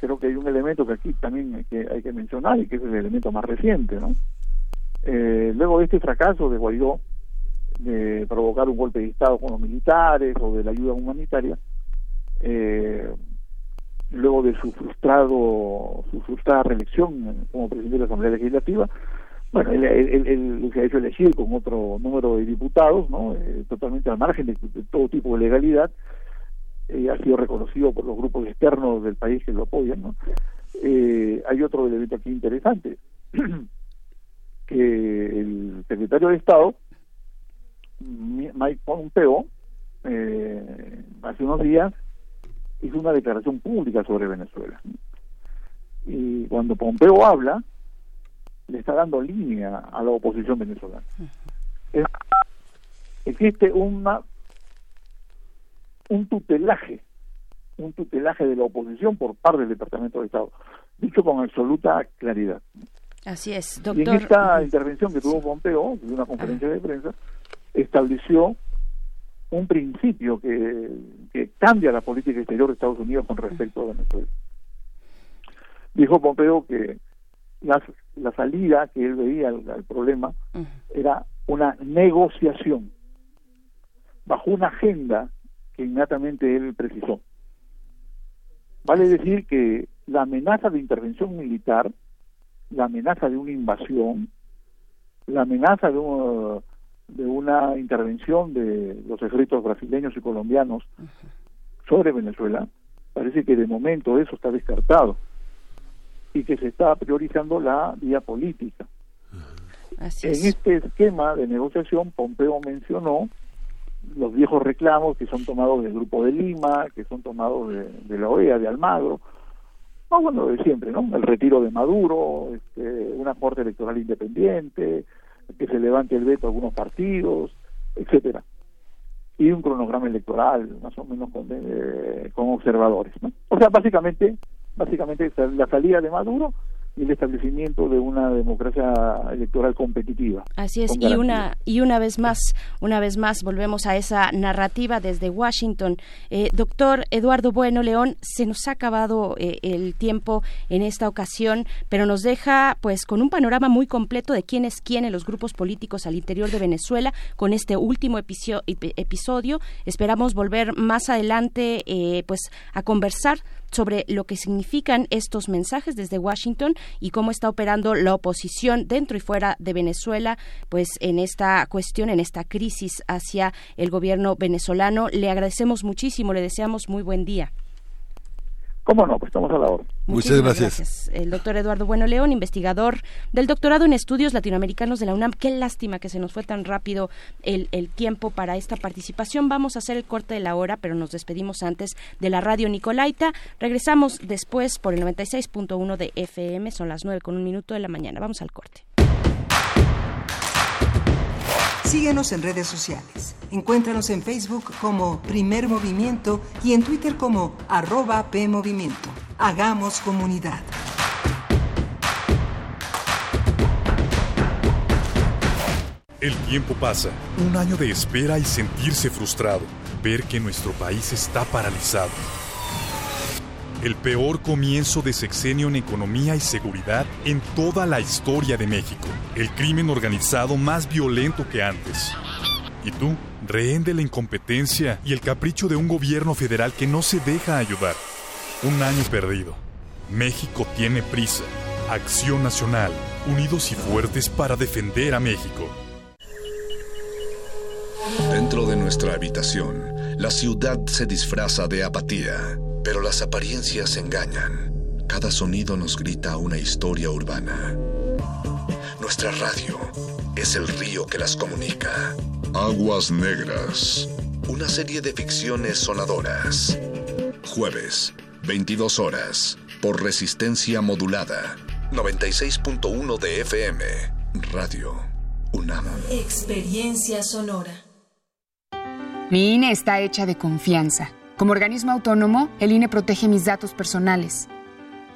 creo que hay un elemento que aquí también hay que, hay que mencionar y que es el elemento más reciente, ¿no? Eh, luego de este fracaso de Guaidó de provocar un golpe de Estado con los militares o de la ayuda humanitaria, eh, luego de su frustrado su frustrada reelección como presidente de la Asamblea Legislativa, bueno, él, se ha hecho elegir con otro número de diputados, ¿no? Eh, totalmente al margen de, todo tipo de legalidad, eh, ha sido reconocido por los grupos externos del país que lo apoyan. ¿no? Eh, hay otro elemento aquí interesante, que el secretario de Estado, Mike Pompeo, eh, hace unos días hizo una declaración pública sobre Venezuela. Y cuando Pompeo habla, le está dando línea a la oposición venezolana. existe una un tutelaje, un tutelaje de la oposición por parte del Departamento de Estado, dicho con absoluta claridad. Así es, doctor. Y en esta intervención que tuvo Pompeo, de una conferencia de prensa, estableció un principio que, que cambia la política exterior de Estados Unidos con respecto a Venezuela. Dijo Pompeo que la, la salida que él veía al, problema era una negociación bajo una agenda que inmediatamente él precisó. Vale decir que la amenaza de intervención militar, la amenaza de una invasión, la amenaza de, de una intervención de los ejércitos brasileños y colombianos sobre Venezuela, parece que de momento eso está descartado y que se está priorizando la vía política. en este esquema de negociación, Pompeo mencionó los viejos reclamos que son tomados del Grupo de Lima, que son tomados de, la OEA, de Almagro, o bueno, de siempre, ¿no? El retiro de Maduro, este, una corte electoral independiente, que se levante el veto a algunos partidos, etcétera y un cronograma electoral más o menos con, eh, con observadores ¿no? o sea básicamente básicamente la salida de Maduro el establecimiento de una democracia electoral competitiva. Así es, y una y una vez más, una vez más volvemos a esa narrativa desde Washington. Eh, doctor Eduardo Bueno León, se nos ha acabado eh, el tiempo en esta ocasión, pero nos deja pues con un panorama muy completo de quién es quién en los grupos políticos al interior de Venezuela con este último episodio. Esperamos volver más adelante eh, pues a conversar sobre lo que significan estos mensajes desde Washington y cómo está operando la oposición dentro y fuera de Venezuela, pues en esta cuestión, en esta crisis hacia el gobierno venezolano. Le agradecemos muchísimo, le deseamos muy buen día. ¿Cómo no? Pues estamos a la. Muchas gracias. El doctor Eduardo Bueno León, investigador del doctorado en estudios latinoamericanos de la UNAM. Qué lástima que se nos fue tan rápido el, el tiempo para esta participación. Vamos a hacer el corte de la hora, pero nos despedimos antes de la radio Nicolaita. Regresamos después por el 96.1 de FM. Son las 9 con un minuto de la mañana. Vamos al corte. Síguenos en redes sociales. Encuéntranos en Facebook como Primer Movimiento y en Twitter como arroba PMovimiento. Hagamos comunidad. El tiempo pasa, un año de espera y sentirse frustrado, ver que nuestro país está paralizado el peor comienzo de sexenio en economía y seguridad en toda la historia de México. El crimen organizado más violento que antes. Y tú, rehén de la incompetencia y el capricho de un gobierno federal que no se deja ayudar. Un año perdido. México tiene prisa. Acción Nacional. Unidos y fuertes para defender a México. Dentro de nuestra habitación, la ciudad se disfraza de apatía pero las apariencias engañan. Cada sonido nos grita una historia urbana. Nuestra radio es el río que las comunica. Aguas Negras. Una serie de ficciones sonadoras. Jueves, 22 horas, por resistencia modulada. 96.1 de FM. Radio UNAM. Experiencia sonora. Mi INE está hecha de confianza como organismo autónomo, el INE protege mis datos personales.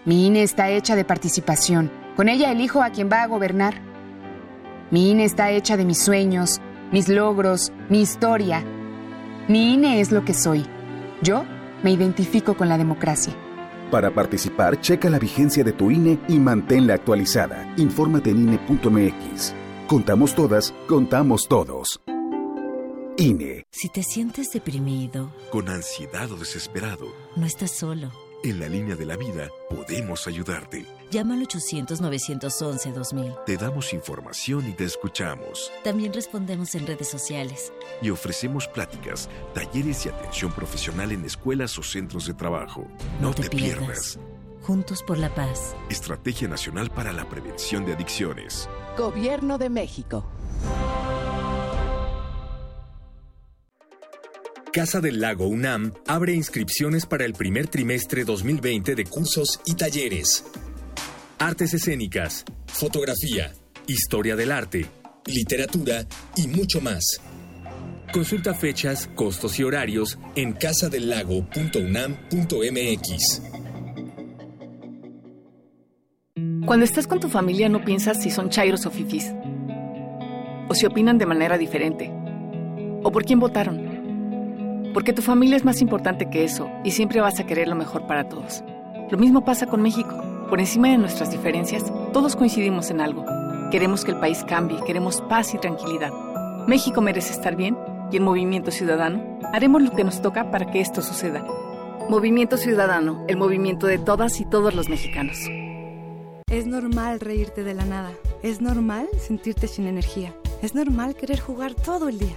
Mi INE está hecha de participación. Con ella elijo a quien va a gobernar. Mi INE está hecha de mis sueños, mis logros, mi historia. Mi INE es lo que soy. Yo me identifico con la democracia. Para participar, checa la vigencia de tu INE y manténla actualizada. Infórmate en INE.mx. Contamos todas, contamos todos. INE. Si te sientes deprimido, con ansiedad o desesperado, no estás solo. En la línea de la vida podemos ayudarte. Llama al 800-911-2000. Te damos información y te escuchamos. También respondemos en redes sociales. Y ofrecemos pláticas, talleres y atención profesional en escuelas o centros de trabajo. No, te, pierdas. Juntos por la paz. Estrategia Nacional para la Prevención de Adicciones. Gobierno de México. Casa del Lago UNAM abre inscripciones para el primer trimestre 2020 de cursos y talleres. Artes escénicas, fotografía, historia del arte, literatura y mucho más. Consulta fechas, costos y horarios en casadelago.unam.mx. Cuando estás con tu familia no piensas si son chairos o fifis, o si opinan de manera diferente, o por quién votaron. Porque tu familia es más importante que eso y siempre vas a querer lo mejor para todos. Lo mismo pasa con México. Por encima de nuestras diferencias, todos coincidimos en algo. Queremos que el país cambie, queremos paz y tranquilidad. México merece estar bien y en Movimiento Ciudadano haremos lo que nos toca para que esto suceda. Movimiento Ciudadano, el movimiento de todas y todos los mexicanos. Es normal reírte de la nada. Es normal sentirte sin energía. Es normal querer jugar todo el día.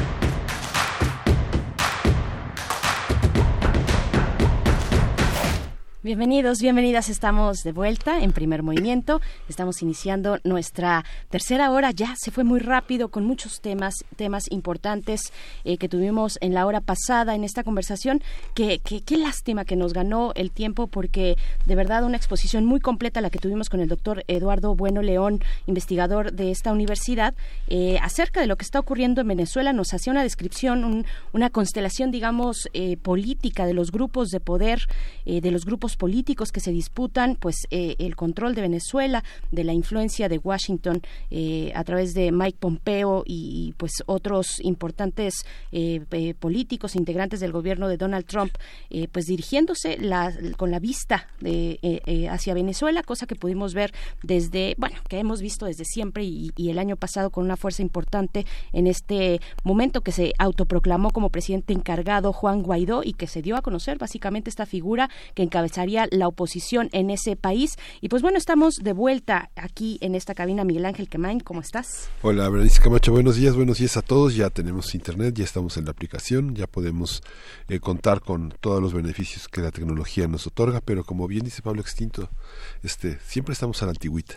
Bienvenidos, bienvenidas. Estamos de vuelta en primer movimiento. Estamos iniciando nuestra tercera hora. Ya se fue muy rápido con muchos temas, temas importantes eh, que tuvimos en la hora pasada en esta conversación. Que, qué lástima que nos ganó el tiempo porque de verdad una exposición muy completa la que tuvimos con el doctor Eduardo Bueno León, investigador de esta universidad, eh, acerca de lo que está ocurriendo en Venezuela. Nos hacía una descripción, una constelación, digamos, eh, política de los grupos de poder, de los grupos políticos que se disputan pues eh, el control de Venezuela, de la influencia de Washington eh, a través de Mike Pompeo y, pues otros importantes eh, políticos integrantes del gobierno de Donald Trump pues dirigiéndose con la vista hacia Venezuela, cosa que pudimos ver desde, bueno, que hemos visto desde siempre y, el año pasado con una fuerza importante en este momento que se autoproclamó como presidente encargado Juan Guaidó y que se dio a conocer básicamente esta figura que la oposición en ese país. Y pues bueno, estamos de vuelta aquí en esta cabina. Miguel Ángel Quemain, ¿cómo estás? Hola, Berenice Camacho, buenos días, buenos días a todos. Ya tenemos internet, ya estamos en la aplicación, ya podemos eh, contar con todos los beneficios que la tecnología nos otorga, pero como bien dice Pablo Extinto, este, siempre estamos a la antigüita,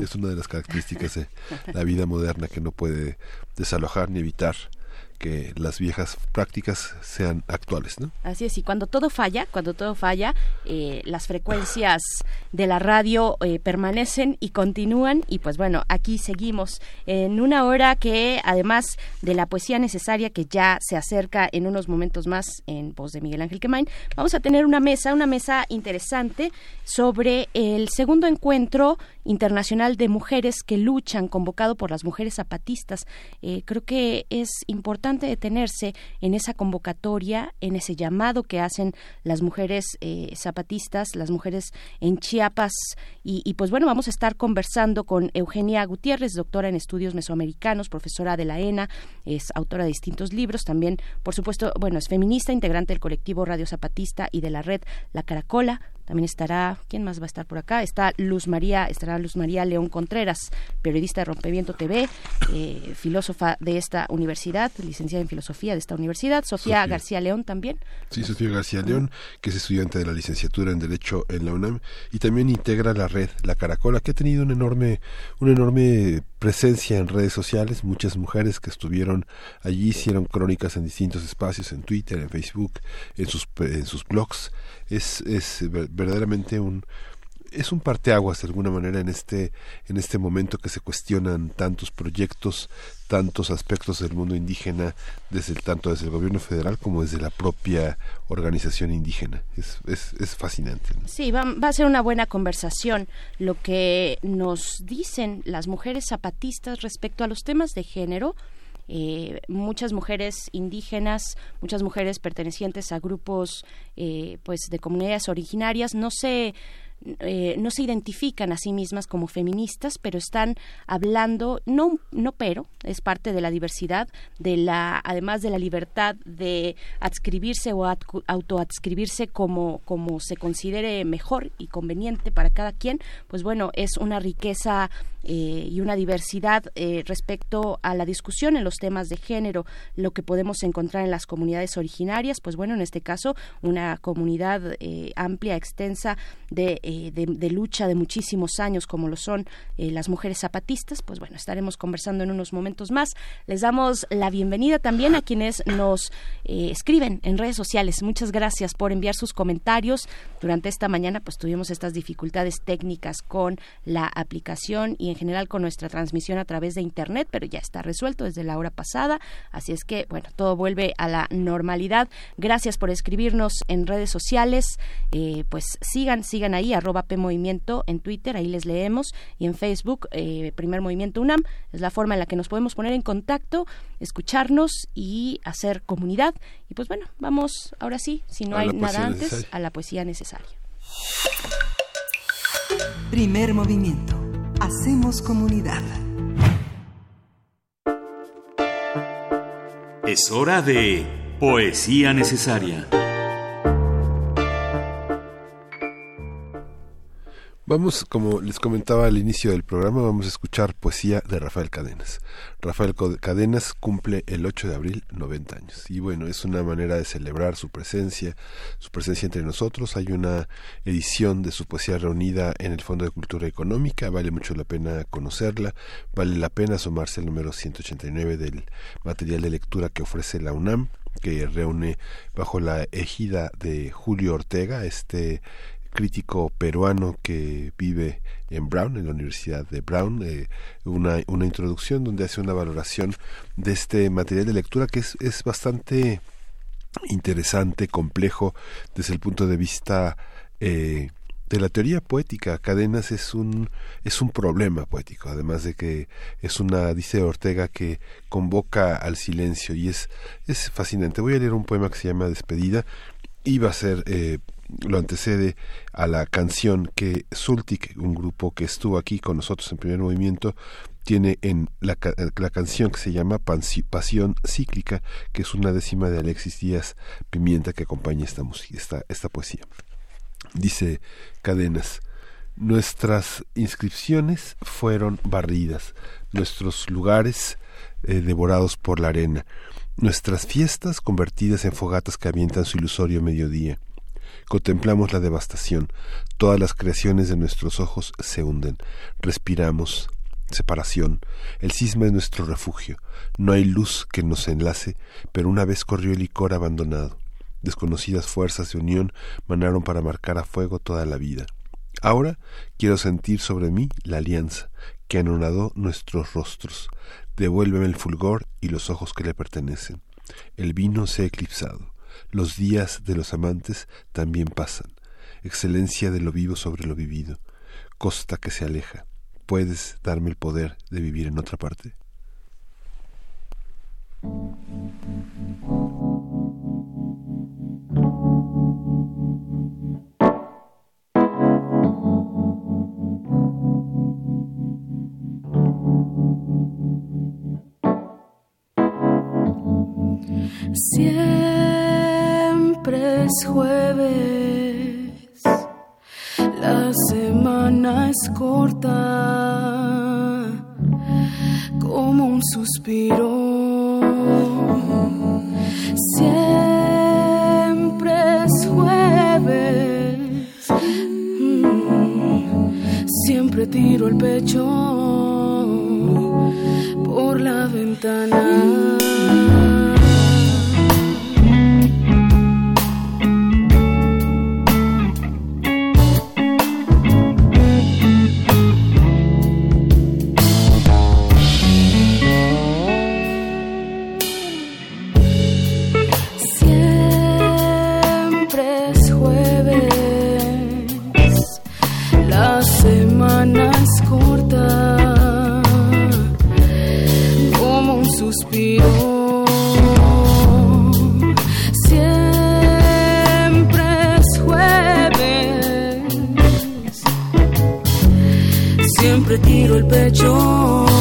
Es una de las características de la vida moderna que no puede desalojar ni evitar que las viejas prácticas sean actuales, ¿no? Así es, y cuando todo falla, cuando todo falla, eh, las frecuencias de la radio eh, permanecen y continúan, y pues bueno, aquí seguimos en una hora que además de la poesía necesaria que ya se acerca en unos momentos más en voz de Miguel Ángel Quemain, vamos a tener una mesa, una mesa interesante sobre el segundo encuentro internacional de mujeres que luchan, convocado por las mujeres zapatistas. Eh, creo que es importante detenerse en esa convocatoria, en ese llamado que hacen las mujeres eh, zapatistas, las mujeres en Chiapas. Y, pues bueno, vamos a estar conversando con Eugenia Gutiérrez, doctora en estudios mesoamericanos, profesora de la ENA, es autora de distintos libros, también, por supuesto, bueno, es feminista, integrante del colectivo Radio Zapatista y de la red La Caracola, también estará, ¿quién más va a estar por acá? Está Luz María, estará Luz María León Contreras, periodista de Rompeviento TV, eh, filósofa de esta universidad, licenciada en filosofía de esta universidad. Sofía, García León también. Sí, Sofía García León, que es estudiante de la licenciatura en Derecho en la UNAM y también integra la red La Caracola, que ha tenido un enorme, un enorme presencia en redes sociales, muchas mujeres que estuvieron allí hicieron crónicas en distintos espacios, en Twitter, en Facebook, en sus, en sus blogs. Es, es verdaderamente un, es un parteaguas de alguna manera en este en este momento que se cuestionan tantos proyectos tantos aspectos del mundo indígena desde tanto desde el gobierno federal como desde la propia organización indígena. Es, es, es fascinante sí va, va, a ser una buena conversación lo que nos dicen las mujeres zapatistas respecto a los temas de género. Eh, muchas mujeres indígenas, muchas mujeres pertenecientes a grupos eh, pues de comunidades originarias. No se eh, no se identifican a sí mismas como feministas, pero están hablando, no, no pero, es parte de la diversidad, de la, además de la libertad de adscribirse o autoadscribirse como, como se considere mejor y conveniente para cada quien, pues bueno, es una riqueza eh, y una diversidad eh, respecto a la discusión en los temas de género, lo que podemos encontrar en las comunidades originarias, pues bueno, en este caso, una comunidad amplia, extensa de eh, de, lucha de muchísimos años como lo son eh, las mujeres zapatistas, pues bueno, estaremos conversando en unos momentos más. Les damos la bienvenida también a quienes nos escriben en redes sociales. Muchas gracias por enviar sus comentarios. Durante esta mañana pues tuvimos estas dificultades técnicas con la aplicación y en general con nuestra transmisión a través de internet, pero ya está resuelto desde la hora pasada. Así es que, bueno, todo vuelve a la normalidad. Gracias por escribirnos en redes sociales. Eh, pues sigan, sigan ahí, arroba PMovimiento en Twitter, ahí les leemos. Y en Facebook, eh, Primer Movimiento UNAM, es la forma en la que nos podemos poner en contacto, escucharnos y hacer comunidad. Y pues bueno, vamos ahora sí, si no hay nada antes, a la poesía necesaria. Primer movimiento. Hacemos comunidad. Es hora de poesía necesaria. Vamos, como les comentaba al inicio del programa, vamos a escuchar poesía de Rafael Cadenas. Rafael Cadenas cumple el 8 de abril 90 años. Y bueno, es una manera de celebrar su presencia, su presencia entre nosotros. Hay una edición de su poesía reunida en el Fondo de Cultura Económica. Vale mucho la pena conocerla. Vale la pena sumarse al número 189 del material de lectura que ofrece la UNAM que reúne bajo la égida de Julio Ortega, este crítico peruano que vive en Brown, en la Universidad de Brown, eh, una, una introducción donde hace una valoración de este material de lectura que es, es bastante interesante, complejo desde el punto de vista eh, de la teoría poética. Cadenas es un es un problema poético, además de que es una dice Ortega que convoca al silencio y es es fascinante. Voy a leer un poema que se llama Despedida va a ser eh, lo antecede a la canción que Sultic, un grupo que estuvo aquí con nosotros en primer movimiento, tiene en la, la canción que se llama Pasión Cíclica, que es una décima de Alexis Díaz Pimienta que acompaña esta, música, esta, esta poesía. Dice Cadenas, nuestras inscripciones fueron barridas, nuestros lugares eh, devorados por la arena, nuestras fiestas convertidas en fogatas que avientan su ilusorio mediodía. Contemplamos la devastación, todas las creaciones de nuestros ojos se hunden, respiramos. Separación, el cisma es nuestro refugio, no hay luz que nos enlace, pero una vez corrió el licor abandonado, desconocidas fuerzas de unión manaron para marcar a fuego toda la vida. Ahora quiero sentir sobre mí la alianza que anonadó nuestros rostros. Devuélveme el fulgor y los ojos que le pertenecen. El vino se ha eclipsado. Los días de los amantes también pasan. Excelencia de lo vivo sobre lo vivido. Costa que se aleja. ¿Puedes darme el poder de vivir en otra parte? Siempre es jueves, la semana es corta como un suspiro. Siempre es jueves, mm, siempre tiro el pecho por la ventana. El pecho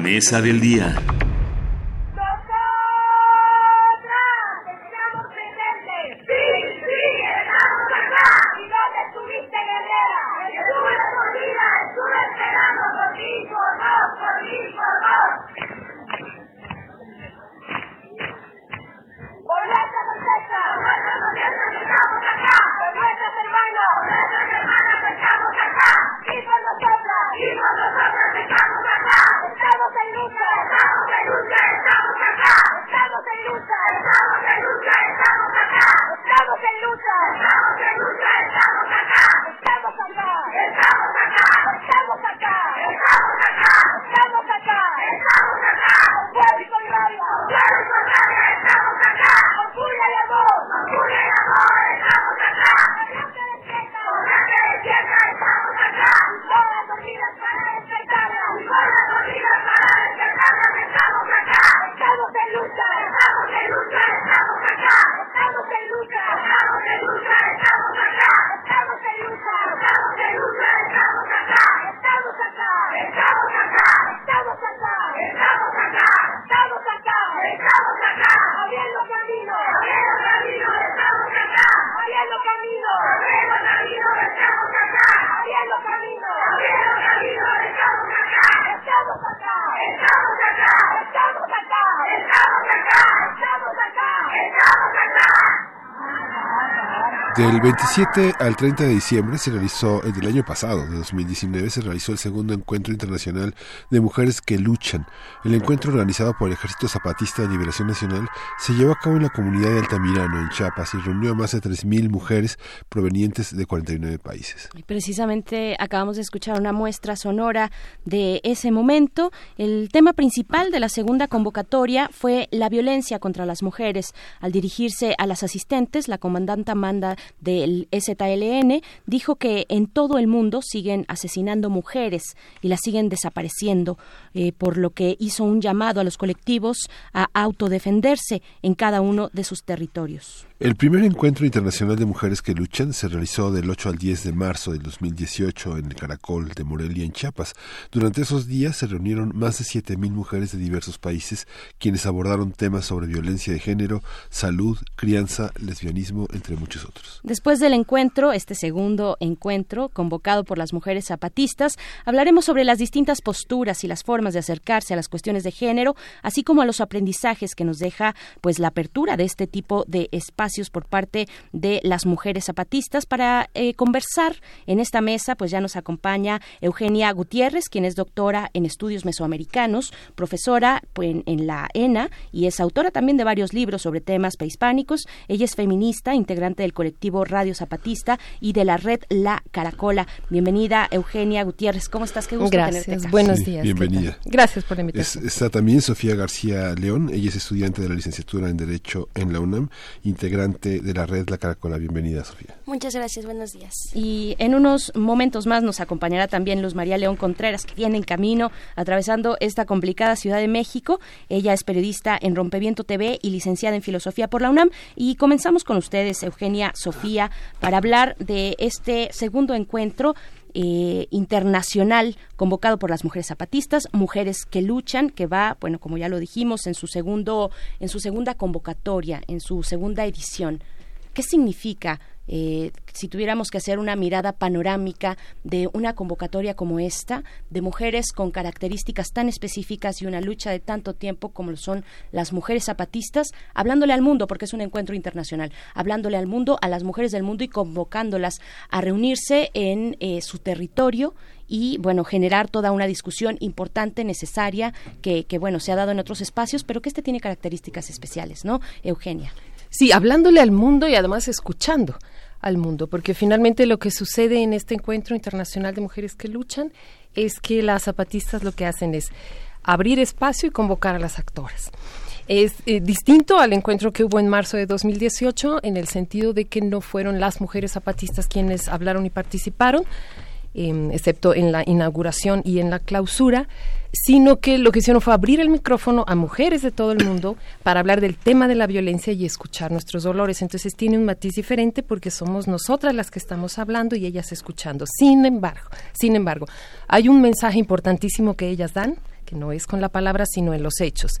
mesa del día. Por nuestra cosecha, nuestra cosecha estamos acá, por nuestros hermanos, nuestras hermanas estamos acá, y por nosotras, y por nosotras estamos acá, estamos en lucha, estamos en lucha, estamos acá, estamos en lucha, estamos en lucha, estamos acá, estamos en lucha, estamos en lucha, estamos acá, estamos acá, estamos acá, estamos acá, estamos acá, estamos acá, estamos acá, con fuego y con rabia, con fuego y con rabia, estamos acá, con furia y amor, con furia y amor, estamos acá, con la que despierta, estamos acá, con las dormidas para despertarlas, con las dormidas para despertarlas, estamos acá, estamos en lucha, estamos en lucha, estamos acá, estamos en lucha, estamos en lucha, estamos acá, estamos en lucha, estamos en lucha, estamos acá, estamos acá, estamos acá, estamos acá, estamos acá, estamos acá, estamos acá, abriendo camino, abriendo camino, estamos acá, abriendo camino, abriendo camino, estamos acá, abriendo camino, abriendo camino, estamos acá, estamos acá, estamos acá, estamos acá, estamos acá, estamos acá, estamos acá. Del 27 al 30 de diciembre se realizó, el del año pasado, de 2019, se realizó el segundo encuentro internacional de mujeres que luchan. El encuentro organizado por el Ejército Zapatista de Liberación Nacional se llevó a cabo en la comunidad de Altamirano, en Chiapas, y reunió a más de 3.000 mujeres provenientes de 49 países. Precisamente acabamos de escuchar una muestra sonora de ese momento. El tema principal de la segunda convocatoria fue la violencia contra las mujeres. Al dirigirse a las asistentes, la comandante Amanda del EZLN dijo que en todo el mundo siguen asesinando mujeres y las siguen desapareciendo, eh, por lo que hizo un llamado a los colectivos a autodefenderse en cada uno de sus territorios. El primer encuentro internacional de mujeres que luchan se realizó del 8 al 10 de marzo del 2018 en el Caracol de Morelia, en Chiapas. Durante esos días se reunieron más de 7.000 mujeres de diversos países quienes abordaron temas sobre violencia de género, salud, crianza, lesbianismo, entre muchos otros. Después del encuentro, este segundo encuentro, convocado por las mujeres zapatistas, hablaremos sobre las distintas posturas y las formas de acercarse a las cuestiones de género, así como a los aprendizajes que nos deja pues la apertura de este tipo de espacios por parte de las mujeres zapatistas para eh, conversar en esta mesa pues ya nos acompaña Eugenia Gutiérrez quien es doctora en estudios mesoamericanos profesora pues, en, en la ENA y es autora también de varios libros sobre temas prehispánicos ella es feminista integrante del colectivo Radio Zapatista y de la red La Caracola bienvenida Eugenia Gutiérrez ¿cómo estás? Qué gusto Gracias, tenerte acá. buenos días. Bienvenida. Gracias por la Es- invitación. está también Sofía García León, ella es estudiante de la licenciatura en Derecho en la UNAM, integrante integrante de la red La Caracola. Bienvenida, Sofía. Muchas gracias, buenos días. Y en unos momentos más nos acompañará también Luz María León Contreras, que viene en camino atravesando esta complicada Ciudad de México. Ella es periodista en Rompeviento TV y licenciada en Filosofía por la UNAM. Y comenzamos con ustedes, Eugenia, Sofía, para hablar de este segundo encuentro eh, internacional convocado por las mujeres zapatistas, mujeres que luchan, que va, bueno, como ya lo dijimos, en su segundo, en su segunda convocatoria, en su segunda edición. ¿Qué significa eh, si tuviéramos que hacer una mirada panorámica de una convocatoria como esta, de mujeres con características tan específicas y una lucha de tanto tiempo como lo son las mujeres zapatistas, hablándole al mundo, porque es un encuentro internacional, hablándole al mundo, a las mujeres del mundo y convocándolas a reunirse en eh, su territorio y bueno generar toda una discusión importante necesaria que, que bueno se ha dado en otros espacios pero que este tiene características especiales no Eugenia Sí, hablándole al mundo y además escuchando al mundo, porque finalmente lo que sucede en este encuentro internacional de mujeres que luchan es que las zapatistas lo que hacen es abrir espacio y convocar a las actoras. Es eh, distinto al encuentro que hubo en marzo de 2018 en el sentido de que no fueron las mujeres zapatistas quienes hablaron y participaron, em, excepto en la inauguración y en la clausura, sino que lo que hicieron fue abrir el micrófono a mujeres de todo el mundo para hablar del tema de la violencia y escuchar nuestros dolores. Entonces tiene un matiz diferente porque somos nosotras las que estamos hablando y ellas escuchando. Sin embargo, sin embargo, hay un mensaje importantísimo que ellas dan no es con la palabra, sino en los hechos.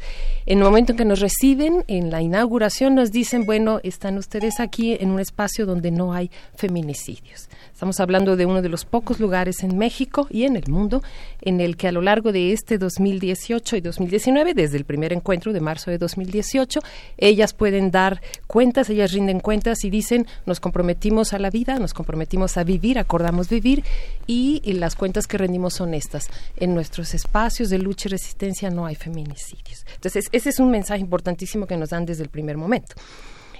En el momento en que nos reciben, en la inauguración, nos dicen, bueno, están ustedes aquí en un espacio donde no hay feminicidios. Estamos hablando de uno de los pocos lugares en México y en el mundo en el que a lo largo de este 2018 y 2019, desde el primer encuentro de marzo de 2018, ellas pueden dar cuentas, ellas rinden cuentas y dicen, nos comprometimos a la vida, nos comprometimos a vivir, acordamos vivir y las cuentas que rendimos son estas. En nuestros espacios de lucha resistencia no hay feminicidios. Entonces, ese es un mensaje importantísimo que nos dan desde el primer momento.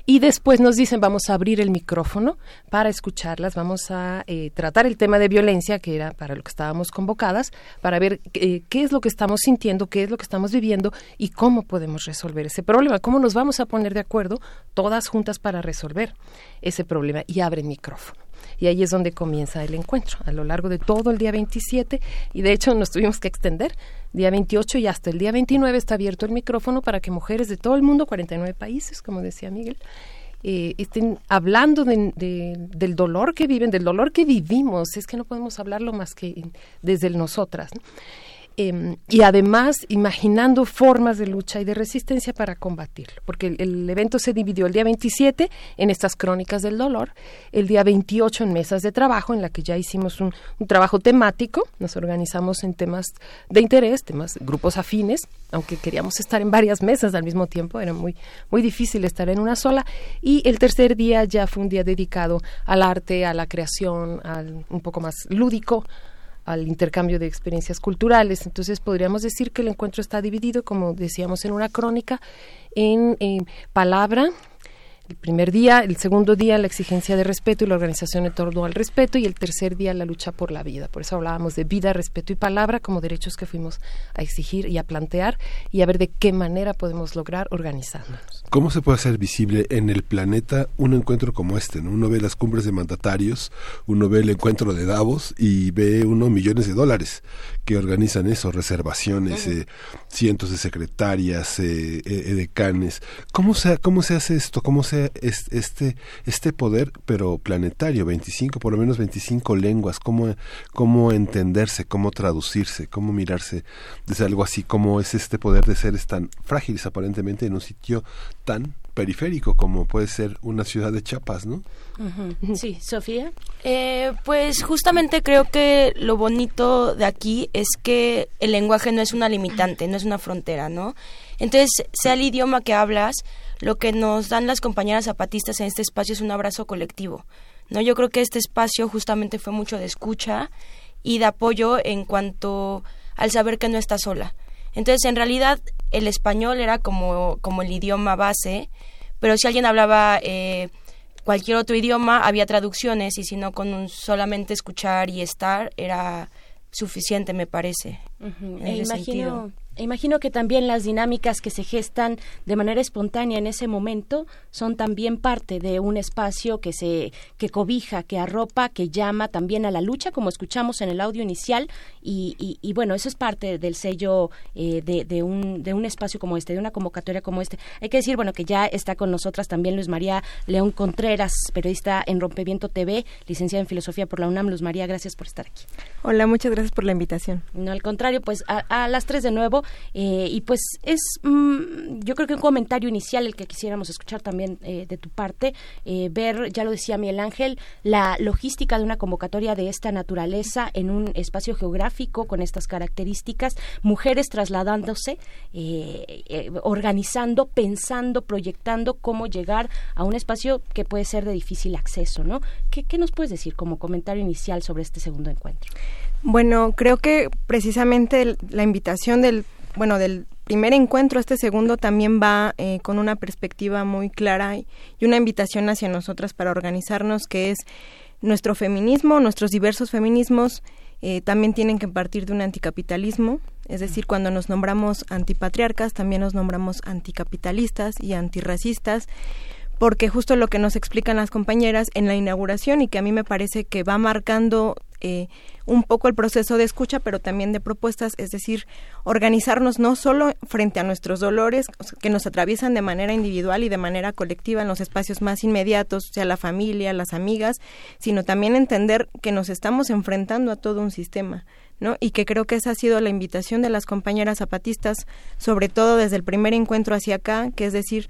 Y después nos dicen vamos a abrir el micrófono para escucharlas, vamos a eh, tratar el tema de violencia, que era para lo que estábamos convocadas, para ver eh, qué es lo que estamos sintiendo, qué es lo que estamos viviendo y cómo podemos resolver ese problema, cómo nos vamos a poner de acuerdo todas juntas para resolver ese problema. Y abren micrófono y ahí es donde comienza el encuentro, a lo largo de todo el día 27 y de hecho nos tuvimos que extender, día 28 y hasta el día 29 está abierto el micrófono para que mujeres de todo el mundo, 49 países, como decía Miguel, eh, estén hablando de, de, del dolor que viven, del dolor que vivimos, es que no podemos hablarlo más que desde el nosotras. ¿no? Eh, y además imaginando formas de lucha y de resistencia para combatirlo, porque el, el, evento se dividió el día 27 en estas crónicas del dolor, el día 28 en mesas de trabajo, en la que ya hicimos un, un trabajo temático, nos organizamos en temas de interés, temas, grupos afines, aunque queríamos estar en varias mesas al mismo tiempo, era muy, muy difícil estar en una sola, y el tercer día ya fue un día dedicado al arte, a la creación, al un poco más lúdico, al intercambio de experiencias culturales. Entonces podríamos decir que el encuentro está dividido, como decíamos en una crónica, en, en palabra, el primer día, el segundo día la exigencia de respeto y la organización en torno al respeto y el tercer día la lucha por la vida. Por eso hablábamos de vida, respeto y palabra como derechos que fuimos a exigir y a plantear y a ver de qué manera podemos lograr organizándonos. ¿Cómo se puede hacer visible en el planeta un encuentro como este? ¿no? Uno ve las cumbres de mandatarios, uno ve el encuentro de Davos y ve uno millones de dólares que organizan eso, reservaciones, eh, cientos de secretarias, eh, eh, decanes. ¿Cómo se, ¿Cómo se hace esto? ¿Cómo se este, este poder, pero planetario, 25, por lo menos 25 lenguas, cómo, cómo entenderse, cómo traducirse, cómo mirarse desde algo así, cómo es este poder de seres tan frágiles aparentemente en un sitio tan periférico como puede ser una ciudad de Chiapas, ¿no? Uh -huh. Sí, Sofía. Eh, pues justamente creo que lo bonito de aquí es que el lenguaje no es una limitante, no es una frontera, ¿no? Entonces, sea el idioma que hablas, lo que nos dan las compañeras zapatistas en este espacio es un abrazo colectivo. No, yo creo que este espacio justamente fue mucho de escucha y de apoyo en cuanto al saber que no está sola. Entonces, en realidad, el español era como, como el idioma base, pero si alguien hablaba eh, cualquier otro idioma, había traducciones y si no, con un solamente escuchar y estar era suficiente, me parece. Uh -huh. e imagino, Imagino que también las dinámicas que se gestan de manera espontánea en ese momento son también parte de un espacio que se que cobija, que arropa, que llama también a la lucha, como escuchamos en el audio inicial y, y- y bueno, eso es parte del sello eh, de, de un de un espacio como este, de una convocatoria como este. Hay que decir, bueno, que ya está con nosotras también Luis María León Contreras, periodista en Rompeviento TV, licenciada en filosofía por la UNAM. Luz María, gracias por estar aquí. Hola, muchas gracias por la invitación. No, al contrario, pues a, a las tres de nuevo. Eh, y pues es, mm, yo creo que un comentario inicial el que quisiéramos escuchar también eh, de tu parte, eh, ver, ya lo decía Miguel Ángel, la logística de una convocatoria de esta naturaleza en un espacio geográfico con estas características, mujeres trasladándose, organizando, pensando, proyectando cómo llegar a un espacio que puede ser de difícil acceso, ¿no? ¿Qué, qué nos puedes decir como comentario inicial sobre este segundo encuentro? Bueno, creo que precisamente la invitación del, bueno, del primer encuentro a este segundo también va eh, con una perspectiva muy clara y y una invitación hacia nosotras para organizarnos, que es nuestro feminismo, nuestros diversos feminismos eh, también tienen que partir de un anticapitalismo, es decir, cuando nos nombramos antipatriarcas, también nos nombramos anticapitalistas y antirracistas, porque justo lo que nos explican las compañeras en la inauguración y que a mí me parece que va marcando eh, un poco el proceso de escucha, pero también de propuestas, es decir, organizarnos no solo frente a nuestros dolores que nos atraviesan de manera individual y de manera colectiva en los espacios más inmediatos, sea la familia, las amigas, sino también entender que nos estamos enfrentando a todo un sistema. ¿no? Y que creo que esa ha sido la invitación de las compañeras zapatistas, sobre todo desde el primer encuentro hacia acá, que es decir,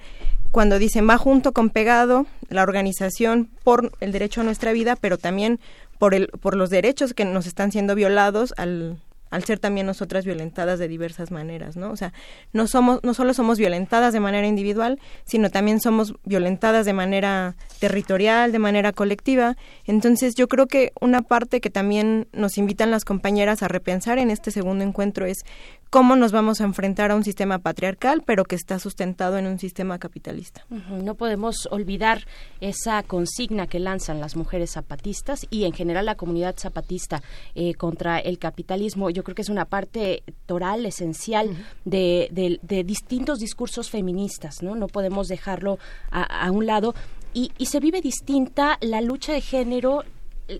cuando dicen va junto con pegado la organización por el derecho a nuestra vida, pero también por el por los derechos que nos están siendo violados al al ser también nosotras violentadas de diversas maneras, ¿no? O sea, no somos no solo somos violentadas de manera individual, sino también somos violentadas de manera territorial, de manera colectiva. Entonces, yo creo que una parte que también nos invitan las compañeras a repensar en este segundo encuentro es cómo nos vamos a enfrentar a un sistema patriarcal, pero que está sustentado en un sistema capitalista. No podemos olvidar esa consigna que lanzan las mujeres zapatistas y en general la comunidad zapatista eh, contra el capitalismo. Yo creo que es una parte toral, esencial de, de- de distintos discursos feministas. No, no podemos dejarlo a, a un lado. Y, y se vive distinta la lucha de género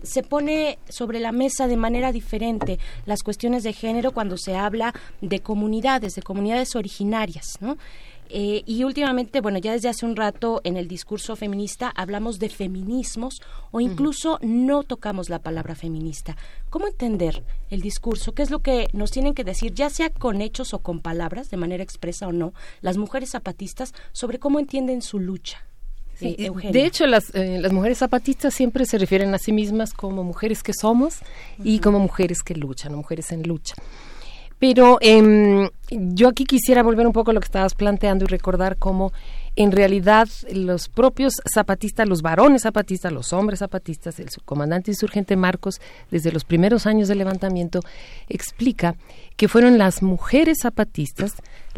se pone sobre la mesa de manera diferente las cuestiones de género cuando se habla de comunidades, de comunidades originarias, ¿no? Eh, y últimamente, bueno, ya desde hace un rato en el discurso feminista hablamos de feminismos o incluso no tocamos la palabra feminista. ¿Cómo entender el discurso? ¿Qué es lo que nos tienen que decir, ya sea con hechos o con palabras, de manera expresa o no, las mujeres zapatistas sobre cómo entienden su lucha? Eh, Sí, de hecho, las, eh, las mujeres zapatistas siempre se refieren a sí mismas como mujeres que somos y como mujeres que luchan, mujeres en lucha. Pero em, yo aquí quisiera volver un poco a lo que estabas planteando y recordar cómo en realidad los propios zapatistas, los varones zapatistas, los hombres zapatistas, el comandante insurgente Marcos, desde los primeros años del levantamiento, explica que fueron las mujeres zapatistas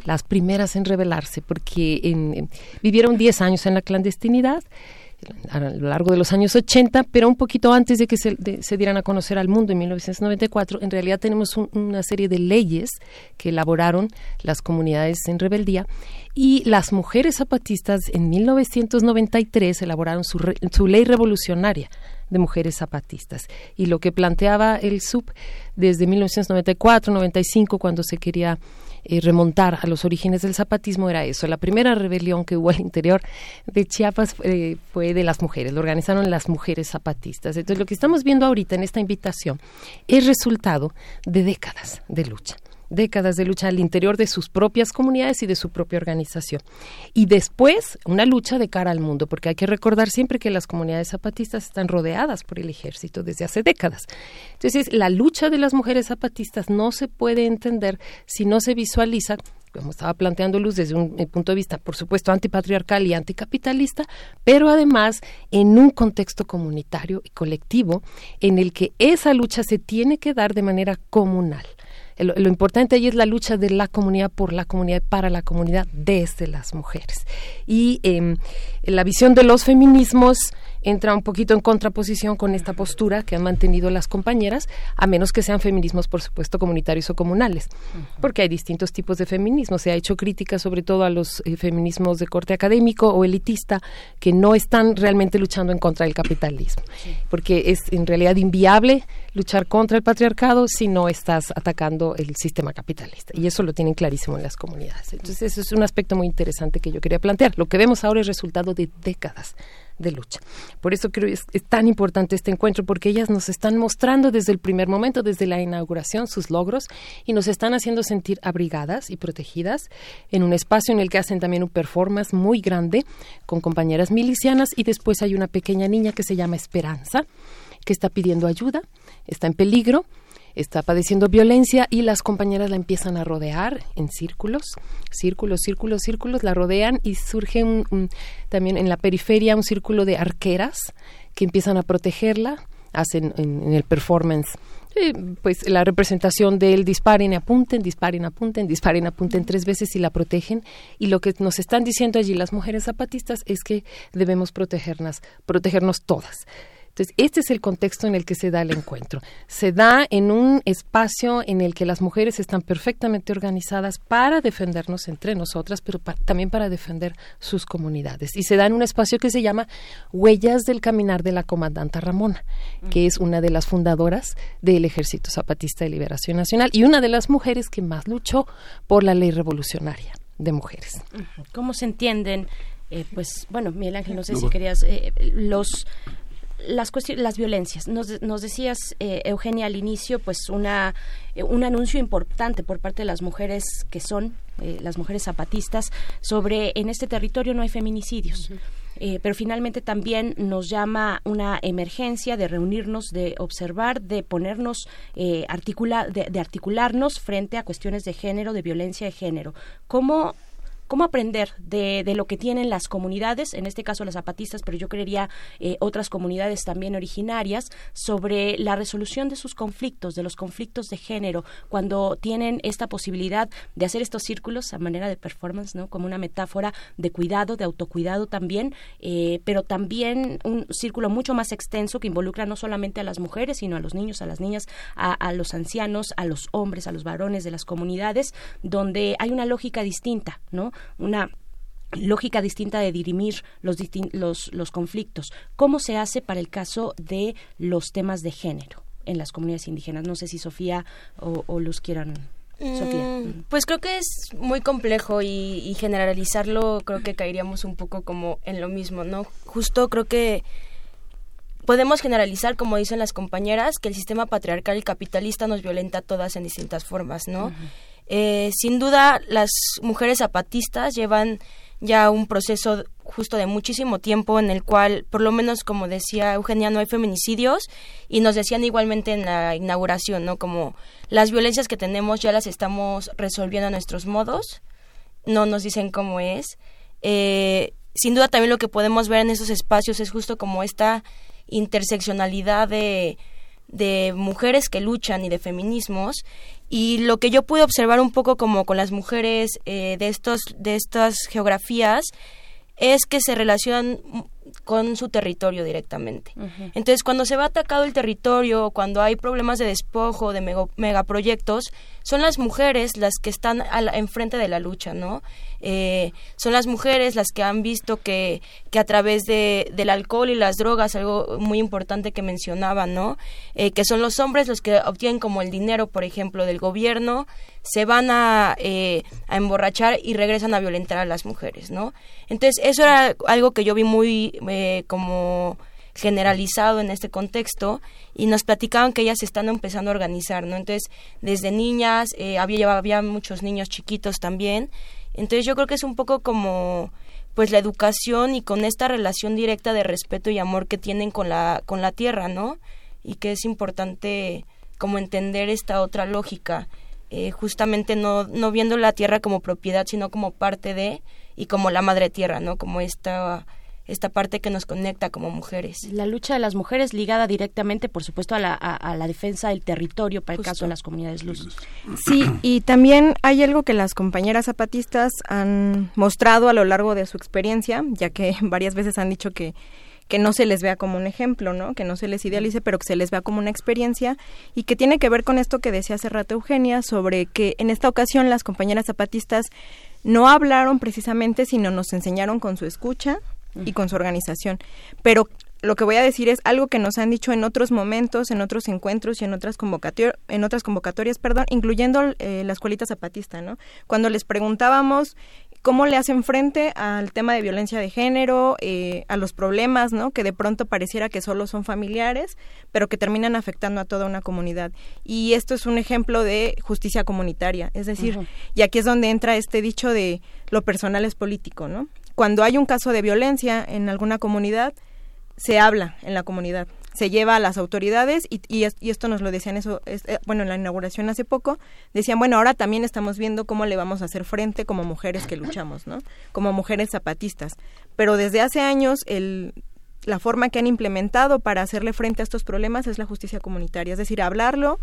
las primeras en rebelarse, porque en- vivieron 10 años en la clandestinidad, a lo largo de los años 80, pero un poquito antes de que se, se dieran a conocer al mundo en 1994, en realidad tenemos un- una serie de leyes que elaboraron las comunidades en rebeldía y las mujeres zapatistas en 1993 elaboraron su, re- su ley revolucionaria de mujeres zapatistas. Y lo que planteaba el SUP desde 1994-95, cuando se quería eh, remontar a los orígenes del zapatismo, era eso. La primera rebelión que hubo al interior de Chiapas fue de las mujeres, lo organizaron las mujeres zapatistas. Entonces, lo que estamos viendo ahorita en esta invitación es resultado de décadas de lucha décadas de lucha al interior de sus propias comunidades y de su propia organización. Y después, una lucha de cara al mundo, porque hay que recordar siempre que las comunidades zapatistas están rodeadas por el ejército desde hace décadas. Entonces, la lucha de las mujeres zapatistas no se puede entender si no se visualiza como estaba planteando Luz, desde un eh, punto de vista, por supuesto, antipatriarcal y anticapitalista, pero además en un contexto comunitario y colectivo en el que esa lucha se tiene que dar de manera comunal. Lo, importante ahí es la lucha de la comunidad por la comunidad, para la comunidad, desde las mujeres. Y eh, la visión de los feminismos entra un poquito en contraposición con esta postura que han mantenido las compañeras, a menos que sean feminismos, por supuesto, comunitarios o comunales, porque hay distintos tipos de feminismo. Se ha hecho crítica sobre todo a los eh, feminismos de corte académico o elitista que no están realmente luchando en contra del capitalismo, porque es en realidad inviable luchar contra el patriarcado si no estás atacando el sistema capitalista. Y eso lo tienen clarísimo en las comunidades. Entonces, eso es un aspecto muy interesante que yo quería plantear. Lo que vemos ahora es resultado de décadas de lucha. Por eso creo que es, es tan importante este encuentro, porque ellas nos están mostrando desde el primer momento, desde la inauguración, sus logros y nos están haciendo sentir abrigadas y protegidas en un espacio en el que hacen también un performance muy grande con compañeras milicianas y después hay una pequeña niña que se llama Esperanza, que está pidiendo ayuda, está en peligro está padeciendo violencia y las compañeras la empiezan a rodear en círculos, círculos, círculos, círculos, la rodean y surge un, también en la periferia un círculo de arqueras que empiezan a protegerla, hacen en, en el performance eh, pues la representación del disparen, apunten, disparen, apunten, disparen, apunten tres veces y la protegen. Y lo que nos están diciendo allí las mujeres zapatistas es que debemos protegernos, protegernos todas. Entonces, este es el contexto en el que se da el encuentro. Se da en un espacio en el que las mujeres están perfectamente organizadas para defendernos entre nosotras, pero pa- también para defender sus comunidades. Y se da en un espacio que se llama Huellas del Caminar de la Comandanta Ramona, que es una de las fundadoras del Ejército Zapatista de Liberación Nacional y una de las mujeres que más luchó por la ley revolucionaria de mujeres. ¿Cómo se entienden? eh, pues bueno, Miguel Ángel, no sé si querías eh, los las cuestiones, las violencias. Nos, nos decías, eh, Eugenia, al inicio, pues una eh, un anuncio importante por parte de las mujeres que son eh, las mujeres zapatistas sobre en este territorio no hay feminicidios. Eh, pero finalmente también nos llama una emergencia de reunirnos, de observar, de ponernos, eh, articula, de, de articularnos frente a cuestiones de género, de violencia de género. ¿Cómo cómo aprender de, de lo que tienen las comunidades, en este caso las zapatistas, pero yo creería eh, otras comunidades también originarias, sobre la resolución de sus conflictos, de los conflictos de género, cuando tienen esta posibilidad de hacer estos círculos a manera de performance, ¿no? Como una metáfora de cuidado, de autocuidado también, eh, pero también un círculo mucho más extenso que involucra no solamente a las mujeres, sino a los niños, a las niñas, a, a los ancianos, a los hombres, a los varones de las comunidades, donde hay una lógica distinta, ¿no? Una lógica distinta de dirimir los, los, los conflictos. ¿Cómo se hace para el caso de los temas de género en las comunidades indígenas? No sé si Sofía o, o Luz quieran. Sofía. Mm, Pues creo que es muy complejo y, y generalizarlo creo que caeríamos un poco como en lo mismo, ¿no? Justo creo que podemos generalizar, como dicen las compañeras, que el sistema patriarcal y capitalista nos violenta a todas en distintas formas, ¿no? Eh, sin duda, las mujeres zapatistas llevan ya un proceso justo de muchísimo tiempo en el cual, por lo menos como decía Eugenia, no hay feminicidios y nos decían igualmente en la inauguración, ¿no? Como las violencias que tenemos ya las estamos resolviendo a nuestros modos, no nos dicen cómo es. Eh, sin duda también lo que podemos ver en esos espacios es justo como esta interseccionalidad de, de mujeres que luchan y de feminismos y lo que yo pude observar un poco como con las mujeres eh, de estos de estas geografías es que se relacionan con su territorio directamente. Entonces, cuando se va atacado el territorio, cuando hay problemas de despojo, de mego- megaproyectos, son las mujeres las que están a la- enfrente de la lucha, ¿no? Eh, son las mujeres las que han visto que, que a través de, del alcohol y las drogas, algo muy importante que mencionaban, ¿no? Eh, que son los hombres los que obtienen como el dinero, por ejemplo, del gobierno, se van a, eh, a emborrachar y regresan a violentar a las mujeres, ¿no? Entonces, eso era algo que yo vi muy eh, como generalizado en este contexto y nos platicaban que ellas están empezando a organizar, ¿no? Entonces, desde niñas, eh, había, había muchos niños chiquitos también, entonces yo creo que es un poco como pues la educación y con esta relación directa de respeto y amor que tienen con la con la tierra, ¿no? Y que es importante como entender esta otra lógica, eh, justamente no no viendo la tierra como propiedad, sino como parte de y como la madre tierra, ¿no? Como esta esta parte que nos conecta como mujeres. La lucha de las mujeres ligada directamente, por supuesto, a la, a, a la defensa del territorio, para el caso de las comunidades luz. Sí, y también hay algo que las compañeras zapatistas han mostrado a lo largo de su experiencia, ya que varias veces han dicho que que no se les vea como un ejemplo, ¿no? Que no se les idealice, pero que se les vea como una experiencia y que tiene que ver con esto que decía hace rato Eugenia sobre que en esta ocasión las compañeras zapatistas no hablaron precisamente, sino nos enseñaron con su escucha y con su organización. Pero lo que voy a decir es algo que nos han dicho en otros momentos, en otros encuentros y en otras convocatorias, en otras convocatorias, perdón, incluyendo eh, la escuelita zapatista, ¿no? Cuando les preguntábamos cómo le hacen frente al tema de violencia de género, eh, a los problemas, ¿no? Que de pronto pareciera que solo son familiares, pero que terminan afectando a toda una comunidad. Y esto es un ejemplo de justicia comunitaria, es decir, y aquí es donde entra este dicho de lo personal es político, ¿no? Cuando hay un caso de violencia en alguna comunidad, se habla en la comunidad, se lleva a las autoridades y, y, es- y esto nos lo decían eso, es- eh, bueno, en la inauguración hace poco, decían, bueno, ahora también estamos viendo cómo le vamos a hacer frente como mujeres que luchamos, ¿no? Como mujeres zapatistas. Pero desde hace años el la forma que han implementado para hacerle frente a estos problemas es la justicia comunitaria, es decir, hablarlo,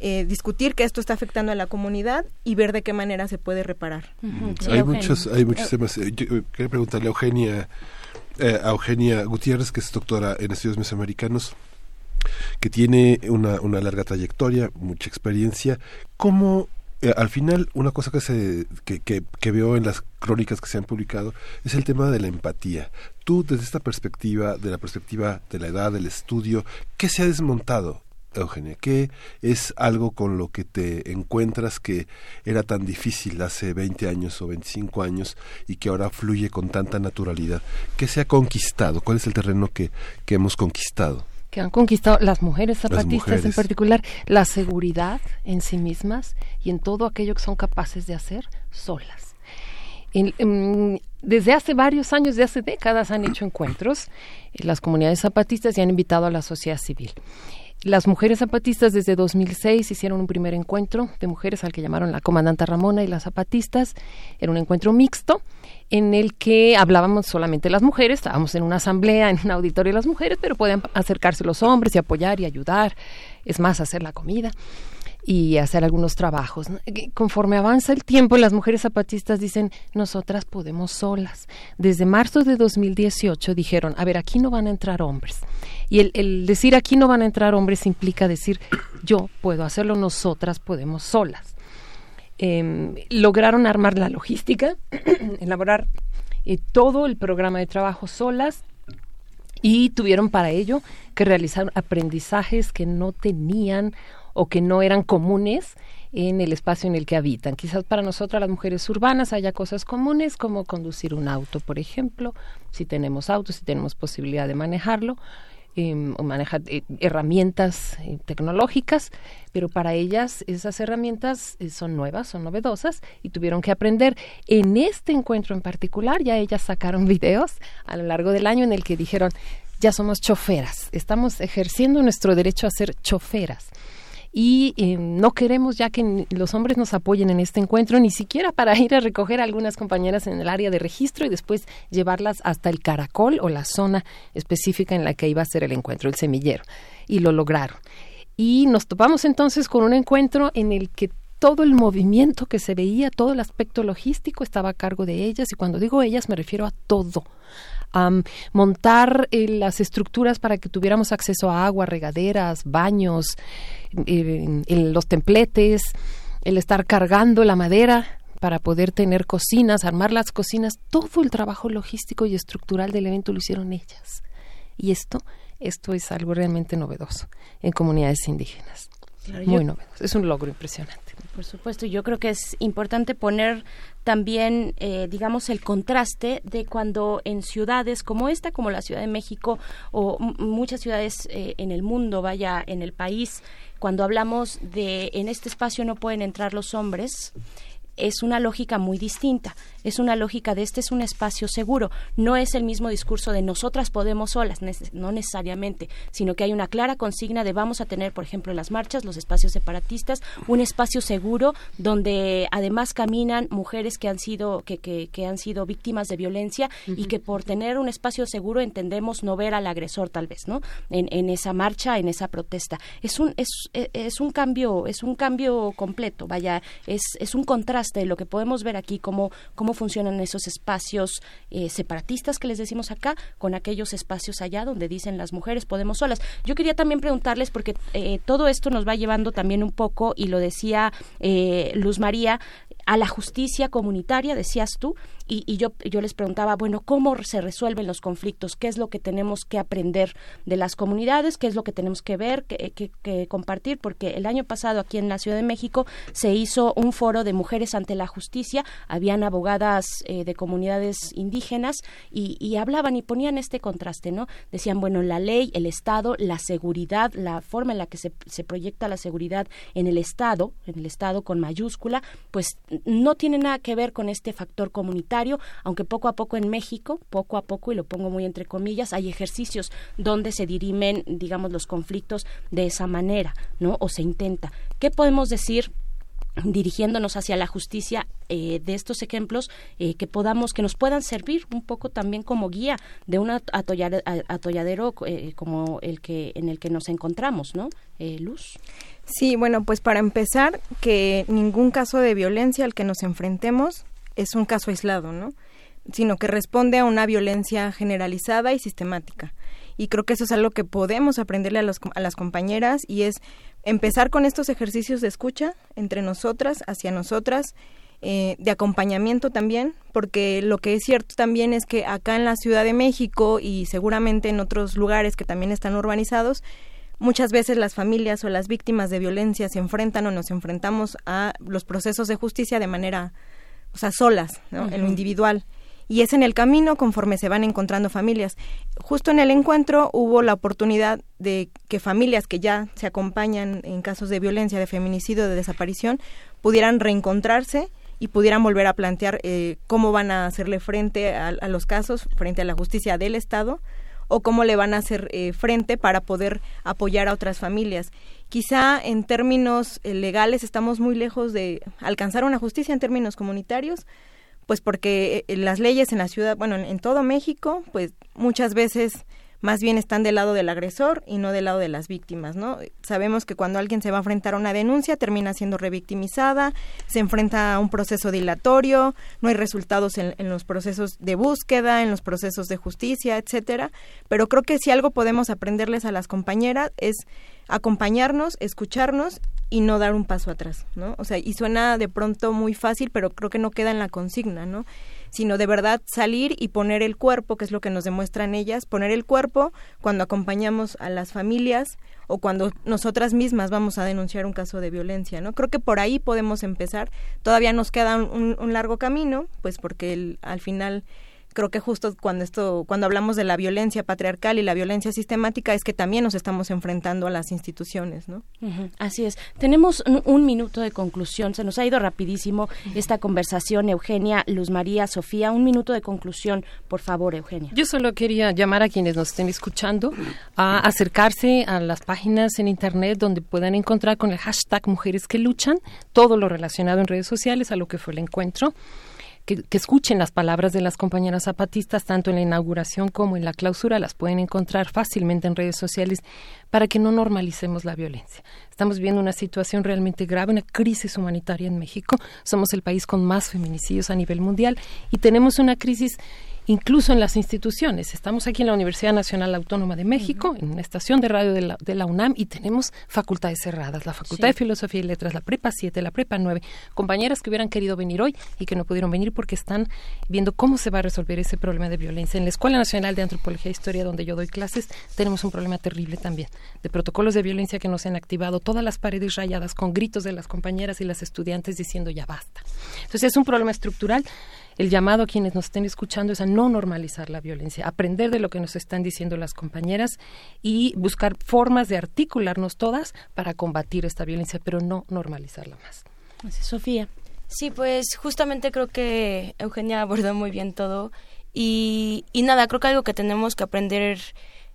eh, discutir que esto está afectando a la comunidad y ver de qué manera se puede reparar. hay muchos hay muchos temas. Eh, yo, eh, quería preguntarle a Eugenia eh, a Eugenia Gutiérrez que es doctora en estudios mesoamericanos que tiene una, una larga trayectoria mucha experiencia. Cómo eh, al final una cosa que se que, que, que veo en las crónicas que se han publicado es el tema de la empatía tú desde esta perspectiva de la perspectiva de la edad del estudio qué se ha desmontado Eugenia, ¿qué es algo con lo que te encuentras que era tan difícil hace 20 años o 25 años y que ahora fluye con tanta naturalidad? ¿Qué se ha conquistado? ¿Cuál es el terreno que, que hemos conquistado? que han conquistado las mujeres zapatistas en mujeres. particular, la seguridad en sí mismas y en todo aquello que son capaces de hacer solas. En- en- desde hace varios años, de hace décadas, han hecho encuentros en las comunidades zapatistas y han invitado a la sociedad civil. Las mujeres zapatistas desde 2006 hicieron un primer encuentro de mujeres al que llamaron la comandante Ramona y las zapatistas. Era un encuentro mixto en el que hablábamos solamente las mujeres, estábamos en una asamblea, en un auditorio de las mujeres, pero podían acercarse los hombres y apoyar y ayudar, es más, hacer la comida y hacer algunos trabajos. Conforme avanza el tiempo, las mujeres zapatistas dicen, nosotras podemos solas. Desde marzo de 2018 dijeron, a ver, aquí no van a entrar hombres. Y el, el decir aquí no van a entrar hombres implica decir, yo puedo hacerlo, nosotras podemos solas. Em, lograron armar la logística, elaborar eh, todo el programa de trabajo solas y tuvieron para ello que realizar aprendizajes que no tenían o que no eran comunes en el espacio en el que habitan. Quizás para nosotras las mujeres urbanas haya cosas comunes como conducir un auto, por ejemplo, si tenemos auto, si tenemos posibilidad de manejarlo, eh, o manejar eh, herramientas eh, tecnológicas, pero para ellas esas herramientas eh, son nuevas, son novedosas y tuvieron que aprender. En este encuentro en particular ya ellas sacaron videos a lo largo del año en el que dijeron, ya somos choferas, estamos ejerciendo nuestro derecho a ser choferas y eh, no queremos ya que los hombres nos apoyen en este encuentro, ni siquiera para ir a recoger a algunas compañeras en el área de registro y después llevarlas hasta el caracol o la zona específica en la que iba a ser el encuentro, el semillero. Y lo lograron. Y nos topamos entonces con un encuentro en el que todo el movimiento que se veía, todo el aspecto logístico estaba a cargo de ellas y cuando digo ellas me refiero a todo. Am, montar eh, las estructuras para que tuviéramos acceso a agua, regaderas, baños, eh, los templetes, el estar cargando la madera para poder tener cocinas, armar las cocinas, todo el trabajo logístico y estructural del evento lo hicieron ellas. Y esto, esto es algo realmente novedoso en comunidades indígenas. Claro, Muy yo- novedoso. Es un logro impresionante. Por supuesto, yo creo que es importante poner también, eh, digamos, el contraste de cuando en ciudades como esta, como la Ciudad de México o muchas ciudades eh, en el mundo, vaya, en el país, cuando hablamos de en este espacio no pueden entrar los hombres, es una lógica muy distinta. Es una lógica de este es un espacio seguro. No es el mismo discurso de nosotras podemos solas, no necesariamente, sino que hay una clara consigna de vamos a tener, por ejemplo, en las marchas, los espacios separatistas, un espacio seguro donde además caminan mujeres que han sido, que, que, que han sido víctimas de violencia y que por tener un espacio seguro entendemos no ver al agresor tal vez, ¿no? En, en esa marcha, en esa protesta. Es un, es, es un cambio, es un cambio completo, vaya, es, es un contraste contraste, lo que podemos ver aquí, cómo, cómo funcionan esos espacios eh, separatistas que les decimos acá, con aquellos espacios allá donde dicen las mujeres podemos solas. Yo quería también preguntarles, porque eh, todo esto nos va llevando también un poco, y lo decía eh, Luz María, a la justicia comunitaria, decías tú, y, y yo, yo les preguntaba, bueno, ¿cómo se resuelven los conflictos? ¿Qué es lo que tenemos que aprender de las comunidades? ¿Qué es lo que tenemos que ver, que, que- que compartir? Porque el año pasado aquí en la Ciudad de México se hizo un foro de mujeres ante la justicia, habían abogadas eh, de comunidades indígenas y, y hablaban y ponían este contraste, ¿no? Decían, bueno, la ley, el Estado, la seguridad, la forma en la que se, se proyecta la seguridad en el Estado, en el Estado con mayúscula, pues no tiene nada que ver con este factor comunitario, aunque poco a poco en México, poco a poco, y lo pongo muy entre comillas, hay ejercicios donde se dirimen, digamos, los conflictos de esa manera, ¿no? O se intenta. ¿Qué podemos decir? dirigiéndonos hacia la justicia eh, de estos ejemplos eh, que podamos que nos puedan servir un poco también como guía de un atolladero eh, como el que en el que nos encontramos no Luz Sí, bueno, pues para empezar, que ningún caso de violencia al que nos enfrentemos es un caso aislado, ¿no? Sino que responde a una violencia generalizada y sistemática. Y creo que eso es algo que podemos aprenderle a, las compañeras y es empezar con estos ejercicios de escucha entre nosotras, hacia nosotras, eh, de acompañamiento también, porque lo que es cierto también es que acá en la Ciudad de México y seguramente en otros lugares que también están urbanizados, Muchas veces las familias o las víctimas de violencia se enfrentan o nos enfrentamos a los procesos de justicia de manera, o sea, solas, ¿no? en lo individual. Y es en el camino conforme se van encontrando familias. Justo en el encuentro hubo la oportunidad de que familias que ya se acompañan en casos de violencia, de feminicidio, de desaparición, pudieran reencontrarse y pudieran volver a plantear eh, cómo van a hacerle frente a, a los casos, frente a la justicia del Estado, o cómo le van a hacer eh, frente para poder apoyar a otras familias. Quizá en términos eh, legales estamos muy lejos de alcanzar una justicia en términos comunitarios, pues porque eh, las leyes en la ciudad, bueno, en, en todo México, pues muchas veces más bien están del lado del agresor y no del lado de las víctimas, ¿no? Sabemos que cuando alguien se va a enfrentar a una denuncia termina siendo revictimizada, se enfrenta a un proceso dilatorio, no hay resultados en, en los procesos de búsqueda, en los procesos de justicia, etcétera. Pero creo que si algo podemos aprenderles a las compañeras es acompañarnos, escucharnos y no dar un paso atrás, ¿no? O sea, y suena de pronto muy fácil, pero creo que no queda en la consigna, ¿no? Sino de verdad salir y poner el cuerpo, que es lo que nos demuestran ellas, poner el cuerpo cuando acompañamos a las familias o cuando nosotras mismas vamos a denunciar un caso de violencia, ¿no? Creo que por ahí podemos empezar. Todavía nos queda un, largo camino, pues porque el- al final creo que justo cuando esto cuando hablamos de la violencia patriarcal y la violencia sistemática es que también nos estamos enfrentando a las instituciones, ¿no? Así es. Tenemos un, un minuto de conclusión. Se nos ha ido rapidísimo esta conversación, Eugenia, Luz María, Sofía. Un minuto de conclusión, por favor, Eugenia. Yo solo quería llamar a quienes nos estén escuchando a acercarse a las páginas en Internet donde puedan encontrar con el hashtag Mujeres que Luchan todo lo relacionado en redes sociales a lo que fue el encuentro. Que, que escuchen las palabras de las compañeras zapatistas tanto en la inauguración como en la clausura, las pueden encontrar fácilmente en redes sociales para que no normalicemos la violencia. Estamos viendo una situación realmente grave, una crisis humanitaria en México. Somos el país con más feminicidios a nivel mundial y tenemos una crisis incluso en las instituciones. Estamos aquí en la Universidad Nacional Autónoma de México, en una estación de radio de la, de la UNAM, y tenemos facultades cerradas, la Facultad Sí. de Filosofía y Letras, la Prepa 7, la Prepa 9, compañeras que hubieran querido venir hoy y que no pudieron venir porque están viendo cómo se va a resolver ese problema de violencia. En la Escuela Nacional de Antropología e Historia, donde yo doy clases, tenemos un problema terrible también, de protocolos de violencia que no se han activado, todas las paredes rayadas con gritos de las compañeras y las estudiantes diciendo ya basta. Entonces es un problema estructural el llamado a quienes nos estén escuchando es a no normalizar la violencia, aprender de lo que nos están diciendo las compañeras y buscar formas de articularnos todas para combatir esta violencia, pero no normalizarla más. Sofía. Sí, pues justamente creo que Eugenia abordó muy bien todo y, y nada, creo que algo que tenemos que aprender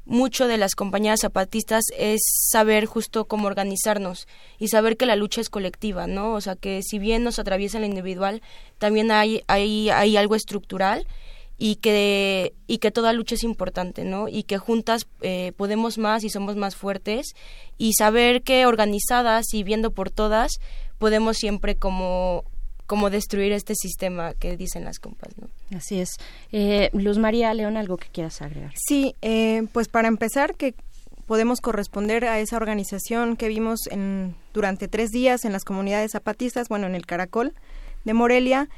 mucho de las compañías zapatistas es saber justo cómo organizarnos y saber que la lucha es colectiva, ¿no? O sea, que si bien nos atraviesa lo individual, también hay, hay, hay algo estructural y que, y que toda lucha es importante, ¿no? Y que juntas eh, podemos más y somos más fuertes y saber que organizadas y viendo por todas podemos siempre como como destruir este sistema que dicen las compas, ¿no? Así es. Eh, Luz María León, ¿algo que quieras agregar? Sí, eh, pues para empezar, que podemos corresponder a esa organización que vimos en, durante tres días en las comunidades zapatistas, bueno, en el Caracol de Morelia,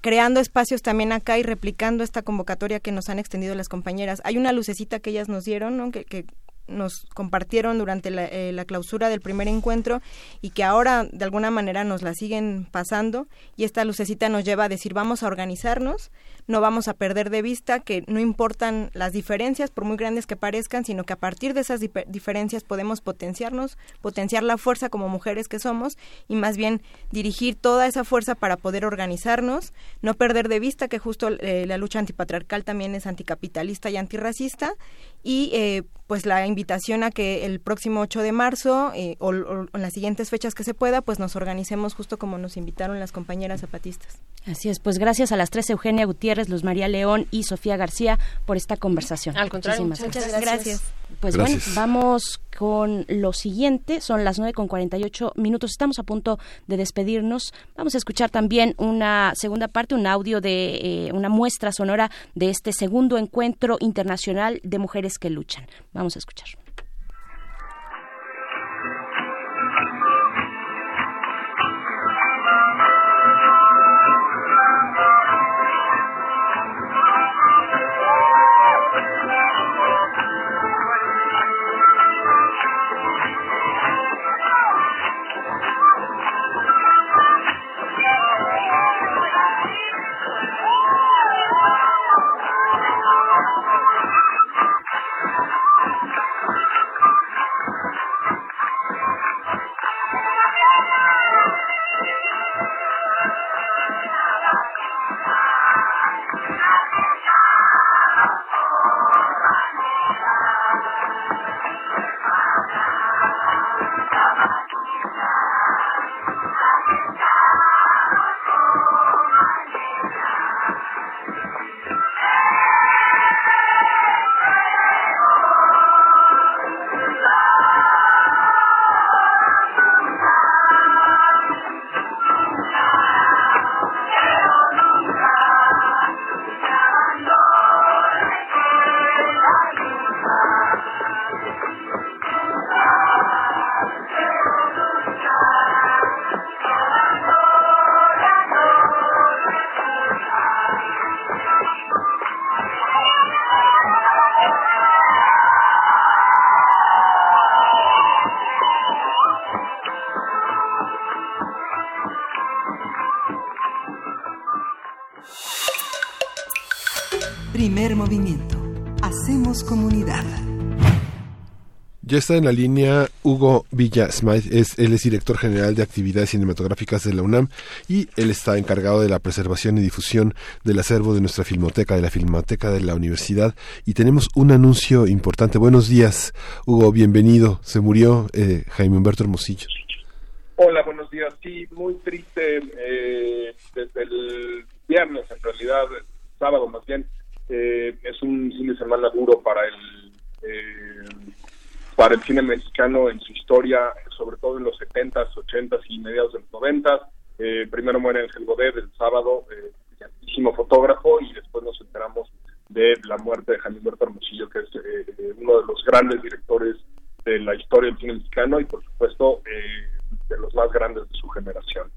creando espacios también acá y replicando esta convocatoria que nos han extendido las compañeras. Hay una lucecita que ellas nos dieron, ¿no? que, que nos compartieron durante la, eh, la, clausura del primer encuentro y que ahora de alguna manera nos la siguen pasando. Y esta lucecita nos lleva a decir vamos a organizarnos, no vamos a perder de vista que no importan las diferencias por muy grandes que parezcan, sino que a partir de esas diferencias podemos potenciarnos, potenciar la fuerza como mujeres que somos y más bien dirigir toda esa fuerza para poder organizarnos, no perder de vista que justo eh, la lucha antipatriarcal también es anticapitalista y antirracista y eh, pues la invitación a que el próximo 8 de marzo eh, o, o, en las siguientes fechas que se pueda, pues nos organicemos justo como nos invitaron las compañeras zapatistas. Así es, pues gracias a las tres Eugenia Gutiérrez, Luz María León y Sofía García por esta conversación. Al contrario, Muchísimas muchas gracias. gracias. Pues Gracias. bueno, vamos con lo siguiente, son las 9 con 48 minutos, estamos a punto de despedirnos. Vamos a escuchar también una segunda parte, un audio de eh, una muestra sonora de este segundo encuentro internacional de mujeres que luchan. Vamos a escuchar. Primer movimiento. Hacemos comunidad. Ya está en la línea Hugo Villa Smythe, es, él es director general de actividades cinematográficas de la UNAM y él está encargado de la preservación y difusión del acervo de nuestra filmoteca, de la filmoteca de la universidad. Y tenemos un anuncio importante. Buenos días, Hugo, bienvenido. Se murió eh, Jaime Humberto Hermosillo. Hola, buenos días. Sí, muy triste eh, desde el viernes, en realidad, el sábado más bien. Eh, es un fin de semana duro para el eh, para el cine mexicano en su historia, sobre todo en los 70s, 80s y mediados de los 90s. Eh, primero muere Ángel Godet el sábado, eh, brillantísimo fotógrafo, y después nos enteramos de la muerte de Humberto Hermosillo, que es eh, uno de los grandes directores de la historia del cine mexicano y, por supuesto, eh, de los más grandes de su generación.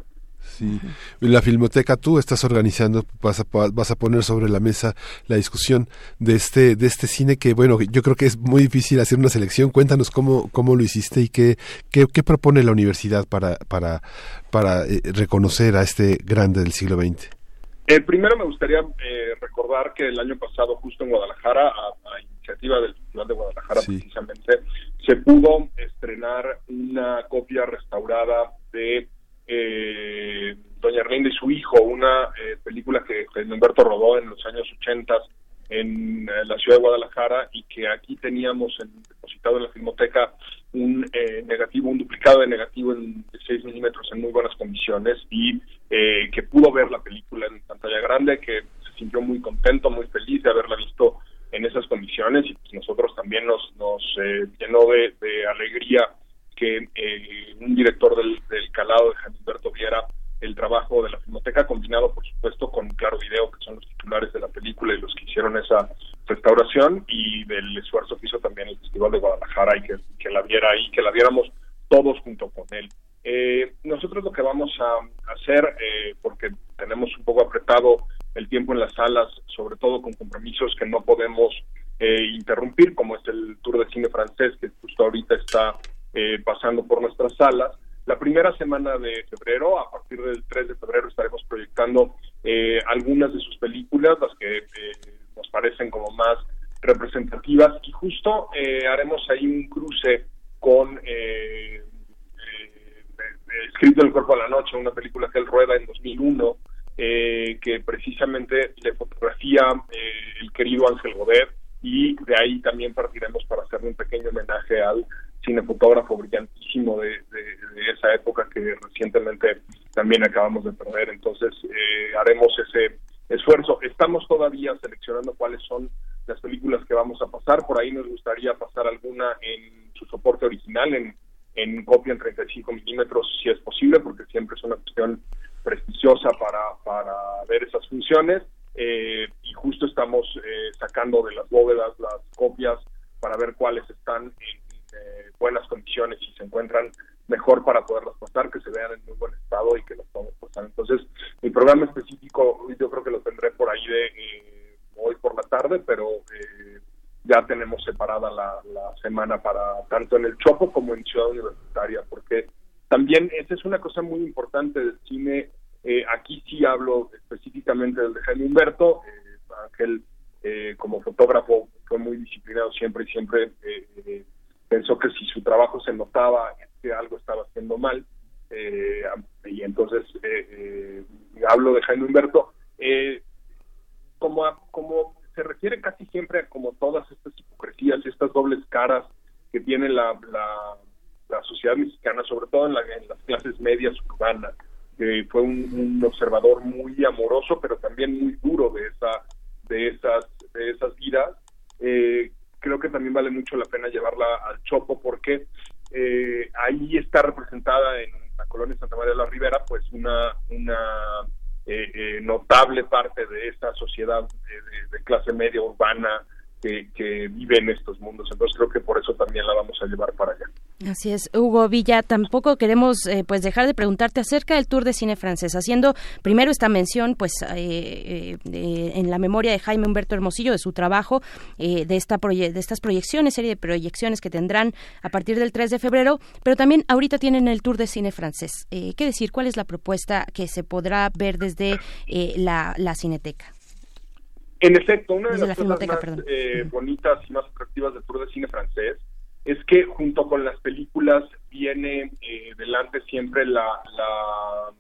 Sí. La Filmoteca, tú estás organizando, vas a, vas a poner sobre la mesa la discusión de este, de este cine que, bueno, yo creo que es muy difícil hacer una selección. Cuéntanos cómo, cómo lo hiciste y qué, qué, qué propone la universidad para, para, para eh, reconocer a este grande del siglo XX. Eh, primero me gustaría eh, recordar que el año pasado, justo en Guadalajara, a, a iniciativa del Festival de Guadalajara Sí. precisamente, se pudo estrenar una copia restaurada de eh, Doña Erlinda y su hijo, una eh, película que Humberto rodó en los años 80 en eh, la ciudad de Guadalajara y que aquí teníamos en- depositado en la filmoteca un eh, negativo, un duplicado de negativo en de 6 milímetros en muy buenas condiciones y eh, que pudo ver la película en pantalla grande, que se sintió muy contento, muy feliz de haberla visto en esas condiciones y pues nosotros también nos, nos eh, llenó de alegría que eh, un director del, del calado de Humberto Viera el trabajo de la Filmoteca, combinado por supuesto con Claro Video, que son los titulares de la película y los que hicieron esa restauración, y del esfuerzo que hizo también el Festival de Guadalajara y que, que la viera ahí, que la viéramos todos junto con él. Eh, nosotros lo que vamos a hacer, eh, porque tenemos un poco apretado el tiempo en las salas, sobre todo con compromisos que no podemos eh, interrumpir, como es el Tour de Cine Francés, que justo ahorita está eh, pasando por nuestras salas. La primera semana de febrero, a partir del 3 de febrero, estaremos proyectando eh, algunas de sus películas, las que eh, nos parecen como más representativas, y justo eh, haremos ahí un cruce con eh, Escrito el cuerpo a la noche, una película que él rueda en 2001, eh, que precisamente le fotografía el querido Ángel Godet, y de ahí también partiremos para hacerle un pequeño homenaje al cinefotógrafo brillantísimo de, esa época que recientemente también acabamos de perder. Entonces eh, haremos ese esfuerzo. Estamos todavía seleccionando cuáles son las películas que vamos a pasar. Por ahí nos gustaría pasar alguna en su soporte original, en, en copia en 35 milímetros, si es posible, porque siempre es una cuestión prestigiosa para, para ver esas funciones. Eh, y justo estamos eh, sacando de las bóvedas las copias para ver cuáles están en eh, buenas condiciones y se encuentran mejor para poderlas pasar, que se vean en muy buen estado y que las podamos pasar. Entonces, mi programa específico yo creo que lo tendré por ahí de eh, hoy por la tarde, pero eh, ya tenemos separada la, la semana para tanto en el Chopo como en Ciudad Universitaria, porque también esa es una cosa muy importante del cine. Eh, aquí sí hablo específicamente del de Jaime Humberto. Eh, Ángel, eh, como fotógrafo, fue muy disciplinado siempre y siempre eh, eh, pensó que si su trabajo se notaba que algo estaba haciendo mal. Eh, y entonces eh, eh, hablo de Jaime Humberto. Eh, como, a- como se refiere casi siempre a como todas estas hipocresías y estas dobles caras que tiene la, la, la sociedad mexicana, sobre todo en, la- en las clases medias urbanas, que fue un, observador muy amoroso, pero también muy duro de esa de esas de esas vidas. Eh, creo que también vale mucho la pena llevarla al Chopo porque eh, ahí está representada en la colonia Santa María de la Ribera, pues una una eh, eh, notable parte de esa sociedad eh, de, de clase media urbana que, que vive en estos mundos. Entonces creo que por eso también la vamos a llevar para allá. Así es, Hugo Villa, tampoco queremos eh, pues dejar de preguntarte acerca del Tour de Cine Francés, haciendo primero esta mención pues eh, eh, de- en la memoria de Jaime Humberto Hermosillo de su trabajo, eh, de, esta proye- de estas proyecciones, serie de proyecciones que tendrán a partir del 3 de febrero, pero también ahorita tienen el Tour de Cine Francés. Eh, ¿Qué decir? ¿Cuál es la propuesta que se podrá ver desde eh, la, la Cineteca? En efecto, una de las la cosas más eh, bonitas y más atractivas del Tour de Cine francés es que junto con las películas viene eh, delante siempre la la,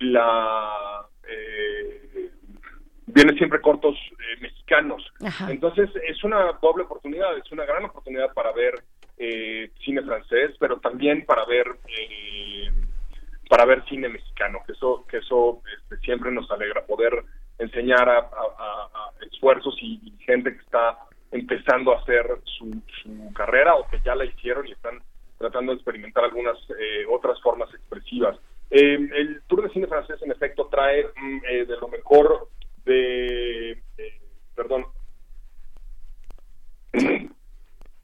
la eh, viene siempre cortos eh, mexicanos. Ajá. Entonces es una doble oportunidad, es una gran oportunidad para ver eh, cine francés, pero también para ver eh, para ver cine mexicano, que eso que eso este, siempre nos alegra poder enseñar a, esfuerzos y, gente que está empezando a hacer su, su carrera o que ya la hicieron y están tratando de experimentar algunas eh, otras formas expresivas. Eh, el Tour de Cine Francés, en efecto, trae mm, eh, de lo mejor de... eh, perdón.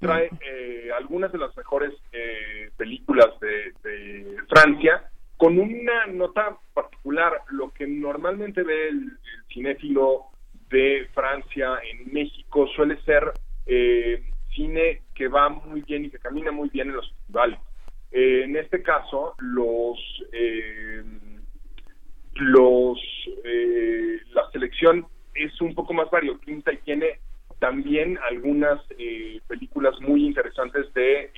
trae eh, algunas de las mejores eh, películas de Francia con una nota particular. Lo que normalmente ve el, cinéfilo de Francia en México suele ser eh, cine que va muy bien y que camina muy bien en los festivales. Eh, en este caso, los eh, los eh, la selección es un poco más variopinta y tiene también algunas eh, películas muy interesantes de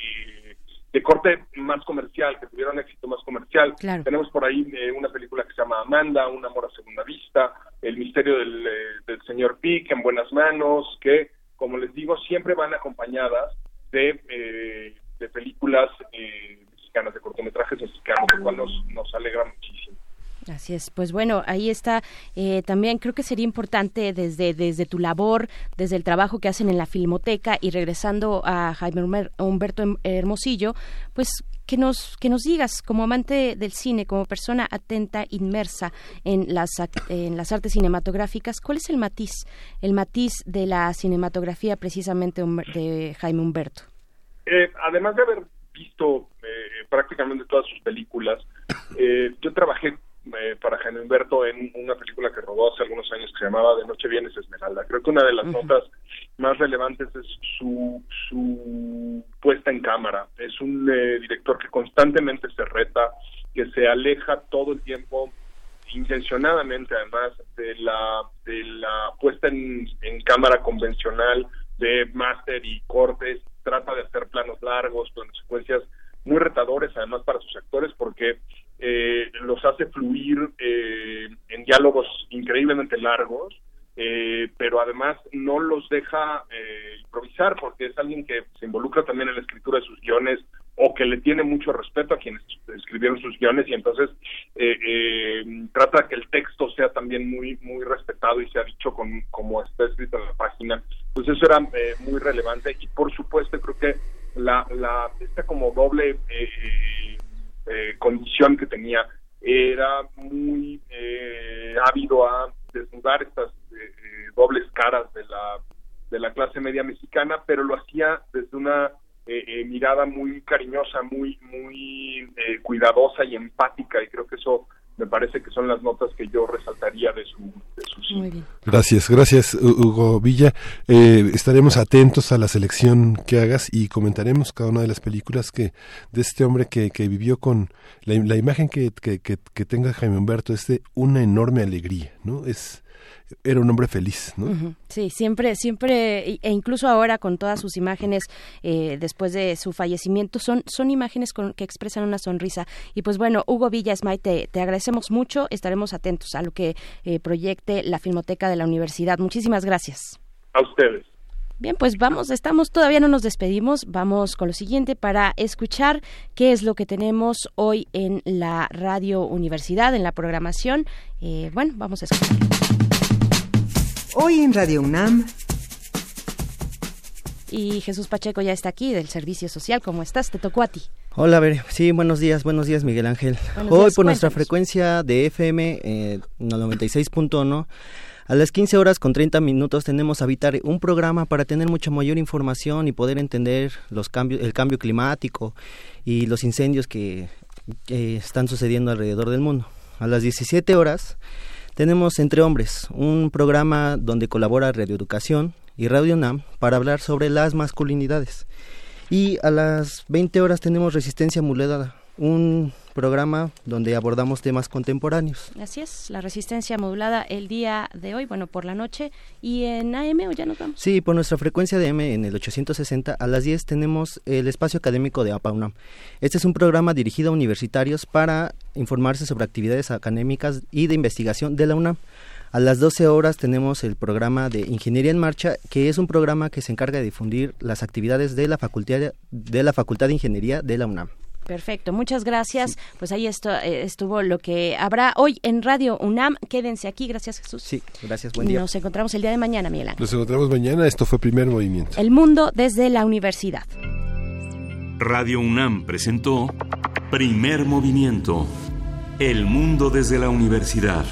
de corte más comercial, que tuvieron éxito más comercial. Claro. Tenemos por ahí eh, una película que se llama Amanda, Un amor a segunda vista, El misterio del, eh, del señor Pick, En buenas manos, que, como les digo, siempre van acompañadas de, eh, de películas eh, mexicanas, de cortometrajes mexicanos, lo cual nos, nos alegra muchísimo. Así es, pues bueno, ahí está. Eh, también creo que sería importante desde, desde tu labor, desde el trabajo que hacen en la Filmoteca y regresando a Jaime Humberto Hermosillo, pues que nos, que nos digas, como amante del cine, como persona atenta, inmersa en las, en las artes cinematográficas, ¿cuál es el matiz, el matiz de la cinematografía precisamente de Jaime Humberto? Eh, además de haber visto eh, prácticamente todas sus películas, eh, yo trabajé eh, para Jaime Humberto en una película que rodó hace algunos años que se llamaba De Noche Vienes Esmeralda. Creo que una de las notas más relevantes es su, su puesta en cámara. Es un eh, director que constantemente se reta, que se aleja todo el tiempo intencionadamente además de la de la puesta en, en cámara convencional de máster y cortes trata de hacer planos largos planos secuencias muy retadores además para sus actores porque eh, los hace fluir eh, en diálogos increíblemente largos eh, pero además no los deja eh, improvisar porque es alguien que se involucra también en la escritura de sus guiones o que le tiene mucho respeto a quienes escribieron sus guiones y entonces eh, trata que el texto sea también muy muy respetado y sea dicho con, como está escrito en la página. Pues eso era muy relevante y por supuesto creo que la, la esta como doble eh, eh, condición que tenía. Era muy eh, ávido a desnudar estas eh, eh, dobles caras de la de la clase media mexicana pero lo hacía desde una eh, eh, mirada muy cariñosa, muy muy cuidadosa y empática y creo que eso me parece que son las notas que yo resaltaría de su, de su cine. Gracias, gracias Hu- Hugo Villa. Eh, estaremos atentos a la selección que hagas y comentaremos cada una de las películas que de este hombre que, que vivió con la, la imagen que, que, que, que tenga Jaime Humberto es de una enorme alegría, ¿no? Es era un hombre feliz, ¿no? Sí, siempre, siempre, e incluso ahora con todas sus imágenes eh, después de su fallecimiento, son, son imágenes con, que expresan una sonrisa. Y pues bueno, Hugo Villa te agradecemos mucho, estaremos atentos a lo que eh, proyecte la Filmoteca de la Universidad. Muchísimas gracias. A ustedes. Bien, pues vamos, estamos, todavía no nos despedimos, vamos con lo siguiente para escuchar qué es lo que tenemos hoy en la Radio Universidad, en la programación. Eh, bueno, vamos a escuchar. Hoy en Radio UNAM, Y Jesús Pacheco ya está aquí del Servicio Social. ¿Cómo estás? Te tocó a ti. Hola, a ver, sí, buenos días, buenos días Miguel Ángel. Buenos Hoy días, por nuestra frecuencia de FM eh, 96.1, a las 15 horas con 30 minutos tenemos Habitar, un programa para tener mucha mayor información y poder entender los cambios, el cambio climático y los incendios que, que están sucediendo alrededor del mundo. A las 17 horas tenemos Entre Hombres, un programa donde colabora Radio Educación y Radio NAM para hablar sobre las masculinidades. Y a las 20 horas tenemos Resistencia Modulada, un programa donde abordamos temas contemporáneos. Así es, la resistencia modulada el día de hoy, bueno, por la noche. ¿Y en AM o ya nos vamos? Sí, por nuestra frecuencia de M en el 860 a las 10 tenemos el espacio académico de APAUNAM. Este es un programa dirigido a universitarios para informarse sobre actividades académicas y de investigación de la UNAM. A las 12 horas tenemos el programa de Ingeniería en Marcha, que es un programa que se encarga de difundir las actividades de la Facultad de, la Facultad de Ingeniería de la UNAM. Perfecto, muchas gracias. Pues ahí esto, eh, estuvo lo que habrá hoy en Radio UNAM. Quédense aquí, gracias Jesús. Sí, gracias, buen día. Nos encontramos el día de mañana, Miguel Ángel. Nos encontramos mañana. Esto fue Primer Movimiento. El mundo desde la universidad. Radio UNAM presentó Primer Movimiento. El mundo desde la universidad.